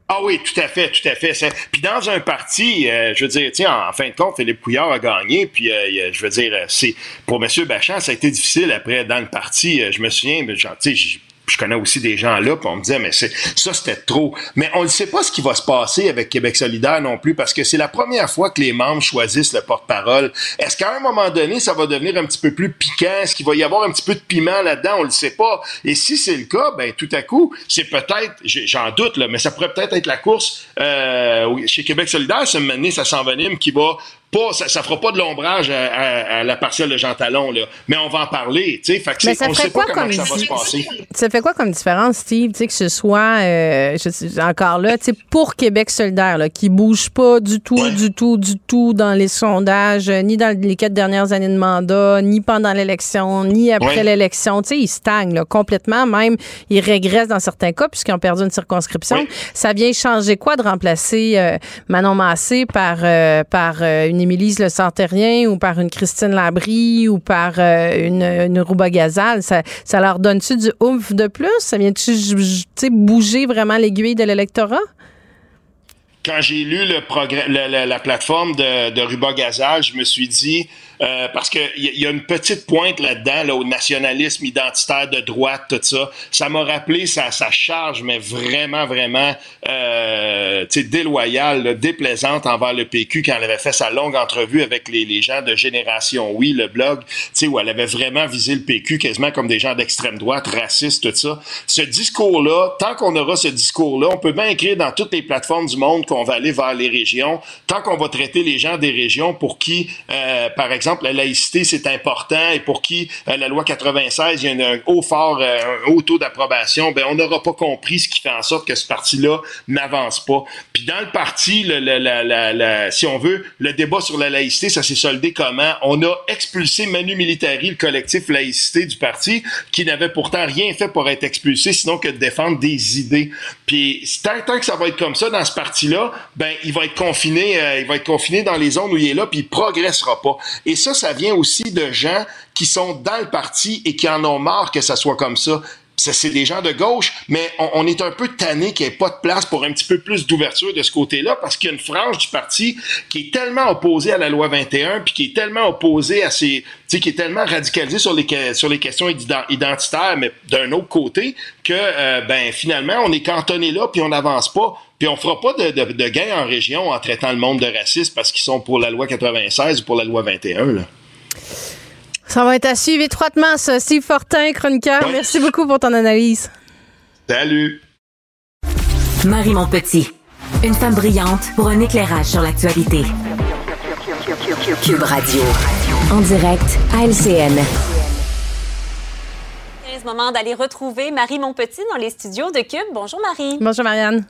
Ah oui, tout à fait, tout à fait. C'est- Puis dans un parti, euh, je veux dire, tiens, en fin de compte, Philippe Couillard a gagné. Puis euh, je veux dire, c'est pour M. Bachand, ça a été difficile après dans le parti. Euh, Je me souviens, mais genre, tu sais, j- je connais aussi des gens là, puis on me disait, mais c'est ça, c'était trop. Mais on ne sait pas ce qui va se passer avec Québec solidaire non plus, parce que c'est la première fois que les membres choisissent le porte-parole. Est-ce qu'à un moment donné, ça va devenir un petit peu plus piquant? Est-ce qu'il va y avoir un petit peu de piment là-dedans? On le sait pas. Et si c'est le cas, ben tout à coup, c'est peut-être, j'en doute, là, mais ça pourrait peut-être être la course euh, chez Québec solidaire, ce moment ça s'envenime, qui va pas, ça, ça fera pas de l'ombrage à, à- à la partielle de Jean Talon, là. Mais on va en parler, tu sais. Fait que Mais ça on pas comment ça va se passer. Ça fait quoi comme différence, Steve, tu sais, que ce soit, euh, je encore là, tu sais, pour Québec solidaire, là, qui bouge pas du tout, du tout, du tout dans les sondages, ni dans les quatre dernières années de mandat, ni pendant l'élection, ni après Ouais. l'élection. Tu sais, ils stagnent là, complètement, même ils régressent dans certains cas puisqu'ils ont perdu une circonscription. Ça vient changer quoi de remplacer euh, Manon Massé par, euh, par euh, une Émilise Le Santerien ou par une Christine Labrie ou par euh, une, une Rouba Gazal? Ça, ça leur donne-tu du oomph de plus? Ça vient-tu bouger vraiment l'aiguille de l'électorat? quand j'ai lu le- la plateforme de, de Ruba Gazal, je me suis dit, euh, parce qu'il y, y a une petite pointe là-dedans, là, au nationalisme identitaire de droite, tout ça, ça m'a rappelé sa, sa charge, mais vraiment, vraiment euh, déloyale, déplaisante envers le PQ quand elle avait fait sa longue entrevue avec les, les gens de Génération Oui, le blog, tu sais, où elle avait vraiment visé le PQ quasiment comme des gens d'extrême droite, racistes, tout ça. Ce discours-là, tant qu'on aura ce discours-là, on peut bien écrire dans toutes les plateformes du monde qu'on va aller vers les régions, tant qu'on va traiter les gens des régions pour qui, euh, par exemple, la laïcité, c'est important et pour qui euh, la loi 96, il y a un, haut fort, euh, un haut taux d'approbation, ben on n'aura pas compris ce qui fait en sorte que ce parti-là n'avance pas. Puis dans le parti, le, le- si on veut, le débat sur la laïcité, ça s'est soldé comment? On a expulsé Manu Militari, le collectif laïcité du parti, qui n'avait pourtant rien fait pour être expulsé, sinon que de défendre des idées. Puis tant, que ça va être comme ça dans ce parti-là, ben il va être confiné, euh, il va être confiné dans les zones où il est là, puis il progressera pas. Ça, ça vient aussi de gens qui sont dans le parti et qui en ont marre que ça soit comme ça. C'est des gens de gauche, mais on, est un peu tanné qu'il n'y ait pas de place pour un petit peu plus d'ouverture de ce côté-là, parce qu'il y a une frange du parti qui est tellement opposée à la loi 21, puis qui est tellement opposée à ces, tu sais, qui est tellement radicalisée sur les sur les questions ident- identitaires, mais d'un autre côté, que euh, ben finalement on est cantonné là, puis on n'avance pas. Puis on fera pas de, de, de gain en région en traitant le monde de raciste parce qu'ils sont pour la loi 96 ou pour la loi 21. Là. Ça va être à suivre étroitement, ça. Steve Fortin, chroniqueur, merci beaucoup pour ton analyse. Salut! Marie Montpetit. Une femme brillante pour un éclairage sur l'actualité. Cube Radio. En direct à LCN. 15 moment d'aller retrouver Marie Montpetit dans les studios de Cube. Bonjour Marie. Bonjour Marianne.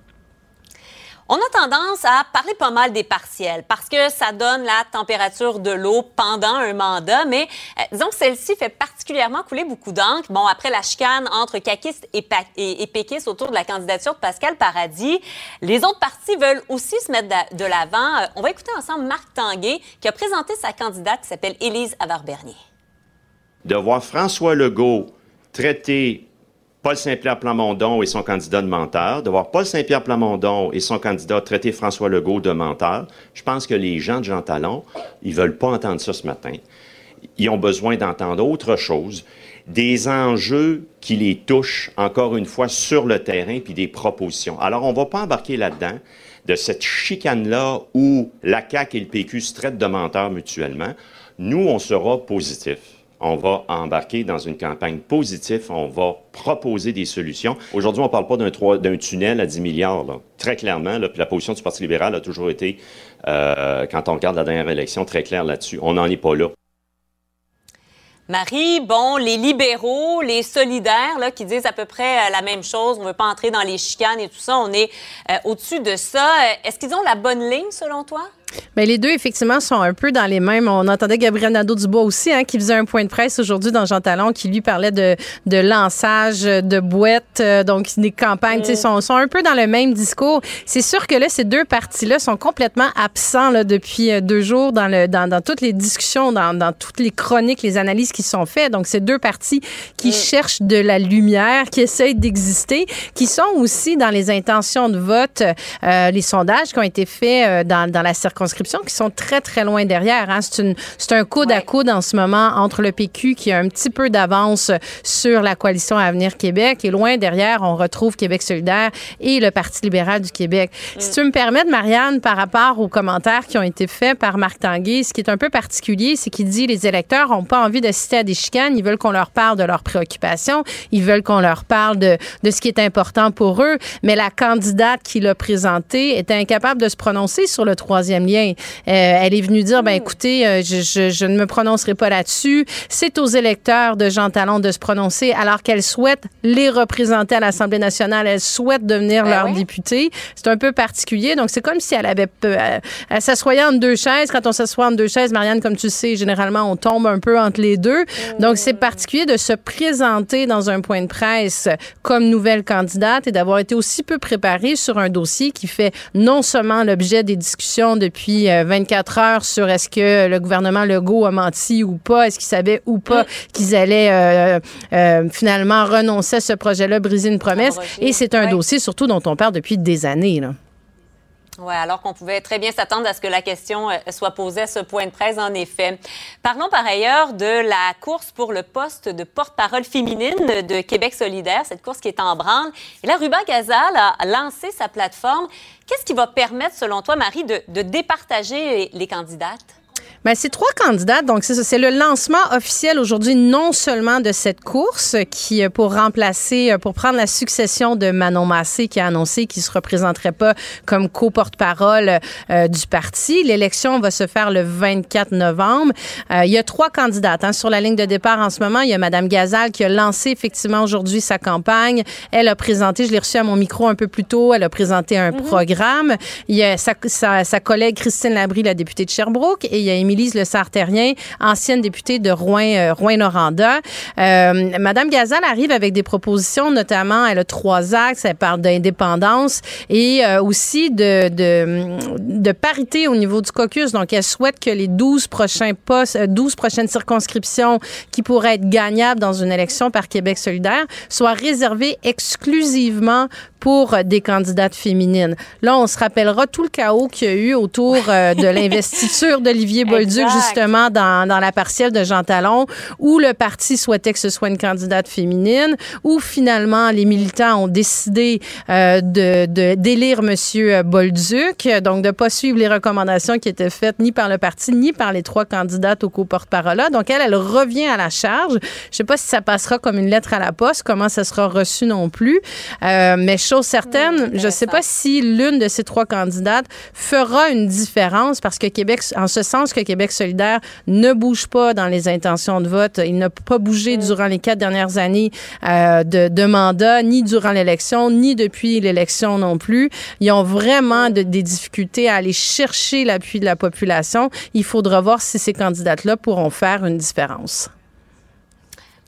On a tendance à parler pas mal des partiels parce que ça donne la température de l'eau pendant un mandat, mais euh, disons que celle-ci fait particulièrement couler beaucoup d'encre. Bon, après la chicane entre caquistes et, péquistes autour de la candidature de Pascal Paradis, les autres partis veulent aussi se mettre de l'avant. Euh, On va écouter ensemble Marc Tanguay qui a présenté sa candidate qui s'appelle Élise Havard-Bernier. de voir François Legault traiter Paul Saint-Pierre Plamondon et son candidat de menteur, de voir Paul Saint-Pierre Plamondon et son candidat traiter François Legault de menteur, je pense que les gens de Jean Talon, ils veulent pas entendre ça ce matin. Ils ont besoin d'entendre autre chose. des enjeux qui les touchent, encore une fois, sur le terrain, puis des propositions. Alors, on va pas embarquer là-dedans de cette chicane-là où la CAQ et le PQ se traitent de menteurs mutuellement. Nous, on sera positifs on va embarquer dans une campagne positive, on va proposer des solutions. Aujourd'hui, on ne parle pas d'un tunnel à 10 milliards, très clairement. Puis la position du Parti libéral a toujours été, euh, quand on regarde la dernière élection, très claire là-dessus. On n'en est pas là. Marie, bon, les libéraux, les solidaires, là, qui disent à peu près euh, la même chose, on ne veut pas entrer dans les chicanes et tout ça, on est euh, au-dessus de ça. Est-ce qu'ils ont la bonne ligne, selon toi? Mais les deux, effectivement, sont un peu dans les mêmes. On entendait Gabriel Nadeau-Dubois aussi, hein, qui faisait un point de presse aujourd'hui dans Jean Talon, qui lui parlait de, de lançage de boîtes, euh, donc des campagnes, tu sais, mm. sont, sont un peu dans le même discours. C'est sûr que là, ces deux partis-là sont complètement absents là, depuis euh, deux jours dans, le, dans, dans toutes les discussions, dans, dans toutes les chroniques, les analyses qui sont faites. Donc, c'est deux partis qui mm. cherchent de la lumière, qui essayent d'exister, qui sont aussi dans les intentions de vote, euh, les sondages qui ont été faits dans, dans la qui sont très, très loin derrière. Hein. C'est un coude à coude en ce moment entre le PQ qui a un petit peu d'avance sur la coalition Avenir Québec et loin derrière, on retrouve Québec solidaire et le Parti libéral du Québec. Si tu me permets, Marianne, par rapport aux commentaires qui ont été faits par Marc Tanguay, ce qui est un peu particulier, c'est qu'il dit les électeurs n'ont pas envie d'assister à des chicanes, ils veulent qu'on leur parle de leurs préoccupations, ils veulent qu'on leur parle de, de ce qui est important pour eux, mais la candidate qui l'a présentée était incapable de se prononcer sur le troisième euh, elle est venue dire, ben écoutez, euh, je, ne me prononcerai pas là-dessus. C'est aux électeurs de Jean Talon de se prononcer alors qu'elle souhaite les représenter à l'Assemblée nationale. Elle souhaite devenir ben leur députée. C'est un peu particulier. Donc, c'est comme si elle avait... Elle, elle s'assoyait entre deux chaises. Quand on s'assoit entre deux chaises, Marianne, comme tu sais, généralement, on tombe un peu entre les deux. Donc, c'est particulier de se présenter dans un point de presse comme nouvelle candidate et d'avoir été aussi peu préparée sur un dossier qui fait non seulement l'objet des discussions depuis depuis 24 euh, heures sur est-ce que le gouvernement Legault a menti ou pas, est-ce qu'ils savaient ou pas mm. qu'ils allaient euh, euh, finalement renoncer à ce projet-là, briser une promesse. Et c'est un dossier surtout dont on parle depuis des années. Là. Oui, alors qu'on pouvait très bien s'attendre à ce que la question soit posée à ce point de presse, en effet. Parlons par ailleurs de la course pour le poste de porte-parole féminine de Québec solidaire, cette course qui est en branle. Et là, Ruba Gazal a lancé sa plateforme Qu'est-ce qui va permettre, selon toi, Marie, de, départager les candidates? Bien, c'est trois candidates. Donc, c'est C'est le lancement officiel aujourd'hui, non seulement de cette course qui, euh, pour remplacer, euh, pour prendre la succession de Manon Massé qui a annoncé qu'il se représenterait pas comme co-porte-parole euh, du parti. L'élection va se faire le 24 novembre. il y a trois candidates hein, sur la ligne de départ en ce moment. Il y a Madame Gazal qui a lancé effectivement aujourd'hui sa campagne. Elle a présenté, je l'ai reçue à mon micro un peu plus tôt, elle a présenté un mhm. programme. Il y a sa, sa, sa, collègue Christine Labrie, la députée de Sherbrooke, et il y a Émilie Le Sartérien, ancienne députée de euh, Rouen-Noranda. Euh, Madame Gazal arrive avec des propositions, notamment, elle a trois axes. Elle parle d'indépendance et euh, aussi de, de, parité au niveau du caucus. Donc, elle souhaite que les 12 prochains postes, 12 prochaines circonscriptions qui pourraient être gagnables dans une élection par Québec solidaire soient réservées exclusivement pour des candidates féminines. Là, on se rappellera tout le chaos qu'il y a eu autour de l'investiture d'Olivier Bolduc, justement, dans, dans la partielle de Jean Talon, où le parti souhaitait que ce soit une candidate féminine, où finalement les militants ont décidé euh, de, de d'élire Monsieur Bolduc, donc de pas suivre les recommandations qui étaient faites ni par le parti ni par les trois candidates au co-porte-parole. Donc elle, elle revient à la charge. Je sais pas si ça passera comme une lettre à la poste, comment ça sera reçu non plus, euh, mais chose certaine, je sais pas si l'une de ces trois candidates fera une différence parce que Québec, en ce sens que Québec solidaire ne bouge pas dans les intentions de vote. Il n'a pas bougé durant les quatre dernières années euh, de, mandat, ni durant l'élection, ni depuis l'élection non plus. Ils ont vraiment des difficultés à aller chercher l'appui de la population. Il faudra voir si ces candidates-là pourront faire une différence.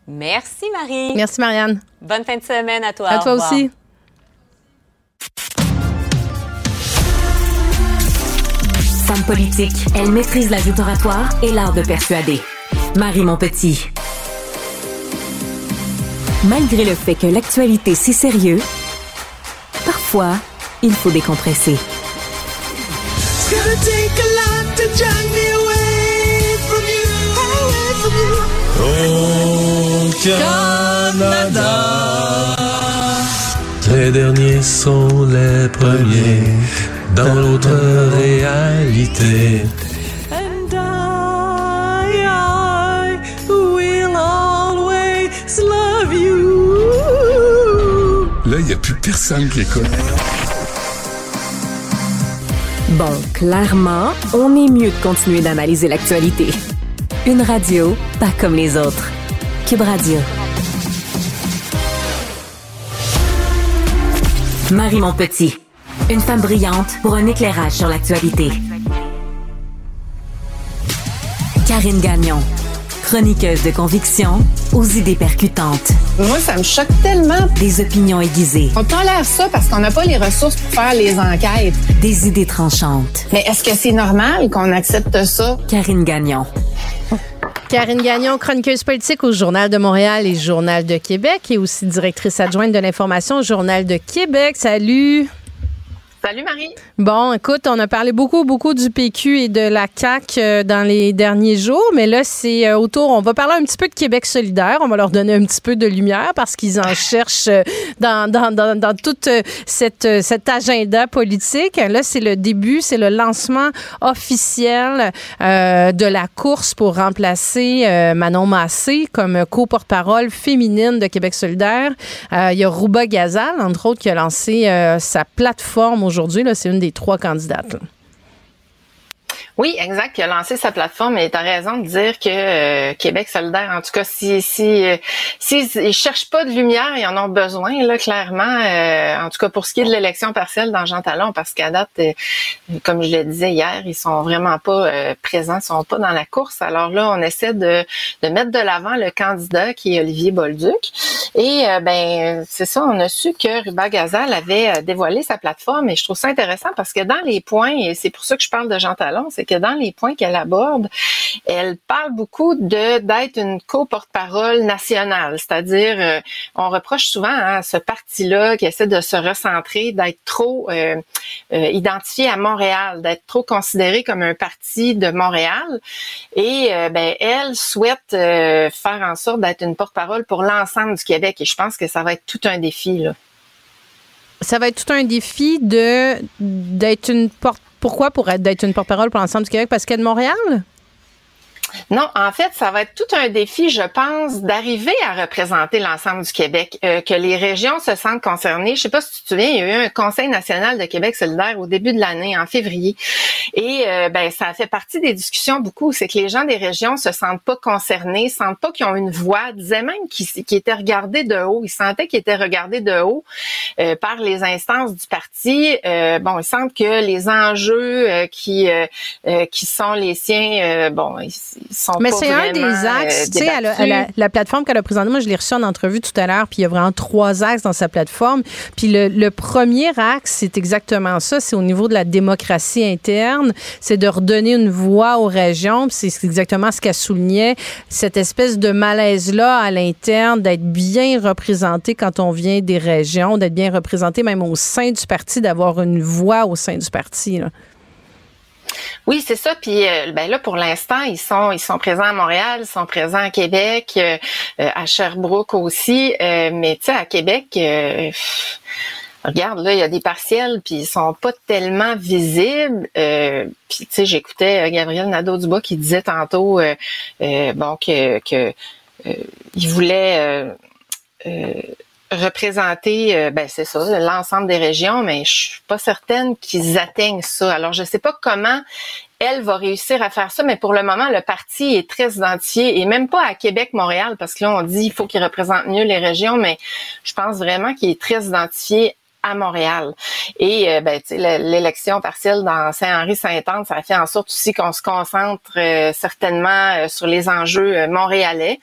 Merci, Marie. Merci, Marianne. Bonne fin de semaine à toi. À toi aussi. Politique, elle maîtrise la oratoire et l'art de persuader. Marie Montpetit. Malgré le fait que l'actualité c'est sérieux, parfois, il faut décompresser. Canada, derniers sont les premiers dans l'autre réalité. And I, I will always love you. Là, il n'y a plus personne qui écoute. Bon, clairement, on est mieux de continuer d'analyser l'actualité. Une radio pas comme les autres. Cube Radio. Marie Montpetit. Une femme brillante pour un éclairage sur l'actualité. Karine Gagnon. Chroniqueuse de conviction aux idées percutantes. Moi, ça me choque tellement. Des opinions aiguisées. On tolère ça parce qu'on n'a pas les ressources pour faire les enquêtes. Des idées tranchantes. Mais est-ce que c'est normal qu'on accepte ça? Karine Gagnon. Karine Gagnon, chroniqueuse politique au Journal de Montréal et Journal de Québec et aussi directrice adjointe de l'information au Journal de Québec. Salut! Salut Marie. Bon, écoute, on a parlé beaucoup, beaucoup du PQ et de la CAQ euh, dans les derniers jours, mais là, c'est euh, autour. On va parler un petit peu de Québec solidaire. On va leur donner un petit peu de lumière parce qu'ils en cherchent euh, dans, dans, dans, dans toute cette, cet agenda politique. Là, c'est le début, c'est le lancement officiel euh, de la course pour remplacer euh, Manon Massé comme co-porte-parole féminine de Québec solidaire. Euh, il y a Rouba Gazal, entre autres, qui a lancé sa plateforme aujourd'hui. C'est une des trois candidates. Oui, exact. Il a lancé sa plateforme et tu as raison de dire que euh, Québec solidaire, en tout cas, si si euh, si ils cherchent pas de lumière, ils en ont besoin là clairement. euh, en tout cas pour ce qui est de l'élection partielle dans Jean Talon, parce qu'à date, euh, comme je le disais hier, ils sont vraiment pas euh, présents, ils sont pas dans la course. Alors là, on essaie de mettre de l'avant le candidat qui est Olivier Bolduc. Et ben c'est ça, on a su que Ruba Gazal avait dévoilé sa plateforme et je trouve ça intéressant parce que dans les points, et c'est pour ça que je parle de Jean Talon, que dans les points qu'elle aborde, elle parle beaucoup de d'être une co-porte-parole nationale, c'est-à-dire euh, on reproche souvent à ce parti-là qui essaie de se recentrer, d'être trop euh, euh, identifié à Montréal, d'être trop considéré comme un parti de Montréal. Et ben elle souhaite faire en sorte d'être une porte-parole pour l'ensemble du Québec. Et je pense que ça va être tout un défi là. Ça va être tout un défi de d'être une porte. Pourquoi? Pour être d'être une porte-parole pour l'ensemble du Québec? Parce qu'elle est de Montréal? Non, en fait, ça va être tout un défi, je pense, d'arriver à représenter l'ensemble du Québec, euh, que les régions se sentent concernées. Je sais pas si tu te souviens, il y a eu un Conseil national de Québec solidaire au début de l'année, en février, et euh, ben ça fait partie des discussions beaucoup. C'est que les gens des régions se sentent pas concernés, sentent pas qu'ils ont une voix, disaient même qu'ils qu'ils étaient regardés de haut. Ils sentaient qu'ils étaient regardés de haut euh, par les instances du parti. Euh, bon, ils sentent que les enjeux euh, qui euh, qui sont les siens, bon, ils sont Mais c'est un des vraiment, axes. euh, tu sais, la plateforme qu'elle a présentée, moi, je l'ai reçue en entrevue tout à l'heure, puis il y a vraiment trois axes dans sa plateforme. Puis le, le premier axe, c'est exactement ça. C'est au niveau de la démocratie interne. C'est de redonner une voix aux régions. Puis c'est exactement ce qu'elle soulignait. Cette espèce de malaise-là à l'interne, d'être bien représenté quand on vient des régions, d'être bien représenté même au sein du parti, d'avoir une voix au sein du parti. là. Oui, c'est ça. Puis euh, ben là, pour l'instant, ils sont ils sont présents à Montréal, ils sont présents à Québec, euh, euh, à Sherbrooke aussi. Euh, mais tu sais, à Québec, euh, regarde là, il y a des partiels, puis ils sont pas tellement visibles. Euh, puis tu sais, j'écoutais Gabriel Nadeau-Dubois qui disait tantôt, bon que que il voulait représenter, euh, ben c'est ça, l'ensemble des régions, mais je suis pas certaine qu'ils atteignent ça. Alors je sais pas comment elle va réussir à faire ça, mais pour le moment le parti est très identifié et même pas à Québec, Montréal, parce que là on dit il faut qu'il représente mieux les régions, mais je pense vraiment qu'il est très identifié à Montréal. Et euh, ben, l'élection partielle dans Saint-Henri-Saint-Anne, ça fait en sorte aussi qu'on se concentre euh, certainement euh, sur les enjeux montréalais.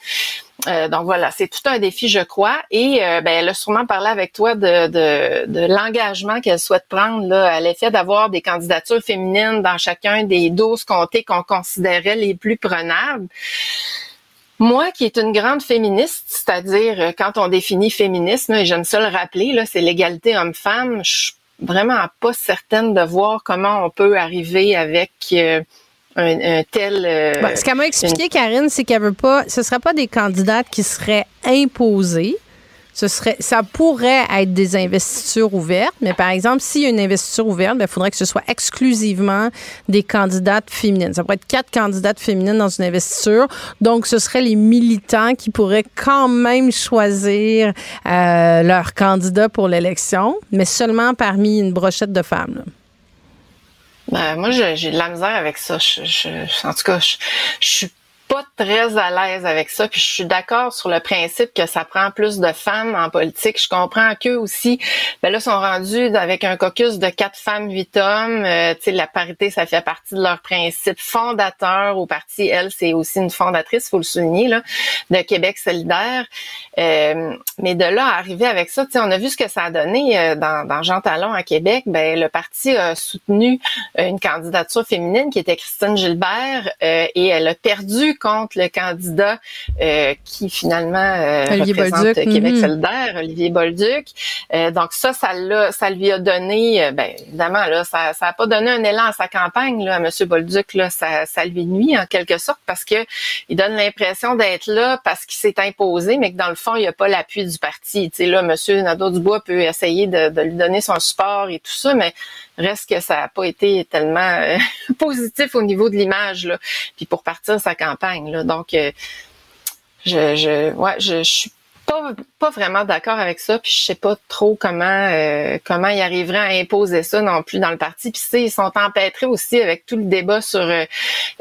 Euh, donc voilà, c'est tout un défi, je crois. Et euh, ben, elle a sûrement parlé avec toi de, de, de l'engagement qu'elle souhaite prendre là, à l'effet d'avoir des candidatures féminines dans chacun des 12 comtés qu'on considérait les plus prenables. Moi, qui est une grande féministe, c'est-à-dire euh, quand on définit féminisme, et j'aime ça le rappeler, là, c'est l'égalité homme-femme, je suis vraiment pas certaine de voir comment on peut arriver avec euh, un, un tel. euh, Ben, ce qu'elle m'a expliqué, une- Karine, c'est qu'elle veut pas. Ce ne serait pas des candidates qui seraient imposées. Ce serait, ça pourrait être des investitures ouvertes, mais par exemple, s'il y a une investiture ouverte, il faudrait que ce soit exclusivement des candidates féminines. Ça pourrait être quatre candidates féminines dans une investiture. Donc, ce seraient les militants qui pourraient quand même choisir euh, leur candidat pour l'élection, mais seulement parmi une brochette de femmes. là. Ben, moi, j'ai de la misère avec ça. Je, je- en tout cas, je, je suis pas très à l'aise avec ça. Puis je suis d'accord sur le principe que ça prend plus de femmes en politique. Je comprends qu'eux aussi, ben là, sont rendus avec un caucus de quatre femmes, huit hommes. Euh, tu sais, la parité, ça fait partie de leur principe fondateur au parti. Elle, c'est aussi une fondatrice, faut le souligner, là, de Québec solidaire. Euh, mais de là à arriver avec ça, tu sais, on a vu ce que ça a donné euh, dans, dans Jean Talon à Québec. Ben, le parti a soutenu une candidature féminine qui était Christine Gilbert euh, et elle a perdu contre le candidat euh, qui finalement euh, Olivier représente Bolduc, Québec mhm. solidaire, Olivier Bolduc. Euh, donc ça, ça l'a, ça lui a donné, ben évidemment là, ça, ça a pas donné un élan à sa campagne là, à Monsieur Bolduc là, ça, ça lui nuit en quelque sorte parce que il donne l'impression d'être là parce qu'il s'est imposé, mais que dans le fond il n'y a pas l'appui du parti. Tu sais là, Monsieur Nadeau-Dubois peut essayer de, de lui donner son support et tout ça, mais reste que ça n'a pas été tellement euh, positif au niveau de l'image là. Puis pour partir sa campagne là, donc euh, je, je, ouais, je, je suis pas, pas vraiment d'accord avec ça, puis je sais pas trop comment euh, comment ils arriveraient à imposer ça non plus dans le parti. Puis tu sais, ils sont empêtrés aussi avec tout le débat sur euh,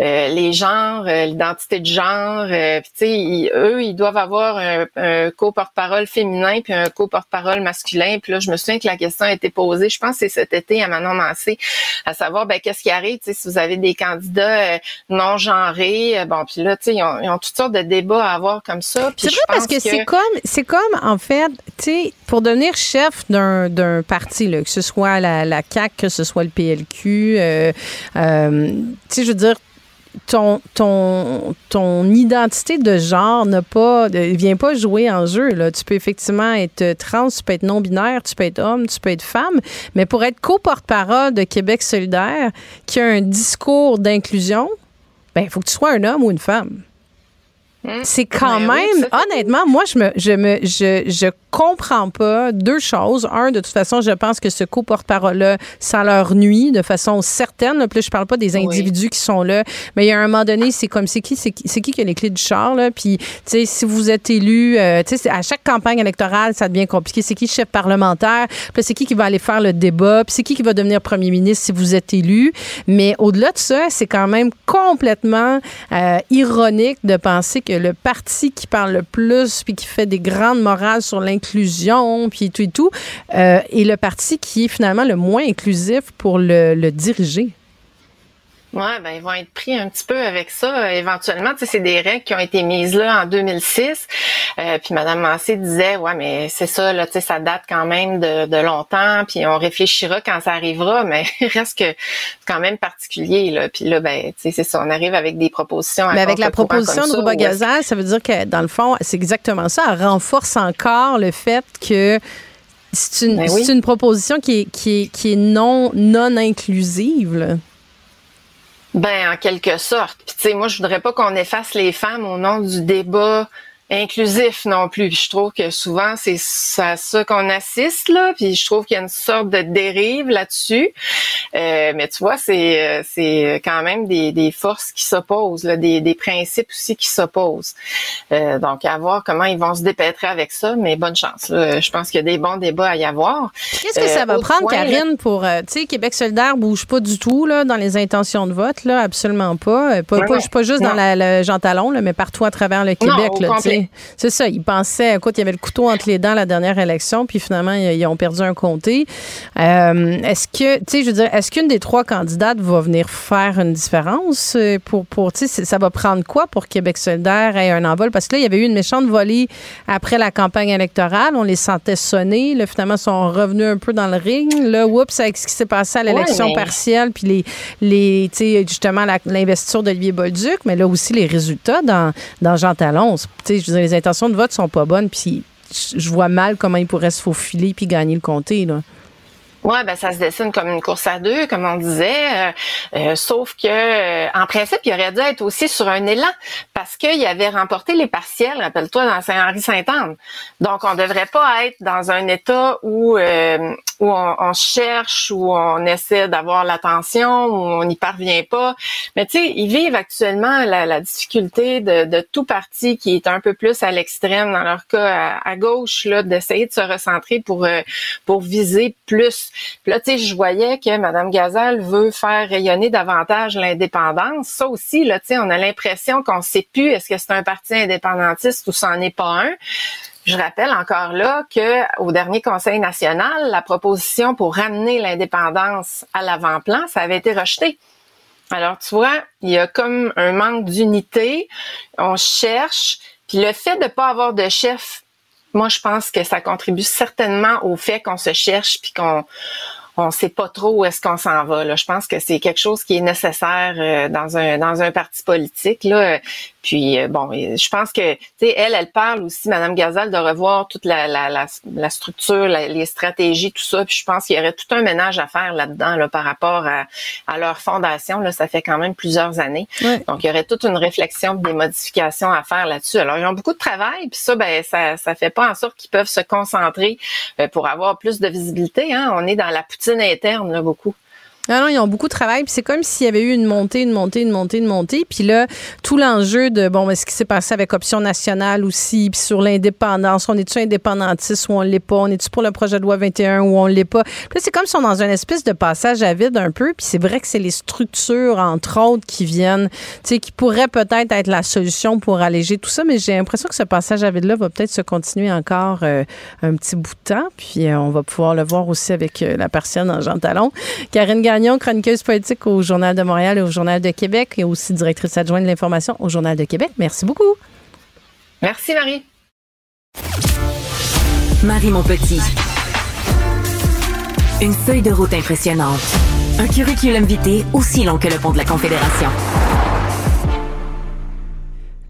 euh, les genres, euh, l'identité de genre. euh, puis tu sais, eux, ils doivent avoir un, un co-porte-parole féminin puis un co-porte-parole masculin. Puis là, je me souviens que la question a été posée, je pense que c'est cet été à Manon Mancé, à savoir ben qu'est-ce qui arrive, tu sais, si vous avez des candidats non genrés, bon, puis là, tu sais, ils ont, ils ont toutes sortes de débats à avoir comme ça. C'est vrai parce pense que, c'est comme c'est comme en fait, tu sais, pour devenir chef d'un parti, que ce soit la, la CAC, que ce soit le PLQ, euh, euh, tu sais, je veux dire. Ton, ton, ton identité de genre n'a pas de- vient pas jouer en jeu. Là. Tu peux effectivement être trans, tu peux être non-binaire, tu peux être homme, tu peux être femme, mais pour être co-porte-parole de Québec solidaire, qui a un discours d'inclusion, ben il faut que tu sois un homme ou une femme. C'est quand Ben même, honnêtement, moi, je me, je me, je, je comprends pas deux choses. Un, de toute façon, je pense que ce co-porte-parole-là, ça leur nuit de façon certaine. Là, je parle pas des individus qui sont là, mais il y a un moment donné, c'est comme, c'est qui, c'est qui, qui qui a les clés du char, là? Puis, tu sais, si vous êtes élu, euh, tu sais, à chaque campagne électorale, ça devient compliqué. C'est qui le chef parlementaire? Puis c'est qui qui va aller faire le débat? Puis c'est qui qui va devenir premier ministre si vous êtes élu? Mais au-delà de ça, c'est quand même complètement euh, ironique de penser que le parti qui parle le plus puis qui fait des grandes morales sur l'inclusion puis tout et tout euh, est le parti qui est finalement le moins inclusif pour le diriger. Ouais, ben ils vont être pris un petit peu avec ça éventuellement. Tu sais, c'est des règles qui ont été mises là en 2006. Euh, puis Madame Massé disait, ouais, mais c'est ça là, tu sais, ça date quand même de, de longtemps. Puis on réfléchira quand ça arrivera, mais il reste que c'est quand même particulier là. Puis là, ben, tu sais, c'est ça, on arrive avec des propositions. à Mais avec la proposition de Rouba Gazal, ça veut dire que dans le fond, c'est exactement ça. Elle renforce encore le fait que c'est une, Ben oui. une proposition qui est, qui est, qui est non, non inclusive. là. Ben, en quelque sorte. Puis, tu sais, moi, je voudrais pas qu'on efface les femmes au nom du débat inclusif non plus. Puis je trouve que souvent, c'est à ça qu'on assiste, là. Puis je trouve qu'il y a une sorte de dérive là-dessus. Euh, mais tu vois, c'est euh, c'est quand même des, des forces qui s'opposent, là, des, des principes aussi qui s'opposent. Euh, donc, à voir comment ils vont se dépêtrer avec ça, mais bonne chance. là. Je pense qu'il y a des bons débats à y avoir. Qu'est-ce que ça Euh, va autre prendre, point, Karine, pour. euh, tu sais, Québec solidaire bouge pas du tout là, dans les intentions de vote, là, absolument pas. Euh, Pas, pas, pas juste dans la, le Jean Talon, là, mais partout à travers le Québec. au là. Sais. C'est ça. Ils pensaient, écoute, il y avait le couteau entre les dents la dernière élection, puis finalement, ils, ont perdu un comté. Euh, est-ce que, tu sais, je veux dire, est-ce qu'une des trois candidates va venir faire une différence euh, pour, pour tu sais, ça va prendre quoi pour Québec solidaire ait un envol? Parce que là, il y avait eu une méchante volée après la campagne électorale. On les sentait sonner. Là, finalement, ils sont revenus un peu dans le ring. Là, oups, avec ce qui s'est passé à l'élection mais- partielle, puis les, les, tu sais, justement, l'investiture d'Olivier Bolduc, mais là aussi, les résultats dans, dans Jean Talon. C'est- Tu sais, je les intentions de vote sont pas bonnes, puis je vois mal comment ils pourraient se faufiler puis gagner le comté, là. Ouais, ben ça se dessine comme une course à deux, comme on disait. euh, euh, sauf que, euh, en principe, il aurait dû être aussi sur un élan parce qu'il avait remporté les partiels. Rappelle-toi dans Saint-Henri-Sainte-Anne. Donc, on devrait pas être dans un état où euh, où on, on cherche, où on essaie d'avoir l'attention, où on n'y parvient pas. Mais tu sais, ils vivent actuellement la, la difficulté de, de tout parti qui est un peu plus à l'extrême, dans leur cas à, à gauche, là, d'essayer de se recentrer pour euh, pour viser plus. Puis là, tu sais, je voyais que Mme Gazal veut faire rayonner davantage l'indépendance. Ça aussi, là, tu sais, on a l'impression qu'on sait plus est-ce que c'est un parti indépendantiste ou c'en est pas un. Je rappelle encore là que au dernier Conseil national, la proposition pour ramener l'indépendance à l'avant-plan, ça avait été rejeté. Alors, tu vois, il y a comme un manque d'unité. On cherche. Puis le fait de ne pas avoir de chef, moi, je pense que ça contribue certainement au fait qu'on se cherche puis qu'on on sait pas trop où est-ce qu'on s'en va. Là. Je pense que c'est quelque chose qui est nécessaire euh, dans un dans un parti politique. Là. Puis euh, bon, je pense que tu sais, elle, elle parle aussi, Madame Gazal, de revoir toute la, la, la, la structure, la- les stratégies, tout ça. Puis je pense qu'il y aurait tout un ménage à faire là-dedans là, par rapport à, à leur fondation. Là, ça fait quand même plusieurs années. Donc, il y aurait toute une réflexion, des modifications à faire là-dessus. Alors, ils ont beaucoup de travail, puis ça, ben, ça, ça fait pas en sorte qu'ils peuvent se concentrer euh, pour avoir plus de visibilité. Hein. On est dans la poutine interne, là, beaucoup. Non, non, ils ont beaucoup de travail. Puis c'est comme s'il y avait eu une montée, une montée, une montée, une montée. Puis là, tout l'enjeu de, bon, ce qui s'est passé avec Option nationale aussi, puis sur l'indépendance, on est-tu indépendantiste ou on l'est pas? On est-tu pour le projet de loi 21 ou on l'est pas? Puis c'est comme si on est dans une espèce de passage à vide un peu. Puis c'est vrai que c'est les structures, entre autres, qui viennent, tu sais, qui pourraient peut-être être la solution pour alléger tout ça. Mais j'ai l'impression que ce passage à vide-là va peut-être se continuer encore euh, un petit bout de temps. Puis euh, on va pouvoir le voir aussi avec euh, la partielle dans Jean Talon. Karine Gagnon, chroniqueuse politique au Journal de Montréal et au Journal de Québec et aussi directrice adjointe de l'information au Journal de Québec. Merci beaucoup. Merci, Marie. Marie Montpetit. Une feuille de route impressionnante. Un curriculum vitae aussi long que le pont de la Confédération.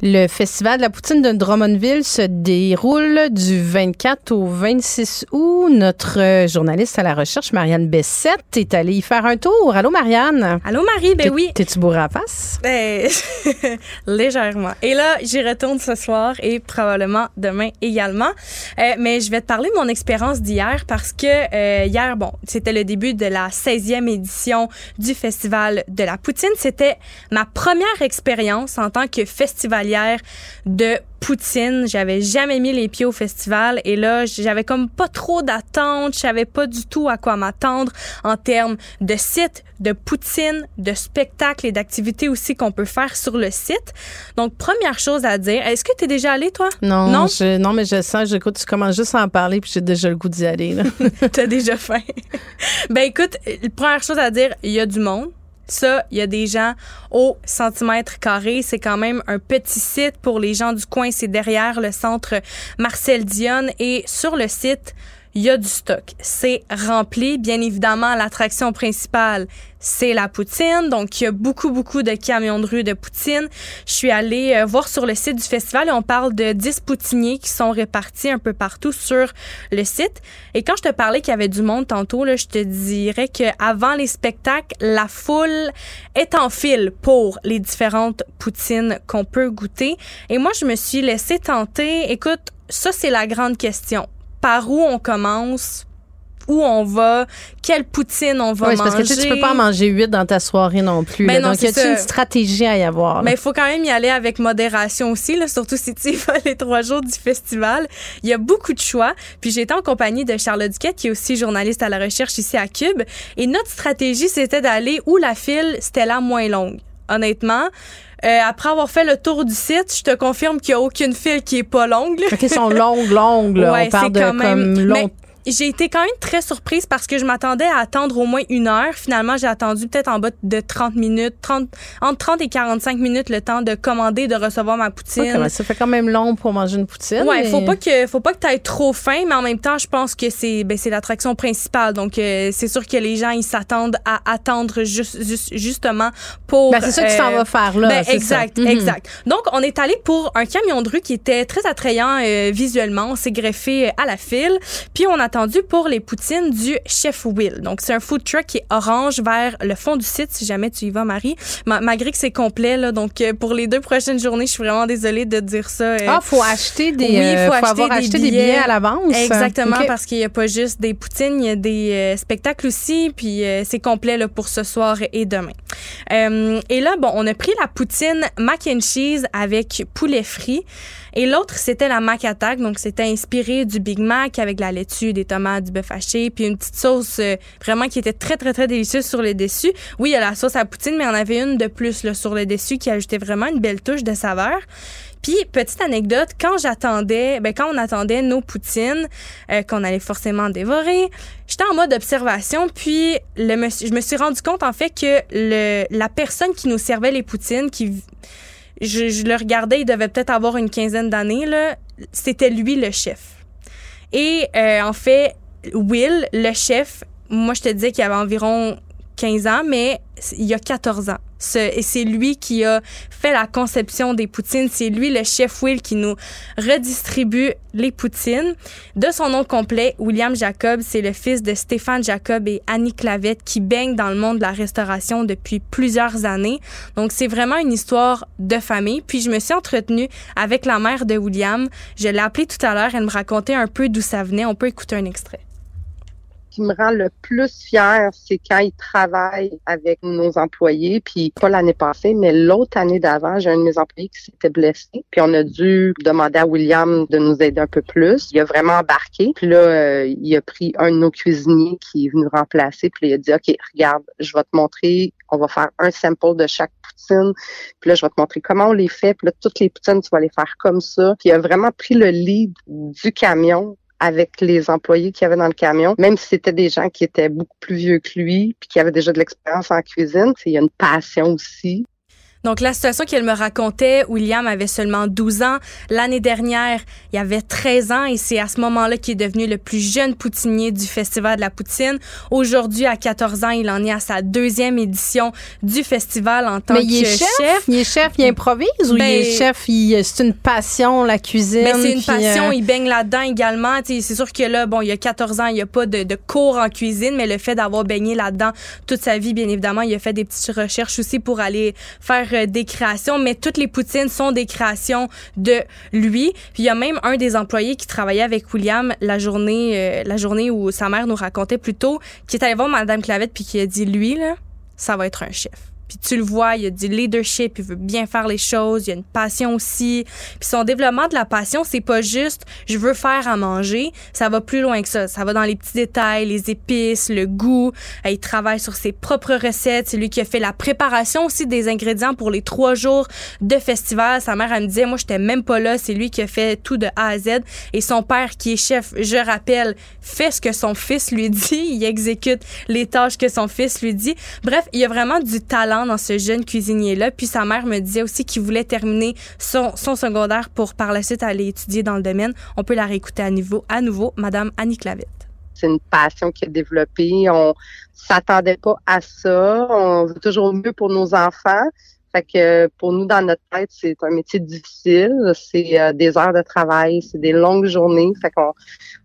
Le Festival de la poutine de Drummondville se déroule du 24 au 26 août. Notre euh, journaliste à la recherche, Marianne Bessette, est allée y faire un tour. Allô, Marianne? Allô, Marie? Ben oui. T'es-tu bourrée à la face? Ben, légèrement. Et là, j'y retourne ce soir et probablement demain également. Euh, mais je vais te parler de mon expérience d'hier parce que euh, hier, bon, c'était le début de la 16e édition du Festival de la Poutine. C'était ma première expérience en tant que festivalière de poutine. J'avais jamais mis les pieds au festival et là, j'avais comme pas trop d'attentes. Je savais pas du tout à quoi m'attendre en termes de site, de poutine, de spectacles et d'activités aussi qu'on peut faire sur le site. Donc, première chose à dire, est-ce que tu es déjà allé, toi? Non, Non? je- non, mais je sens, j'écoute, tu commences juste à en parler puis j'ai déjà le goût d'y aller. T'as déjà faim. ben écoute, première chose à dire, il y a du monde. Ça, il y a des gens au centimètre carré. C'est quand même un petit site pour les gens du coin. C'est derrière le centre Marcel Dionne. Et sur le site, il y a du stock. C'est rempli. Bien évidemment, l'attraction principale, c'est la poutine. Donc, il y a beaucoup, beaucoup de camions de rue de poutine. Je suis allée euh, voir sur le site du festival et on parle de 10 poutiniers qui sont répartis un peu partout sur le site. Et quand je te parlais qu'il y avait du monde tantôt, là, je te dirais qu'avant les spectacles, la foule est en file pour les différentes poutines qu'on peut goûter. Et moi, je me suis laissée tenter. Écoute, ça, c'est la grande question. Par où on commence? Où on va? Quelle poutine on va Oui, manger? parce que tu, sais, tu peux pas en manger huit dans ta soirée non plus. Ben non, Donc, y a-t-il ça. une stratégie à y avoir? Mais il faut quand même y aller avec modération aussi, là, surtout si tu y vas les trois jours du festival. Il y a beaucoup de choix. Puis j'étais en compagnie de Charlotte Duquette, qui est aussi journaliste à la recherche ici à Cube. Et notre stratégie, c'était d'aller où la file, c'était la moins longue. Honnêtement, euh, après avoir fait le tour du site, je te confirme qu'il n'y a aucune file qui est pas longue. OK, elles sont longues, longues. Là. Ouais, on parle de même- comme long. mais J'ai été quand même très surprise parce que je m'attendais à attendre au moins une heure. Finalement, j'ai attendu peut-être en bas de 30 minutes, 30, entre 30 et 45 minutes le temps de commander, de recevoir ma poutine. Ça fait quand même long pour manger une poutine. Ouais, mais- faut pas que faut pas que tu aies trop faim, mais en même temps, je pense que c'est ben, c'est l'attraction principale. Donc euh, c'est sûr que les gens ils s'attendent à attendre juste, juste- justement pour Ben, c'est ça que tu t'en vas faire là, ben, exact, ça. Mhm. exact. Donc on est allé pour un camion de rue qui était très attrayant euh, visuellement, on s'est greffé à la file, puis on attendait attendu pour les poutines du Chef Will. Donc, c'est un food truck qui est orange vers le fond du site, si jamais tu y vas, Marie. Ma- malgré que c'est complet, là, donc euh, pour les deux prochaines journées, je suis vraiment désolée de dire ça. euh. Ah, faut acheter des, Oui, euh, faut, faut acheter avoir des acheté des billets à l'avance. Exactement, parce qu'il n'y a pas juste des poutines, il y a des euh, spectacles aussi, puis euh, c'est complet là, pour ce soir et demain. Euh, et là, bon, on a pris la poutine mac and cheese avec poulet frit. Et l'autre, c'était la Mac Attack. Donc, c'était inspiré du Big Mac avec la laitue, des tomates, du bœuf haché, puis une petite sauce euh, vraiment qui était très, très, très délicieuse sur le dessus. Oui, il y a la sauce à poutine, mais en avait une de plus là, sur le dessus qui ajoutait vraiment une belle touche de saveur. Puis, petite anecdote, quand j'attendais, ben, quand on attendait nos poutines, euh, qu'on allait forcément dévorer, j'étais en mode observation, puis le, je me suis rendu compte, en fait, que le, la personne qui nous servait les poutines, qui, je, je le regardais, il devait peut-être avoir une quinzaine d'années, là, c'était lui le chef. Et, euh, en fait, Will, le chef, moi, je te disais qu'il avait environ 15 ans, mais il y a 14 ans. Et c'est lui qui a fait la conception des poutines. C'est lui, le chef Will, qui nous redistribue les poutines. De son nom complet, William Jacob, c'est le fils de Stéphane Jacob et Annie Clavette qui baignent dans le monde de la restauration depuis plusieurs années. Donc, c'est vraiment une histoire de famille. Puis, je me suis entretenue avec la mère de William. Je l'ai appelée tout à l'heure. Elle me racontait un peu d'où ça venait. On peut écouter un extrait. Qui me rend le plus fier, c'est quand ils travaillent avec nos employés. Puis pas l'année passée, mais l'autre année d'avant, j'ai un de mes employés qui s'était blessé. Puis on a dû demander à William de nous aider un peu plus. Il a vraiment embarqué. Puis là, euh, il a pris un de nos cuisiniers qui est venu remplacer. Puis il a dit, OK, regarde, je vais te montrer. On va faire un sample de chaque poutine. Puis là, je vais te montrer comment on les fait. Puis là, toutes les poutines, tu vas les faire comme ça. Puis il a vraiment pris le lead du camion avec les employés qu'il y avait dans le camion, même si c'était des gens qui étaient beaucoup plus vieux que lui, puis qui avaient déjà de l'expérience en cuisine. Il y a une passion aussi. Donc, la situation qu'elle me racontait, William avait seulement 12 ans. L'année dernière, il avait 13 ans et c'est à ce moment-là qu'il est devenu le plus jeune poutinier du Festival de la Poutine. Aujourd'hui, à 14 ans, il en est à sa deuxième édition du festival en tant Mais que il est chef, il est chef, il improvise ou il Ben, est chef, il- c'est une passion, la cuisine. Ben, c'est une puis, passion, euh, il baigne là-dedans également. C'est sûr que là, bon, il y a 14 ans, il n'y a pas de, de cours en cuisine, mais le fait d'avoir baigné là-dedans toute sa vie, bien évidemment, il a fait des petites recherches aussi pour aller faire euh, des créations. Mais toutes les poutines sont des créations de lui. Puis il y a même un des employés qui travaillait avec William la journée, euh, la journée où sa mère nous racontait plus tôt, qui est allé voir Madame Clavette puis qui a dit, lui, là, ça va être un chef. Puis tu le vois, il a du leadership, il veut bien faire les choses, il a une passion aussi. Puis son développement de la passion, c'est pas juste je veux faire à manger, ça va plus loin que ça. Ça va dans les petits détails, les épices, le goût. Il travaille sur ses propres recettes. C'est lui qui a fait la préparation aussi des ingrédients pour les trois jours de festival. Sa mère, elle me disait, moi, j'étais même pas là. C'est lui qui a fait tout de A à Z. Et son père, qui est chef, je rappelle, fait ce que son fils lui dit. Il exécute les tâches que son fils lui dit. Bref, il y a vraiment du talent dans ce jeune cuisinier-là. Puis sa mère me disait aussi qu'il voulait terminer son, secondaire pour par la suite aller étudier dans le domaine. On peut la réécouter à nouveau, à nouveau, Madame Annie Clavette. C'est une passion qui a développé. On s'attendait pas à ça. On veut toujours mieux pour nos enfants. Fait que pour nous, dans notre tête, c'est un métier difficile. C'est euh, des heures de travail, c'est des longues journées. Fait qu'on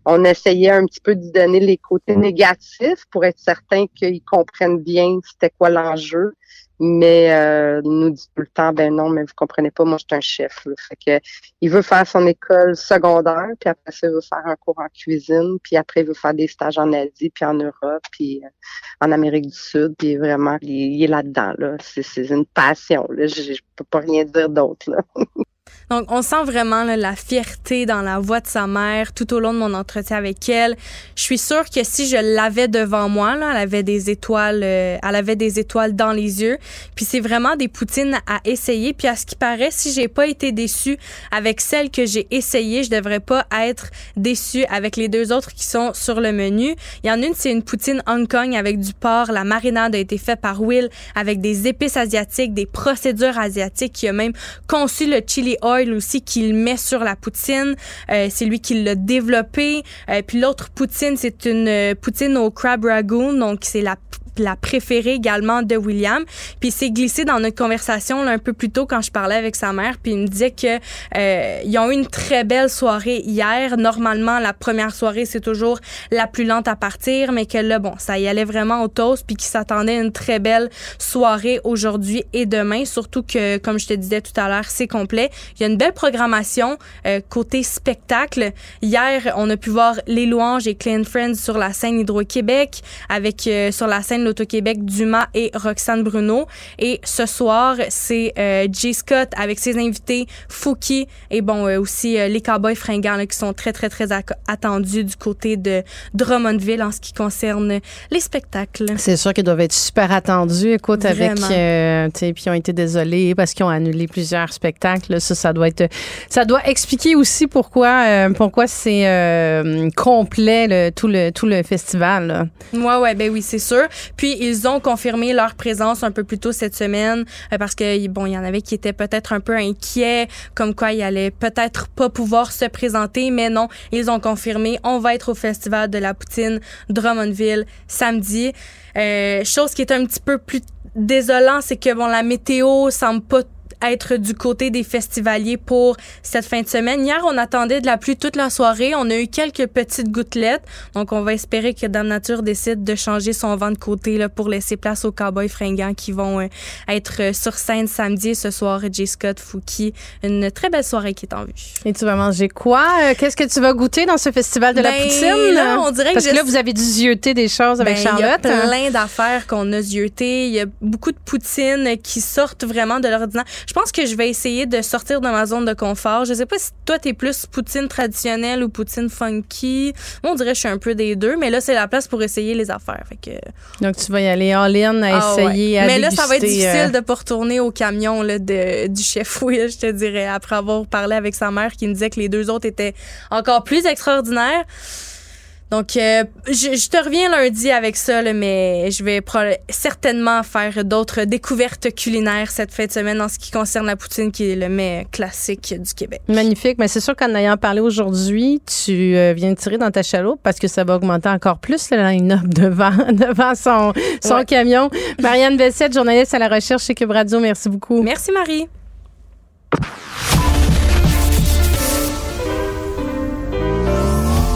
on essayait un petit peu d'y donner les côtés négatifs pour être certain qu'ils comprennent bien c'était quoi l'enjeu. Mais euh, nous dit tout le temps, ben non, mais vous comprenez pas, moi je suis un chef. là. Fait que il veut faire son école secondaire, puis après ça, il veut faire un cours en cuisine, puis après il veut faire des stages en Asie, puis en Europe, puis euh, en Amérique du Sud, puis vraiment, il, est là-dedans. Là. C'est, c'est une passion. Là. Je, je peux pas rien dire d'autre. Là. Donc, on sent vraiment là, la fierté dans la voix de sa mère tout au long de mon entretien avec elle. Je suis sûre que si je l'avais devant moi, là, elle avait des étoiles, euh, elle avait des étoiles dans les yeux. Puis c'est vraiment des poutines à essayer. Puis à ce qui paraît, si j'ai pas été déçue avec celle que j'ai essayée, je devrais pas être déçue avec les deux autres qui sont sur le menu. Il y en a une, c'est une poutine Hong Kong avec du porc. La marinade a été faite par Will avec des épices asiatiques, des procédures asiatiques. qui a même conçu le chili oil aussi qu'il met sur la poutine. Euh, c'est lui qui l'a développé. Euh, puis l'autre poutine, c'est une euh, poutine au crab ragoon. Donc, c'est la la préférée également de William. Puis il s'est glissé dans notre conversation là, un peu plus tôt quand je parlais avec sa mère, puis il me disait que euh, ils ont eu une très belle soirée hier. Normalement, la première soirée c'est toujours la plus lente à partir, mais que là, bon, ça y allait vraiment au toast, puis qu'il s'attendait à une très belle soirée aujourd'hui et demain. Surtout que, comme je te disais tout à l'heure, c'est complet. Il y a une belle programmation euh, côté spectacle. Hier, on a pu voir Les Louanges et Clean Friends sur la scène Hydro-Québec, avec euh, sur la scène L'Auto-Québec Dumas et Roxane Bruno. Et ce soir, c'est euh, Jay Scott avec ses invités, Fouki et bon euh, aussi euh, les Cowboys fringants là, qui sont très très très attendus du côté de Drummondville en ce qui concerne les spectacles. C'est sûr qu'ils doivent être super attendus. Écoute, avec, Vraiment. euh, sais, puis ils ont été désolés parce qu'ils ont annulé plusieurs spectacles. Ça, ça doit être, ça doit expliquer aussi pourquoi, euh, pourquoi c'est complet le- tout le tout le festival. là. Ouais, ouais, ben oui, c'est sûr. Puis ils ont confirmé leur présence un peu plus tôt cette semaine euh, parce que bon, il y en avait qui étaient peut-être un peu inquiets, comme quoi ils allaient peut-être pas pouvoir se présenter, mais non, ils ont confirmé. On va être au festival de la poutine Drummondville samedi. Euh, chose qui est un petit peu plus désolant, c'est que bon, la météo semble pas être du côté des festivaliers pour cette fin de semaine. Hier, on attendait de la pluie toute la soirée. On a eu quelques petites gouttelettes. Donc, on va espérer que Dame Nature décide de changer son vent de côté là, pour laisser place aux cowboys fringants qui vont euh, être euh, sur scène samedi ce soir. J. Scott, Fouki. Une très belle soirée qui est en vue. Et tu vas manger quoi? Euh, Qu'est-ce que tu vas goûter dans ce festival de la Ben, poutine? là, on dirait que parce que je- là, vous avez dû zioter des choses avec Ben, Il y a Charlotte. hein? plein d'affaires qu'on a zioutées. Il y a beaucoup de poutines qui sortent vraiment de l'ordinaire. Je pense que je vais essayer de sortir de ma zone de confort. Je sais pas si toi, t'es plus poutine traditionnelle ou poutine funky. Moi, on dirait que je suis un peu des deux, mais là, c'est la place pour essayer les affaires. Fait que... Donc, tu vas y aller all-in à Ah ouais. essayer, à Mais là, ça va être difficile euh, de pas retourner au camion là, de, du chef Will, je te dirais, après avoir parlé avec sa mère qui me disait que les deux autres étaient encore plus extraordinaires. Donc, euh, je, je te reviens lundi avec ça, là, mais je vais certainement faire d'autres découvertes culinaires cette fin de semaine en ce qui concerne la poutine, qui est le mets classique du Québec. Magnifique. Mais c'est sûr qu'en ayant parlé aujourd'hui, tu euh, viens de tirer dans ta chaloupe parce que ça va augmenter encore plus le line-up devant, devant son, son Ouais. camion. Marianne Bessette, journaliste à la recherche chez Cube Radio, merci beaucoup. Merci, Marie.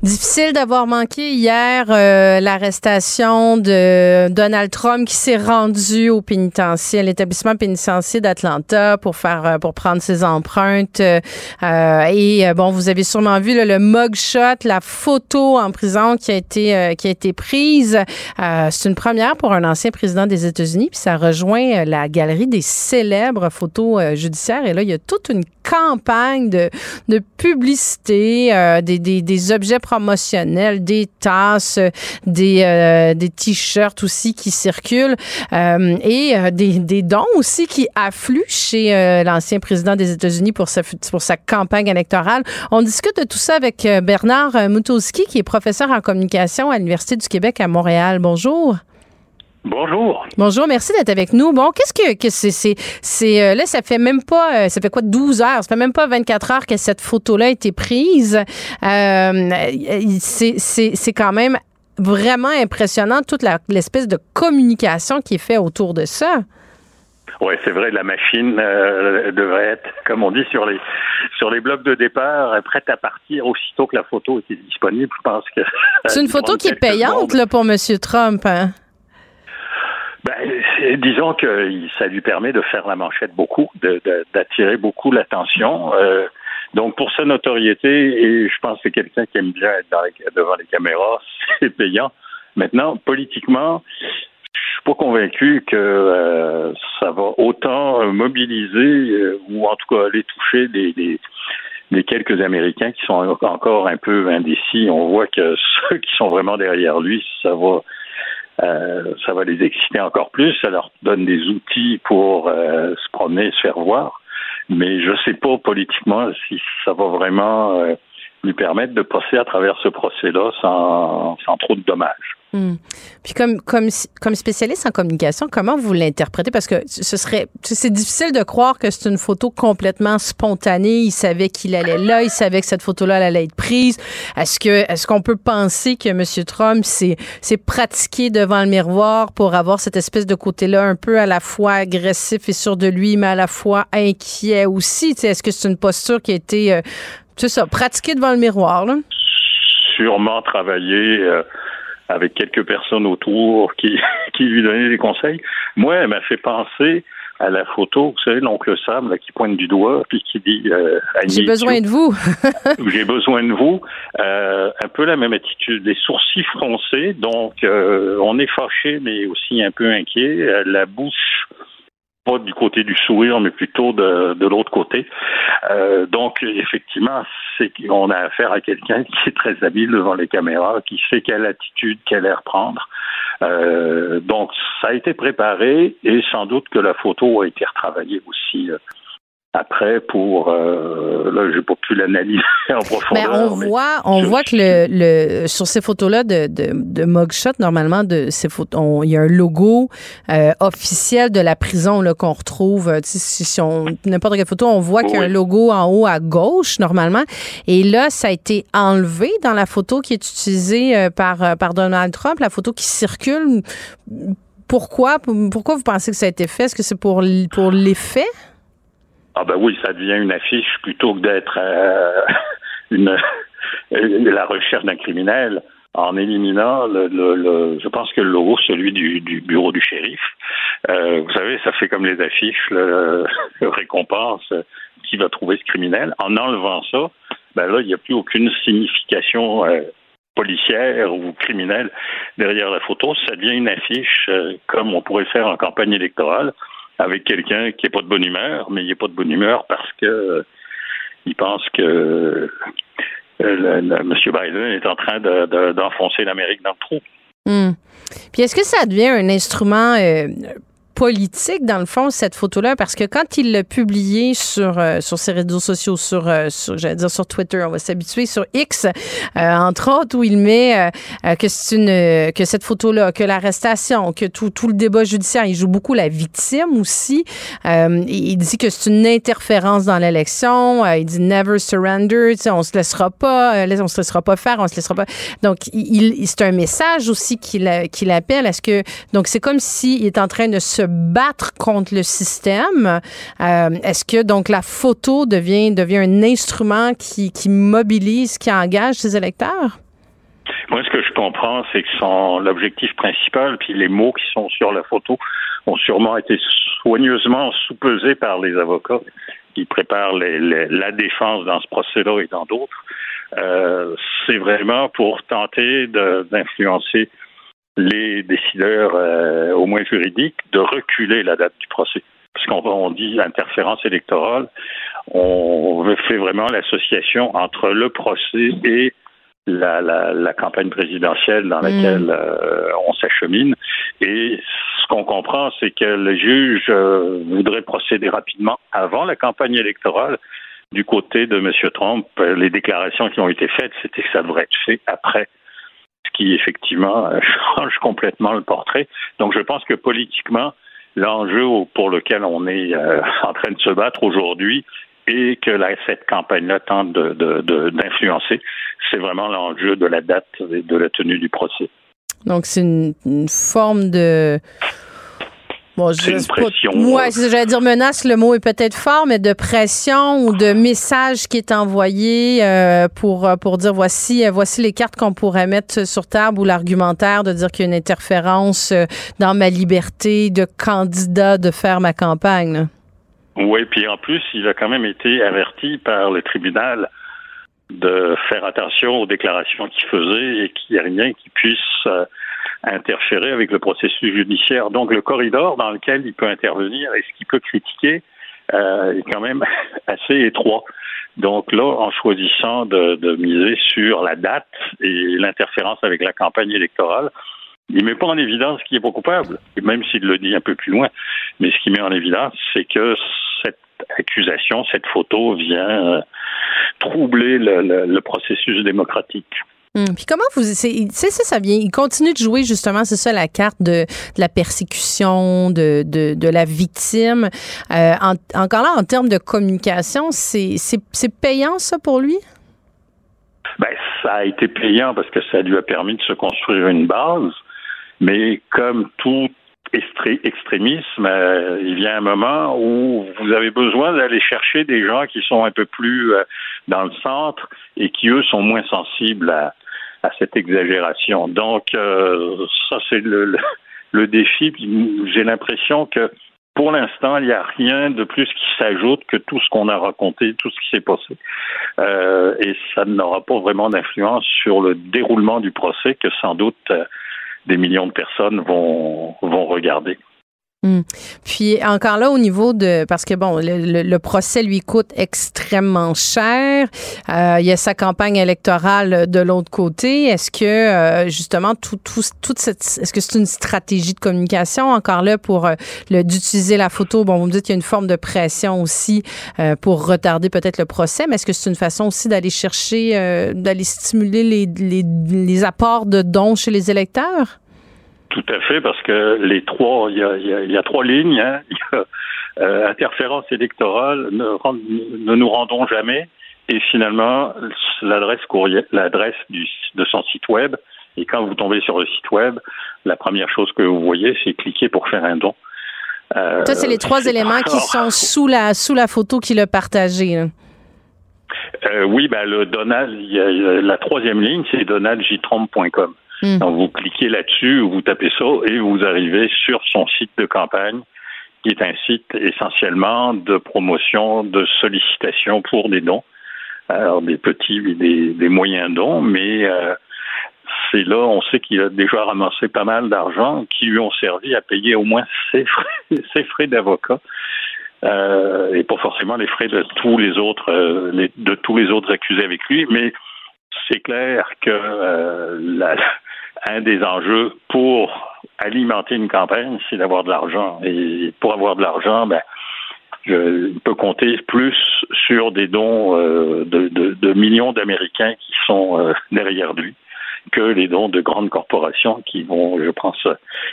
Difficile d'avoir manqué hier euh, l'arrestation de Donald Trump qui s'est rendu au pénitencier, l'établissement pénitentiaire d'Atlanta pour faire euh, pour prendre ses empreintes. Euh, et euh, bon, vous avez sûrement vu là, le mugshot, la photo en prison qui a été euh, qui a été prise. Euh, C'est une première pour un ancien président des États-Unis, puis ça rejoint la galerie des célèbres photos judiciaires. Et là, il y a toute une campagne de, de publicité, des, des, des objets promotionnels, des tasses, des, euh, des t-shirts aussi qui circulent euh, et euh, des, des dons aussi qui affluent chez euh, l'ancien président des États-Unis pour sa, pour sa campagne électorale. On discute de tout ça avec euh, Bernard Mutowski, qui est professeur en communication à l'Université du Québec à Montréal. Bonjour. Bonjour. Bonjour, merci d'être avec nous. Bon, qu'est-ce que, que c'est, c'est, c'est euh, là, ça fait même pas, euh, ça fait quoi, 12 heures, ça fait même pas 24 heures que cette photo-là a été prise. Euh, c'est, c'est, c'est quand même vraiment impressionnant toute la- l'espèce de communication qui est faite autour de ça. Oui, c'est vrai, la machine euh, devrait être, comme on dit, sur les sur les blocs de départ, prête à partir aussitôt que la photo était disponible. Je pense que C'est une photo qui est payante là, pour M. Trump. hein? Ben, c'est- disons que ça lui permet de faire la manchette beaucoup, d'attirer beaucoup l'attention. Euh, donc pour sa notoriété, et je pense que c'est quelqu'un qui aime bien être dans les- devant les caméras, c'est payant. Maintenant, politiquement, je suis pas convaincu que euh, ça va autant euh, mobiliser euh, ou en tout cas aller toucher des, des quelques Américains qui sont encore un peu indécis. On voit que ceux qui sont vraiment derrière lui, ça va euh, ça va les exciter encore plus. Ça leur donne des outils pour euh, se promener, se faire voir. Mais je sais pas politiquement si ça va vraiment euh, permettre de passer à travers ce procès-là sans, sans trop de dommages. Hmm. Puis comme, comme, comme spécialiste en communication, comment vous l'interprétez? Parce que ce serait c'est difficile de croire que c'est une photo complètement spontanée. Il savait qu'il allait là, il savait que cette photo-là allait être prise. Est-ce que est-ce qu'on peut penser que M. Trump s'est pratiqué devant le miroir pour avoir cette espèce de côté-là un peu à la fois agressif et sûr de lui, mais à la fois inquiet aussi? Est-ce que c'est une posture qui a été euh, c'est ça, pratiquée devant le miroir? Là? Sûrement travailler euh, avec quelques personnes autour qui, qui lui donnaient des conseils. Moi, elle m'a fait penser à la photo, vous savez, l'oncle Sam là, qui pointe du doigt puis qui dit euh, J'ai besoin de vous. J'ai besoin de vous. Euh, un peu la même attitude, les sourcils froncés, donc euh, on est fâché mais aussi un peu inquiet. La bouche pas du côté du sourire, mais plutôt de, de l'autre côté. Euh, donc, effectivement, c'est qu'on a affaire à quelqu'un qui est très habile devant les caméras, qui sait quelle attitude, quel air prendre. Euh, donc, ça a été préparé et sans doute que la photo a été retravaillée aussi euh, après pour. Euh, là, j'ai pas pu l'analyser en Ben, profondeur. on mais- voit, on voit que le, le sur ces photos-là de, de, de mugshot, normalement, de ces photos, il y a un logo euh, officiel de la prison là qu'on retrouve. euh, Si, si on n'importe quelle photo, on voit qu'il y a un logo en haut à gauche normalement. Et là, ça a été enlevé dans la photo qui est utilisée par par Donald Trump, la photo qui circule. Pourquoi Pourquoi vous pensez que ça a été fait? Est-ce que c'est pour pour l'effet? Ah ben oui, ça devient une affiche plutôt que d'être euh, la recherche d'un criminel en éliminant le, je pense que le logo celui du, bureau du shérif. Euh, vous savez, ça fait comme les affiches le, récompense qui va trouver ce criminel. En enlevant ça, ben là, il n'y a plus aucune signification euh, policière ou criminelle derrière la photo. Ça devient une affiche comme on pourrait le faire en campagne électorale avec quelqu'un qui n'est pas de bonne humeur, mais il n'est pas de bonne humeur parce que il pense que euh, le- M. Biden est en train de- de- d'enfoncer l'Amérique dans le trou. Hmm. Puis est-ce que ça devient un instrument euh, politique dans le fond cette photo-là parce que quand il l'a publié sur euh, sur ses réseaux sociaux sur, euh, sur j'allais dire sur Twitter on va s'habituer sur X euh, entre autres où il met euh, euh, que c'est une que cette photo-là que l'arrestation que tout tout le débat judiciaire il joue beaucoup la victime aussi. Il dit que c'est une interférence dans l'élection il dit never surrender on se laissera pas on se laissera pas faire on se laissera pas. Donc il, il- c'est un message aussi qu'il qu'il appelle est-ce que donc c'est comme s'il est en train de se battre contre le système Euh, est-ce que donc la photo devient devient un instrument qui, mobilise qui engage ses électeurs? Moi, ce que je comprends, c'est que son l'objectif principal, puis les mots qui sont sur la photo ont sûrement été soigneusement sous-pesés par les avocats qui préparent la défense dans ce procès-là et dans d'autres. Euh, c'est vraiment pour tenter d'influencer les décideurs, euh, au moins juridiques, de reculer la date du procès. Parce qu'on on dit interférence électorale, on fait vraiment l'association entre le procès et la, la, la campagne présidentielle dans laquelle euh, on s'achemine. Et ce qu'on comprend, c'est que le juge euh, voudrait procéder rapidement avant la campagne électorale. Du côté de M. Trump, les déclarations qui ont été faites, c'était que ça devrait être fait après, qui effectivement change complètement le portrait. Donc je pense que politiquement, l'enjeu pour lequel on est euh, en train de se battre aujourd'hui et que cette campagne-là tente d'influencer, c'est vraiment l'enjeu de la date et de la tenue du procès. donc c'est une forme de Bon, C'est une pression. C'est ça, j'allais dire menace, le mot est peut-être fort, mais de pression ou de message qui est envoyé euh, pour, pour dire voici, euh, voici les cartes qu'on pourrait mettre sur table ou l'argumentaire de dire qu'il y a une interférence euh, dans ma liberté de candidat de faire ma campagne. là. Oui, puis en plus, il a quand même été averti par le tribunal de faire attention aux déclarations qu'il faisait et qu'il n'y ait rien qui puisse euh, interférer avec le processus judiciaire. Donc le corridor dans lequel il peut intervenir et ce qu'il peut critiquer euh, est quand même assez étroit. Donc là, en choisissant de, miser sur la date et l'interférence avec la campagne électorale, il met pas en évidence qu'il est pas coupable, même s'il le dit un peu plus loin. Mais ce qu'il met en évidence, c'est que cette accusation, cette photo vient euh, troubler le, le- le processus démocratique. Hum, Puis comment vous, c'est ça, ça vient. Il continue de jouer justement, c'est ça la carte de, de la persécution, de, de, de la victime. Euh, en- encore là, en termes de communication, c'est payant ça pour lui? Ben, ça a été payant parce que ça lui a permis de se construire une base, mais comme tout extré- extrémisme, euh, il vient un moment où vous avez besoin d'aller chercher des gens qui sont un peu plus euh, dans le centre et qui, eux, sont moins sensibles à, cette exagération. Donc, euh, ça, c'est le, le, le défi. J'ai l'impression que pour l'instant, il n'y a rien de plus qui s'ajoute que tout ce qu'on a raconté, tout ce qui s'est passé. Euh, et ça n'aura pas vraiment d'influence sur le déroulement du procès que sans doute des millions de personnes vont, vont regarder. Hum. Puis encore là au niveau de parce que bon le, le- le procès lui coûte extrêmement cher. Euh, il y a sa campagne électorale de l'autre côté. Est-ce que euh, justement tout, tout toute cette est-ce que c'est une stratégie de communication? Encore là pour euh, d'utiliser la photo Bon vous me dites qu'il y a une forme de pression aussi euh, pour retarder peut-être le procès, mais est-ce que c'est une façon aussi d'aller chercher euh, d'aller stimuler les, les les apports de dons chez les électeurs? Tout à fait, parce que les trois, il y a, il y a- il y a trois lignes. hein. Euh, interférence électorale, ne, rend- ne nous rendons jamais, et finalement l'adresse courriel, l'adresse du- de son site web. Et quand vous tombez sur le site web, la première chose que vous voyez, c'est cliquer pour faire un don. Euh, Ça, c'est les trois éléments qui sont sous la, sous la photo qu'il a partagée. là. Euh, oui, ben le Donald, y a- la troisième ligne, c'est donaldjtrompe.com. Hmm. Donc vous cliquez là-dessus, vous tapez ça et vous arrivez sur son site de campagne, qui est un site essentiellement de promotion, de sollicitation pour des dons, alors des petits et des, des moyens dons, mais euh, c'est là, on sait qu'il a déjà ramassé pas mal d'argent qui lui ont servi à payer au moins ses frais, ses frais d'avocat. Euh, et pas forcément les frais de tous les autres euh, de tous les autres accusés avec lui, mais c'est clair que euh, la- un des enjeux pour alimenter une campagne, c'est d'avoir de l'argent. Et pour avoir de l'argent, ben, je peux compter plus sur des dons euh, de, millions d'Américains qui sont euh, derrière lui que les dons de grandes corporations qui vont, je pense,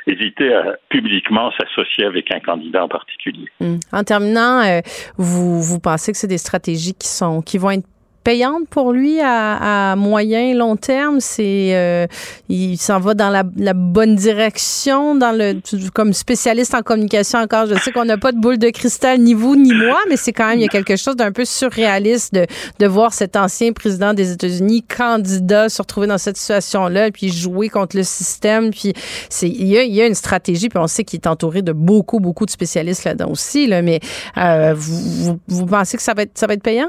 hésiter à publiquement s'associer avec un candidat en particulier. Hmm. En terminant, euh, vous, vous pensez que c'est des stratégies qui sont qui vont être payantes pour lui à, à moyen long terme c'est euh, il s'en va dans la, la bonne direction dans le comme spécialiste en communication encore je sais qu'on n'a pas de boule de cristal ni vous ni moi mais c'est quand même il y a quelque chose d'un peu surréaliste de, de voir cet ancien président des États-Unis candidat se retrouver dans cette situation là puis jouer contre le système puis c'est il y a, y a une stratégie puis on sait qu'il est entouré de beaucoup beaucoup de spécialistes là-dedans aussi là mais euh, vous, vous, vous pensez que ça va être ça va être payant?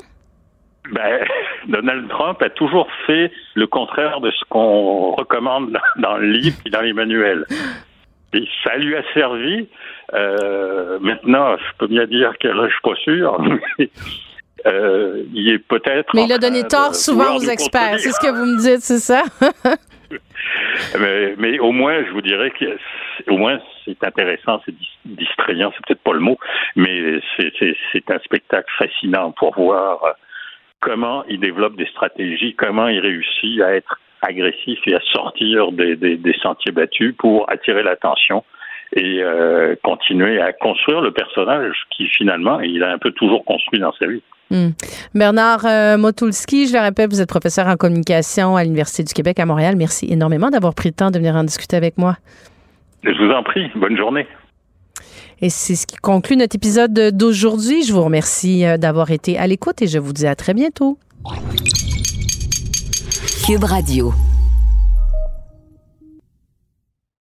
Ben, Donald Trump a toujours fait le contraire de ce qu'on recommande dans- le livre et dans les manuels. Et ça lui a servi. Euh, maintenant, je peux bien dire que là, je suis pas sûr. mais, euh, il est peut-être. mais il a donné tort souvent aux experts c'est ce que vous me dites c'est ça? Mais, mais au moins, je vous dirais que au moins c'est intéressant, c'est dis- distrayant, c'est peut-être pas le mot, mais c'est un spectacle fascinant pour voir euh, comment il développe des stratégies, comment il réussit à être agressif et à sortir des, des- des sentiers battus pour attirer l'attention et euh, continuer à construire le personnage qui finalement il a un peu toujours construit dans sa vie. Hmm. Bernard euh, Motulski, je le rappelle, vous êtes professeur en communication à l'Université du Québec à Montréal. Merci énormément d'avoir pris le temps de venir en discuter avec moi. Je vous en prie, bonne journée. Et c'est ce qui conclut notre épisode d'aujourd'hui. Je vous remercie euh, d'avoir été à l'écoute et je vous dis à très bientôt. Cube Radio.